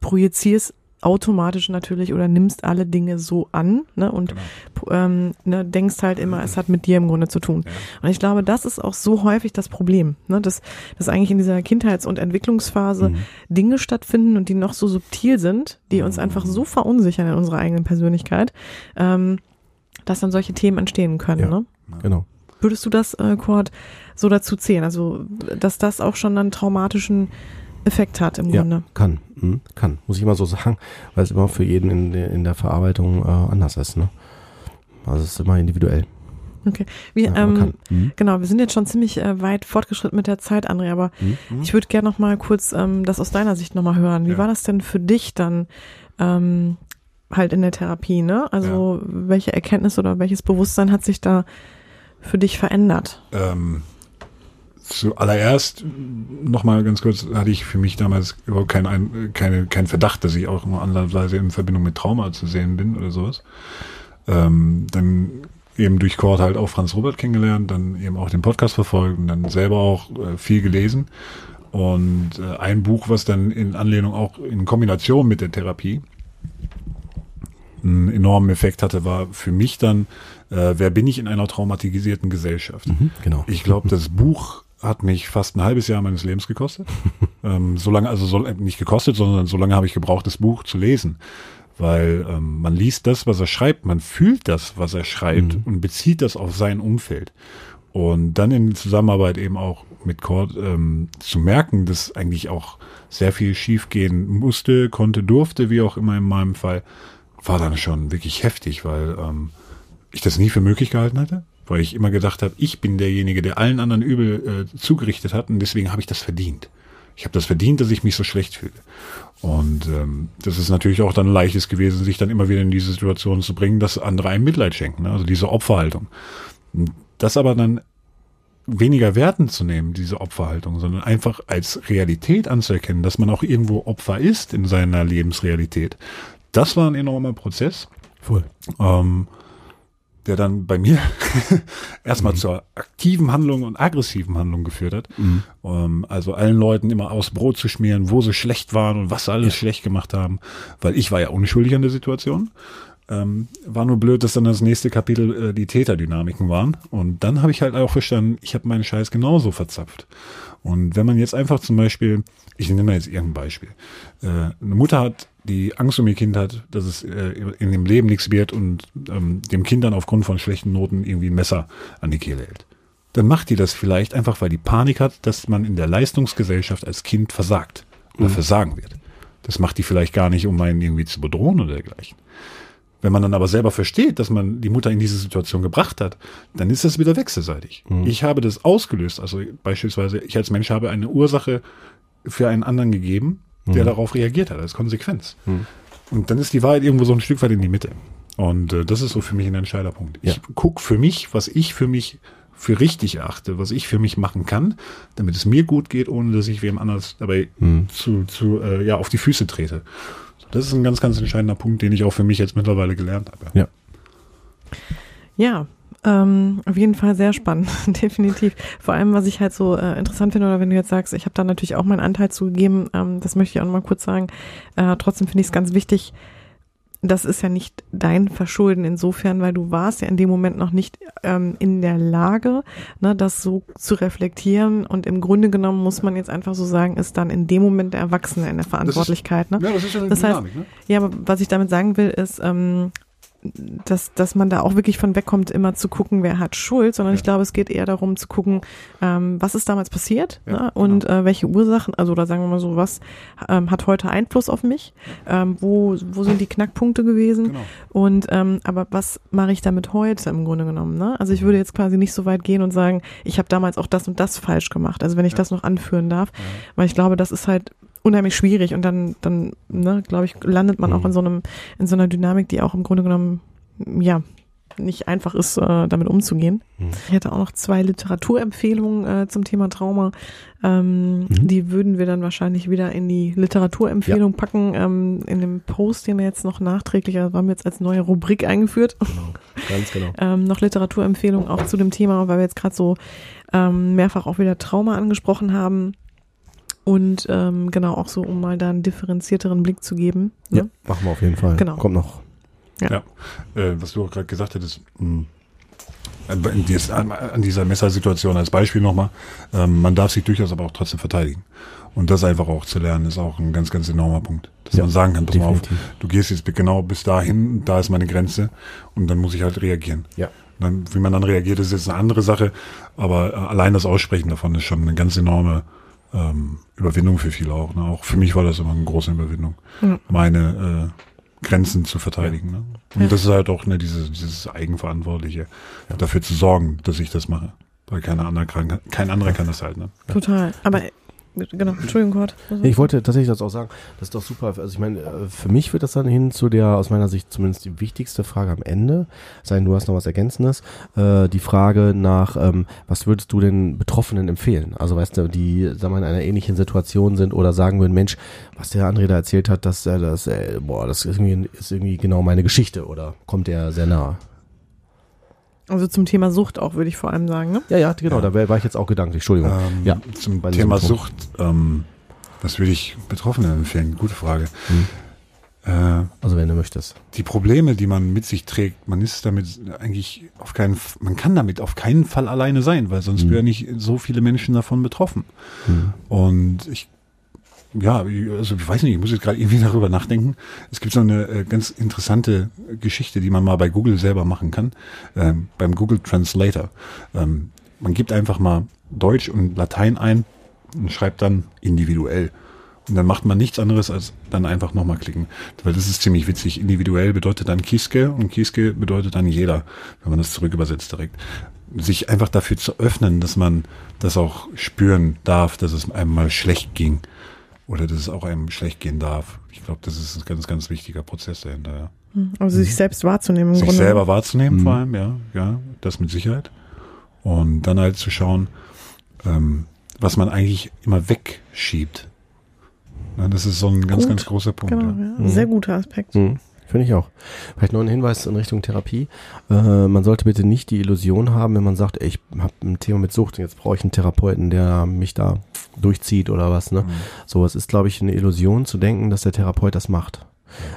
projizierst automatisch natürlich oder nimmst alle Dinge so an ne, und genau. ähm, ne, denkst halt immer, es hat mit dir im Grunde zu tun. Ja. Und ich glaube, das ist auch so häufig das Problem, ne, dass, dass eigentlich in dieser Kindheits- und Entwicklungsphase mhm. Dinge stattfinden und die noch so subtil sind, die uns einfach so verunsichern in unserer eigenen Persönlichkeit, ähm, dass dann solche Themen entstehen können. Ja, ne? Genau. Würdest du das, äh, Kurt, so dazu zählen? Also, dass das auch schon dann traumatischen Effekt hat im ja, Grunde. Kann, hm, kann, muss ich mal so sagen, weil es immer für jeden in der, in der Verarbeitung äh, anders ist. Ne? Also es ist immer individuell. Okay. Wie, ja, ähm, mhm. Genau, wir sind jetzt schon ziemlich äh, weit fortgeschritten mit der Zeit, André, aber mhm. ich würde gerne noch mal kurz ähm, das aus deiner Sicht noch mal hören. Wie ja. war das denn für dich dann ähm, halt in der Therapie? Ne? Also ja. welche Erkenntnis oder welches Bewusstsein hat sich da für dich verändert? Ähm, zuallererst nochmal ganz kurz, hatte ich für mich damals überhaupt keinen keine, kein Verdacht, dass ich auch nur andererseits in Verbindung mit Trauma zu sehen bin oder sowas. Ähm, dann eben durch Kurt halt auch Franz Robert kennengelernt, dann eben auch den Podcast verfolgt und dann selber auch äh, viel gelesen. Und äh, ein Buch, was dann in Anlehnung auch in Kombination mit der Therapie einen enormen Effekt hatte, war für mich dann, äh, wer bin ich in einer traumatisierten Gesellschaft? Mhm, genau. Ich glaube, das Buch hat mich fast ein halbes Jahr meines Lebens gekostet. ähm, so lange, also so, nicht gekostet, sondern so lange habe ich gebraucht, das Buch zu lesen. Weil ähm, man liest das, was er schreibt, man fühlt das, was er schreibt mhm. und bezieht das auf sein Umfeld. Und dann in Zusammenarbeit eben auch mit Cord ähm, zu merken, dass eigentlich auch sehr viel schiefgehen musste, konnte, durfte, wie auch immer in meinem Fall, war dann schon wirklich heftig, weil ähm, ich das nie für möglich gehalten hatte weil ich immer gedacht habe, ich bin derjenige, der allen anderen übel äh, zugerichtet hat und deswegen habe ich das verdient. Ich habe das verdient, dass ich mich so schlecht fühle. Und ähm, das ist natürlich auch dann leichtes gewesen, sich dann immer wieder in diese Situation zu bringen, dass andere einem Mitleid schenken, ne? also diese Opferhaltung. Das aber dann weniger werten zu nehmen, diese Opferhaltung, sondern einfach als Realität anzuerkennen, dass man auch irgendwo Opfer ist in seiner Lebensrealität. Das war ein enormer Prozess. Voll. Ähm, der dann bei mir erstmal mhm. zur aktiven Handlung und aggressiven Handlung geführt hat. Mhm. Um, ähm, also allen Leuten immer aus Brot zu schmieren, wo sie schlecht waren und was sie alles ja. schlecht gemacht haben, weil ich war ja unschuldig an der Situation. Ähm, war nur blöd, dass dann das nächste Kapitel äh, die Täterdynamiken waren. Und dann habe ich halt auch verstanden, ich habe meinen Scheiß genauso verzapft. Und wenn man jetzt einfach zum Beispiel, ich nehme jetzt irgendein Beispiel, äh, eine Mutter hat, die Angst um ihr Kind hat, dass es äh, in dem Leben nichts wird und ähm, dem Kind dann aufgrund von schlechten Noten irgendwie ein Messer an die Kehle hält. Dann macht die das vielleicht einfach, weil die Panik hat, dass man in der Leistungsgesellschaft als Kind versagt oder mhm. versagen wird. Das macht die vielleicht gar nicht, um einen irgendwie zu bedrohen oder dergleichen. Wenn man dann aber selber versteht, dass man die Mutter in diese Situation gebracht hat, dann ist das wieder wechselseitig. Mhm. Ich habe das ausgelöst. Also beispielsweise, ich als Mensch habe eine Ursache für einen anderen gegeben, der mhm. darauf reagiert hat, als Konsequenz. Mhm. Und dann ist die Wahrheit irgendwo so ein Stück weit in die Mitte. Und äh, das ist so für mich ein entscheidender Punkt. Ja. Ich gucke für mich, was ich für mich für richtig erachte, was ich für mich machen kann, damit es mir gut geht, ohne dass ich wem anders dabei mhm. zu, zu äh, ja, auf die Füße trete. Das ist ein ganz, ganz entscheidender Punkt, den ich auch für mich jetzt mittlerweile gelernt habe. Ja. Ja, ähm, auf jeden Fall sehr spannend, definitiv. Vor allem, was ich halt so äh, interessant finde, oder wenn du jetzt sagst, ich habe da natürlich auch meinen Anteil zugegeben, ähm, das möchte ich auch noch mal kurz sagen. Äh, trotzdem finde ich es ganz wichtig, das ist ja nicht dein Verschulden insofern, weil du warst ja in dem Moment noch nicht ähm, in der Lage, ne, das so zu reflektieren. Und im Grunde genommen muss man jetzt einfach so sagen, ist dann in dem Moment der Erwachsene in der Verantwortlichkeit. Ist, ne? Ja, das ist ja eine das Dynamik, heißt, ne? Ja, aber was ich damit sagen will, ist, ähm, dass, dass man da auch wirklich von wegkommt, immer zu gucken, wer hat Schuld, sondern ja. ich glaube, es geht eher darum zu gucken, ähm, was ist damals passiert ja, ne? und genau. äh, welche Ursachen, also oder sagen wir mal so, was ähm, hat heute Einfluss auf mich, ähm, wo, wo sind die Knackpunkte gewesen genau. und ähm, aber was mache ich damit heute im Grunde genommen? Ne? Also ich würde jetzt quasi nicht so weit gehen und sagen, ich habe damals auch das und das falsch gemacht, also wenn ich ja. das noch anführen darf, weil ich glaube, das ist halt unheimlich schwierig und dann, dann, ne, glaube ich, landet man mhm. auch in so einem, in so einer Dynamik, die auch im Grunde genommen, ja, nicht einfach ist, äh, damit umzugehen. Mhm. Ich hätte auch noch zwei Literaturempfehlungen äh, zum Thema Trauma. Ähm, mhm. Die würden wir dann wahrscheinlich wieder in die Literaturempfehlung ja. packen. Ähm, in dem Post, den wir jetzt noch nachträglich, also haben wir jetzt als neue Rubrik eingeführt. Genau, ganz genau. ähm, noch Literaturempfehlungen auch zu dem Thema, weil wir jetzt gerade so ähm, mehrfach auch wieder Trauma angesprochen haben. Und ähm, genau auch so, um mal da einen differenzierteren Blick zu geben. Ne? Ja, machen wir auf jeden Fall. Genau. Kommt noch. Ja, ja. Äh, was du auch gerade gesagt hättest, mh, hm, an dieser Messersituation als Beispiel nochmal, ähm, man darf sich durchaus aber auch trotzdem verteidigen. Und das einfach auch zu lernen, ist auch ein ganz, ganz enormer Punkt. Dass ja, man sagen kann, pass definitiv. mal auf, du gehst jetzt genau bis dahin, da ist meine Grenze und dann muss ich halt reagieren. Ja. Dann, wie man dann reagiert, ist jetzt eine andere Sache, aber äh, allein das Aussprechen davon ist schon eine ganz enorme ähm, Überwindung für viele auch. Ne? Auch für mich war das immer eine große Überwindung, mhm. meine äh, Grenzen zu verteidigen. Ne? Und ja. das ist halt auch ne, diese, dieses Eigenverantwortliche, ja. dafür zu sorgen, dass ich das mache. Weil keiner andere kann, kein anderer kann das halt. Ne? Total. Aber genau, Entschuldigung, Gott. Ich wollte tatsächlich das auch sagen, das ist doch super. Also ich meine, äh, für mich wird das dann hin zu der, aus meiner Sicht zumindest die wichtigste Frage am Ende sein, du hast noch was Ergänzendes, äh, die Frage nach, ähm, was würdest du den Betroffenen empfehlen? Also weißt du, die, sagen wir, in einer ähnlichen Situation sind oder sagen würden, Mensch, was der André da erzählt hat, das, äh, das, äh, boah, das ist irgendwie, ist irgendwie genau meine Geschichte oder kommt der sehr nah? Also zum Thema Sucht auch, würde ich vor allem sagen, ne? Ja, ja, genau, ja. da war ich jetzt auch gedanklich, Entschuldigung. Ähm, ja, zum Thema Sucht, ähm, was würde ich Betroffenen empfehlen? Gute Frage. Hm. Äh, also wenn du möchtest. Die Probleme, die man mit sich trägt, man ist damit eigentlich auf keinen, man kann damit auf keinen Fall alleine sein, weil sonst hm. wären nicht so viele Menschen davon betroffen. Hm. Und ich ja, also ich weiß nicht, ich muss jetzt gerade irgendwie darüber nachdenken. Es gibt so eine äh, ganz interessante Geschichte, die man mal bei Google selber machen kann, ähm, beim Google Translator. Ähm, man gibt einfach mal Deutsch und Latein ein und schreibt dann individuell. Und dann macht man nichts anderes als dann einfach nochmal klicken. Weil das ist ziemlich witzig. Individuell bedeutet dann Kieske und Kieske bedeutet dann jeder, wenn man das zurück übersetzt direkt. Sich einfach dafür zu öffnen, dass man das auch spüren darf, dass es einem mal schlecht ging oder dass es auch einem schlecht gehen darf. Ich glaube, das ist ein ganz, ganz wichtiger Prozess dahinter. Ja. Also sich selbst wahrzunehmen. Sich Grunde. selber wahrzunehmen mhm. vor allem, ja, ja, das mit Sicherheit. Und dann halt zu schauen, ähm, was man eigentlich immer wegschiebt. Ja, das ist so ein ganz, Gut. ganz großer Punkt. Genau, ja. Ja. Sehr guter Aspekt. Mhm. Finde ich auch. Vielleicht noch ein Hinweis in Richtung Therapie. Äh, man sollte bitte nicht die Illusion haben, wenn man sagt, ey, ich habe ein Thema mit Sucht und jetzt brauche ich einen Therapeuten, der mich da durchzieht oder was. Ne? Mhm. So, es ist, glaube ich, eine Illusion zu denken, dass der Therapeut das macht.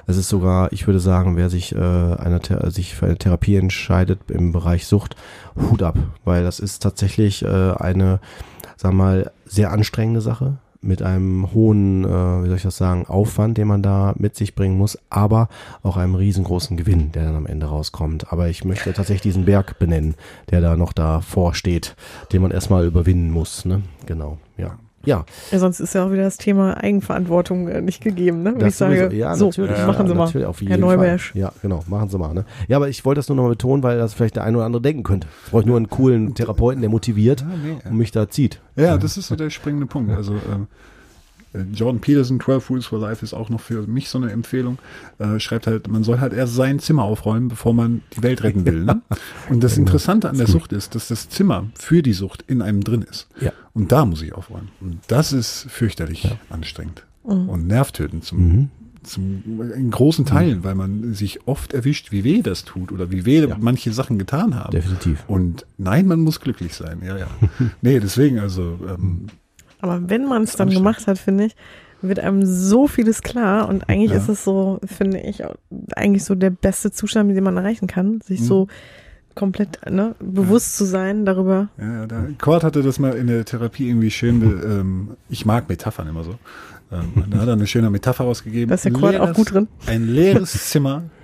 Es ist sogar, ich würde sagen, wer sich, äh, einer, sich für eine Therapie entscheidet im Bereich Sucht, Hut ab, weil das ist tatsächlich äh, eine, sag mal, sehr anstrengende Sache mit einem hohen, äh, wie soll ich das sagen, Aufwand, den man da mit sich bringen muss, aber auch einem riesengroßen Gewinn, der dann am Ende rauskommt. Aber ich möchte tatsächlich diesen Berg benennen, der da noch davor steht, den man erstmal überwinden muss. Ne? Genau, ja. Ja. ja. Sonst ist ja auch wieder das Thema Eigenverantwortung äh, nicht gegeben, ne? Wenn ich sage, ja, so, natürlich, machen ja, Sie mal, auf jeden Herr Neubersch. Fall. Ja, genau, machen Sie mal. Ne? Ja, aber ich wollte das nur noch mal betonen, weil das vielleicht der eine oder andere denken könnte. Ich brauche nur einen coolen Therapeuten, der motiviert nee, und mich da zieht. Ja, das ist so der springende Punkt. Also ähm, äh, Jordan Peterson, 12 Rules for Life ist auch noch für mich so eine Empfehlung. Äh, schreibt halt, man soll halt erst sein Zimmer aufräumen, bevor man die Welt retten will. Ne? Und das Interessante an der Sucht ist, dass das Zimmer für die Sucht in einem drin ist. Ja. Und da muss ich aufräumen. Und das ist fürchterlich ja. anstrengend Mhm. und nervtötend zum, Mhm. zum in großen Teilen, weil man sich oft erwischt, wie weh das tut oder wie weh Ja. manche Sachen getan haben. Definitiv. Und nein, man muss glücklich sein. Ja, ja. nee, deswegen also ähm, Aber wenn man es dann gemacht hat, finde ich, wird einem so vieles klar und eigentlich Ja. ist es so, finde ich, eigentlich so der beste Zustand, den man erreichen kann, sich Mhm. so komplett ne, bewusst zu sein darüber. Ja, ja, da, Kurt hatte das mal in der Therapie irgendwie schön, ähm, ich mag Metaphern immer so. Ähm, da hat er eine schöne Metapher ausgegeben. Da ist der Kurt auch gut drin. Ein leeres Zimmer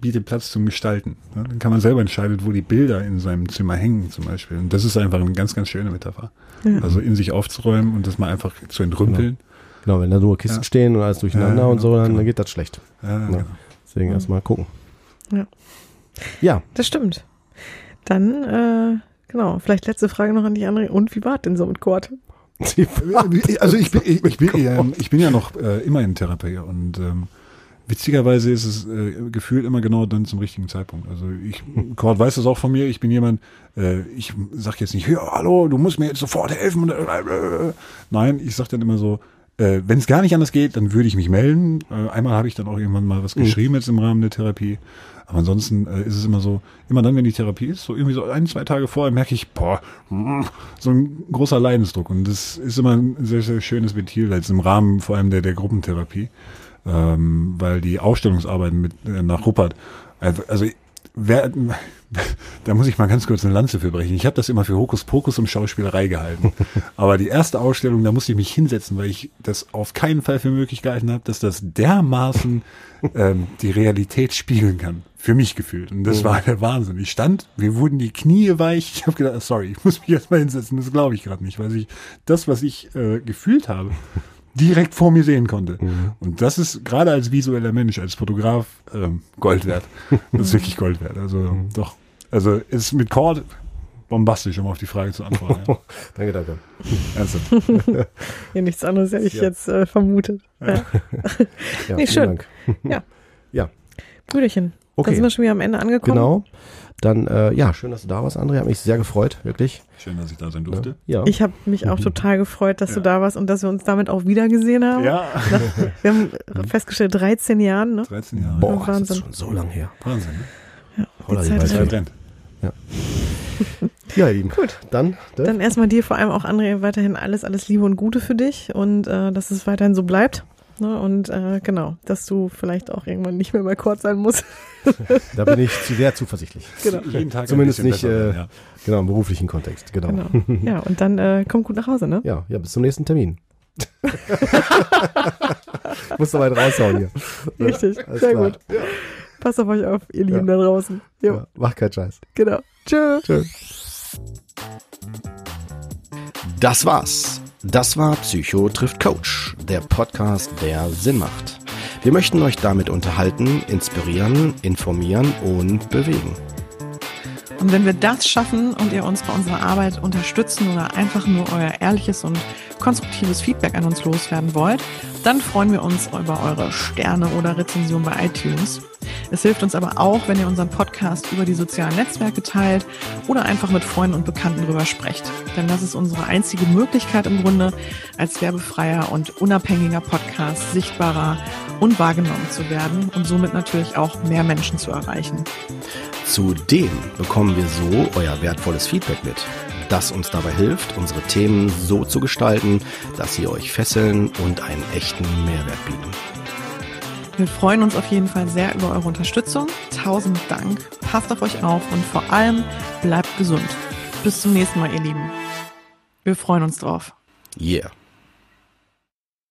bietet Platz zum Gestalten. Ja, dann kann man selber entscheiden, wo die Bilder in seinem Zimmer hängen zum Beispiel. Und das ist einfach eine ganz, ganz schöne Metapher. Ja. Also in sich aufzuräumen und das mal einfach zu entrümpeln. Genau, wenn da nur Kisten Ja. stehen und alles durcheinander Ja, und so, genau, dann genau. geht das schlecht. Ja, Ja. genau. Deswegen erstmal gucken. Ja. Ja, Das stimmt. Dann, äh, genau, vielleicht letzte Frage noch an die andere. Und wie war es denn so mit Kurt? Also ich bin, ich, ich bin, ich bin ja noch äh, immer in Therapie und ähm, witzigerweise ist es äh, gefühlt immer genau dann zum richtigen Zeitpunkt. Also ich, Cord weiß das auch von mir, ich bin jemand, äh, ich sag jetzt nicht, ja, hallo, du musst mir jetzt sofort helfen. Und, äh, nein, ich sag dann immer so, äh, wenn es gar nicht anders geht, dann würde ich mich melden. Äh, einmal habe ich dann auch irgendwann mal was Mhm. geschrieben jetzt im Rahmen der Therapie. Aber ansonsten äh, ist es immer so, immer dann, wenn die Therapie ist, so irgendwie so ein, zwei Tage vorher merke ich, boah, mm, so ein großer Leidensdruck. Und das ist immer ein sehr, sehr schönes Ventil, jetzt im Rahmen vor allem der, der Gruppentherapie. Ähm, weil die Ausstellungsarbeiten mit äh, nach Ruppert, also, also wer, da muss ich mal ganz kurz eine Lanze für brechen. Ich habe das immer für Hokuspokus und Schauspielerei gehalten. Aber die erste Ausstellung, da musste ich mich hinsetzen, weil ich das auf keinen Fall für möglich gehalten habe, dass das dermaßen ähm, die Realität spiegeln kann. Für mich gefühlt. Und das war der Wahnsinn. Ich stand, mir wurden die Knie weich. Ich habe gedacht, sorry, ich muss mich erst mal hinsetzen. Das glaube ich gerade nicht, weil ich das, was ich äh, gefühlt habe, direkt vor mir sehen konnte. Und das ist gerade als visueller Mensch, als Fotograf ähm, Gold wert. Das ist wirklich Gold wert. Also doch. Also ist mit Cord bombastisch, um auf die Frage zu antworten. Ja. danke, danke. Ernsthaft. Ja, nichts anderes hätte ich Ja. jetzt äh, vermutet. Ja. Ja, Nee, vielen schön. Dank. Ja. Ja, Brüderchen, Okay. dann sind wir schon wieder am Ende angekommen. genau. Dann, äh, ja, schön, dass du da warst, André. Hat mich sehr gefreut, wirklich. Schön, dass ich da sein durfte. Ja. Ich habe mich auch total gefreut, dass du Ja. da warst und dass wir uns damit auch wieder gesehen haben. Ja. Nach, wir haben festgestellt, 13 Jahren, ne? 13 Jahre. Boah, das Wahnsinn. ist schon so lang her. Wahnsinn. Ne? Holla, die Zeit rennt. Trend. Ja, ihr Lieben. Gut. Dann? Dann erstmal dir, vor allem auch André, weiterhin alles, alles Liebe und Gute für dich und äh, dass es weiterhin so bleibt. Ne? Und äh, genau, dass du vielleicht auch irgendwann nicht mehr bei Kurt sein musst. da bin ich sehr zuversichtlich. genau. Jeden Tag Zumindest nicht, besser äh, ja. Genau, im beruflichen Kontext. Genau. genau. Ja, und dann äh, komm gut nach Hause, ne? Ja, ja, bis zum nächsten Termin. Muss weit raushauen hier. Richtig, Alles sehr klar. gut. Passt auf euch auf, ihr Lieben Ja. da draußen. Jo, Ja, mach keinen Scheiß. genau. Tschö. Tschö. Das war's. Das war Psycho trifft Coach, der Podcast, der Sinn macht. Wir möchten euch damit unterhalten, inspirieren, informieren und bewegen. Und wenn wir das schaffen und ihr uns bei unserer Arbeit unterstützen oder einfach nur euer ehrliches und konstruktives Feedback an uns loswerden wollt, dann freuen wir uns über eure Sterne oder Rezension bei iTunes. Es hilft uns aber auch, wenn ihr unseren Podcast über die sozialen Netzwerke teilt oder einfach mit Freunden und Bekannten drüber sprecht. Denn das ist unsere einzige Möglichkeit im Grunde, als werbefreier und unabhängiger Podcast sichtbarer und wahrgenommen zu werden und somit natürlich auch mehr Menschen zu erreichen. Zudem bekommen wir so euer wertvolles Feedback mit, das uns dabei hilft, unsere Themen so zu gestalten, dass sie euch fesseln und einen echten Mehrwert bieten. Wir freuen uns auf jeden Fall sehr über eure Unterstützung. Tausend Dank. Passt auf euch auf und vor allem bleibt gesund. Bis zum nächsten Mal, ihr Lieben. Wir freuen uns drauf. Yeah.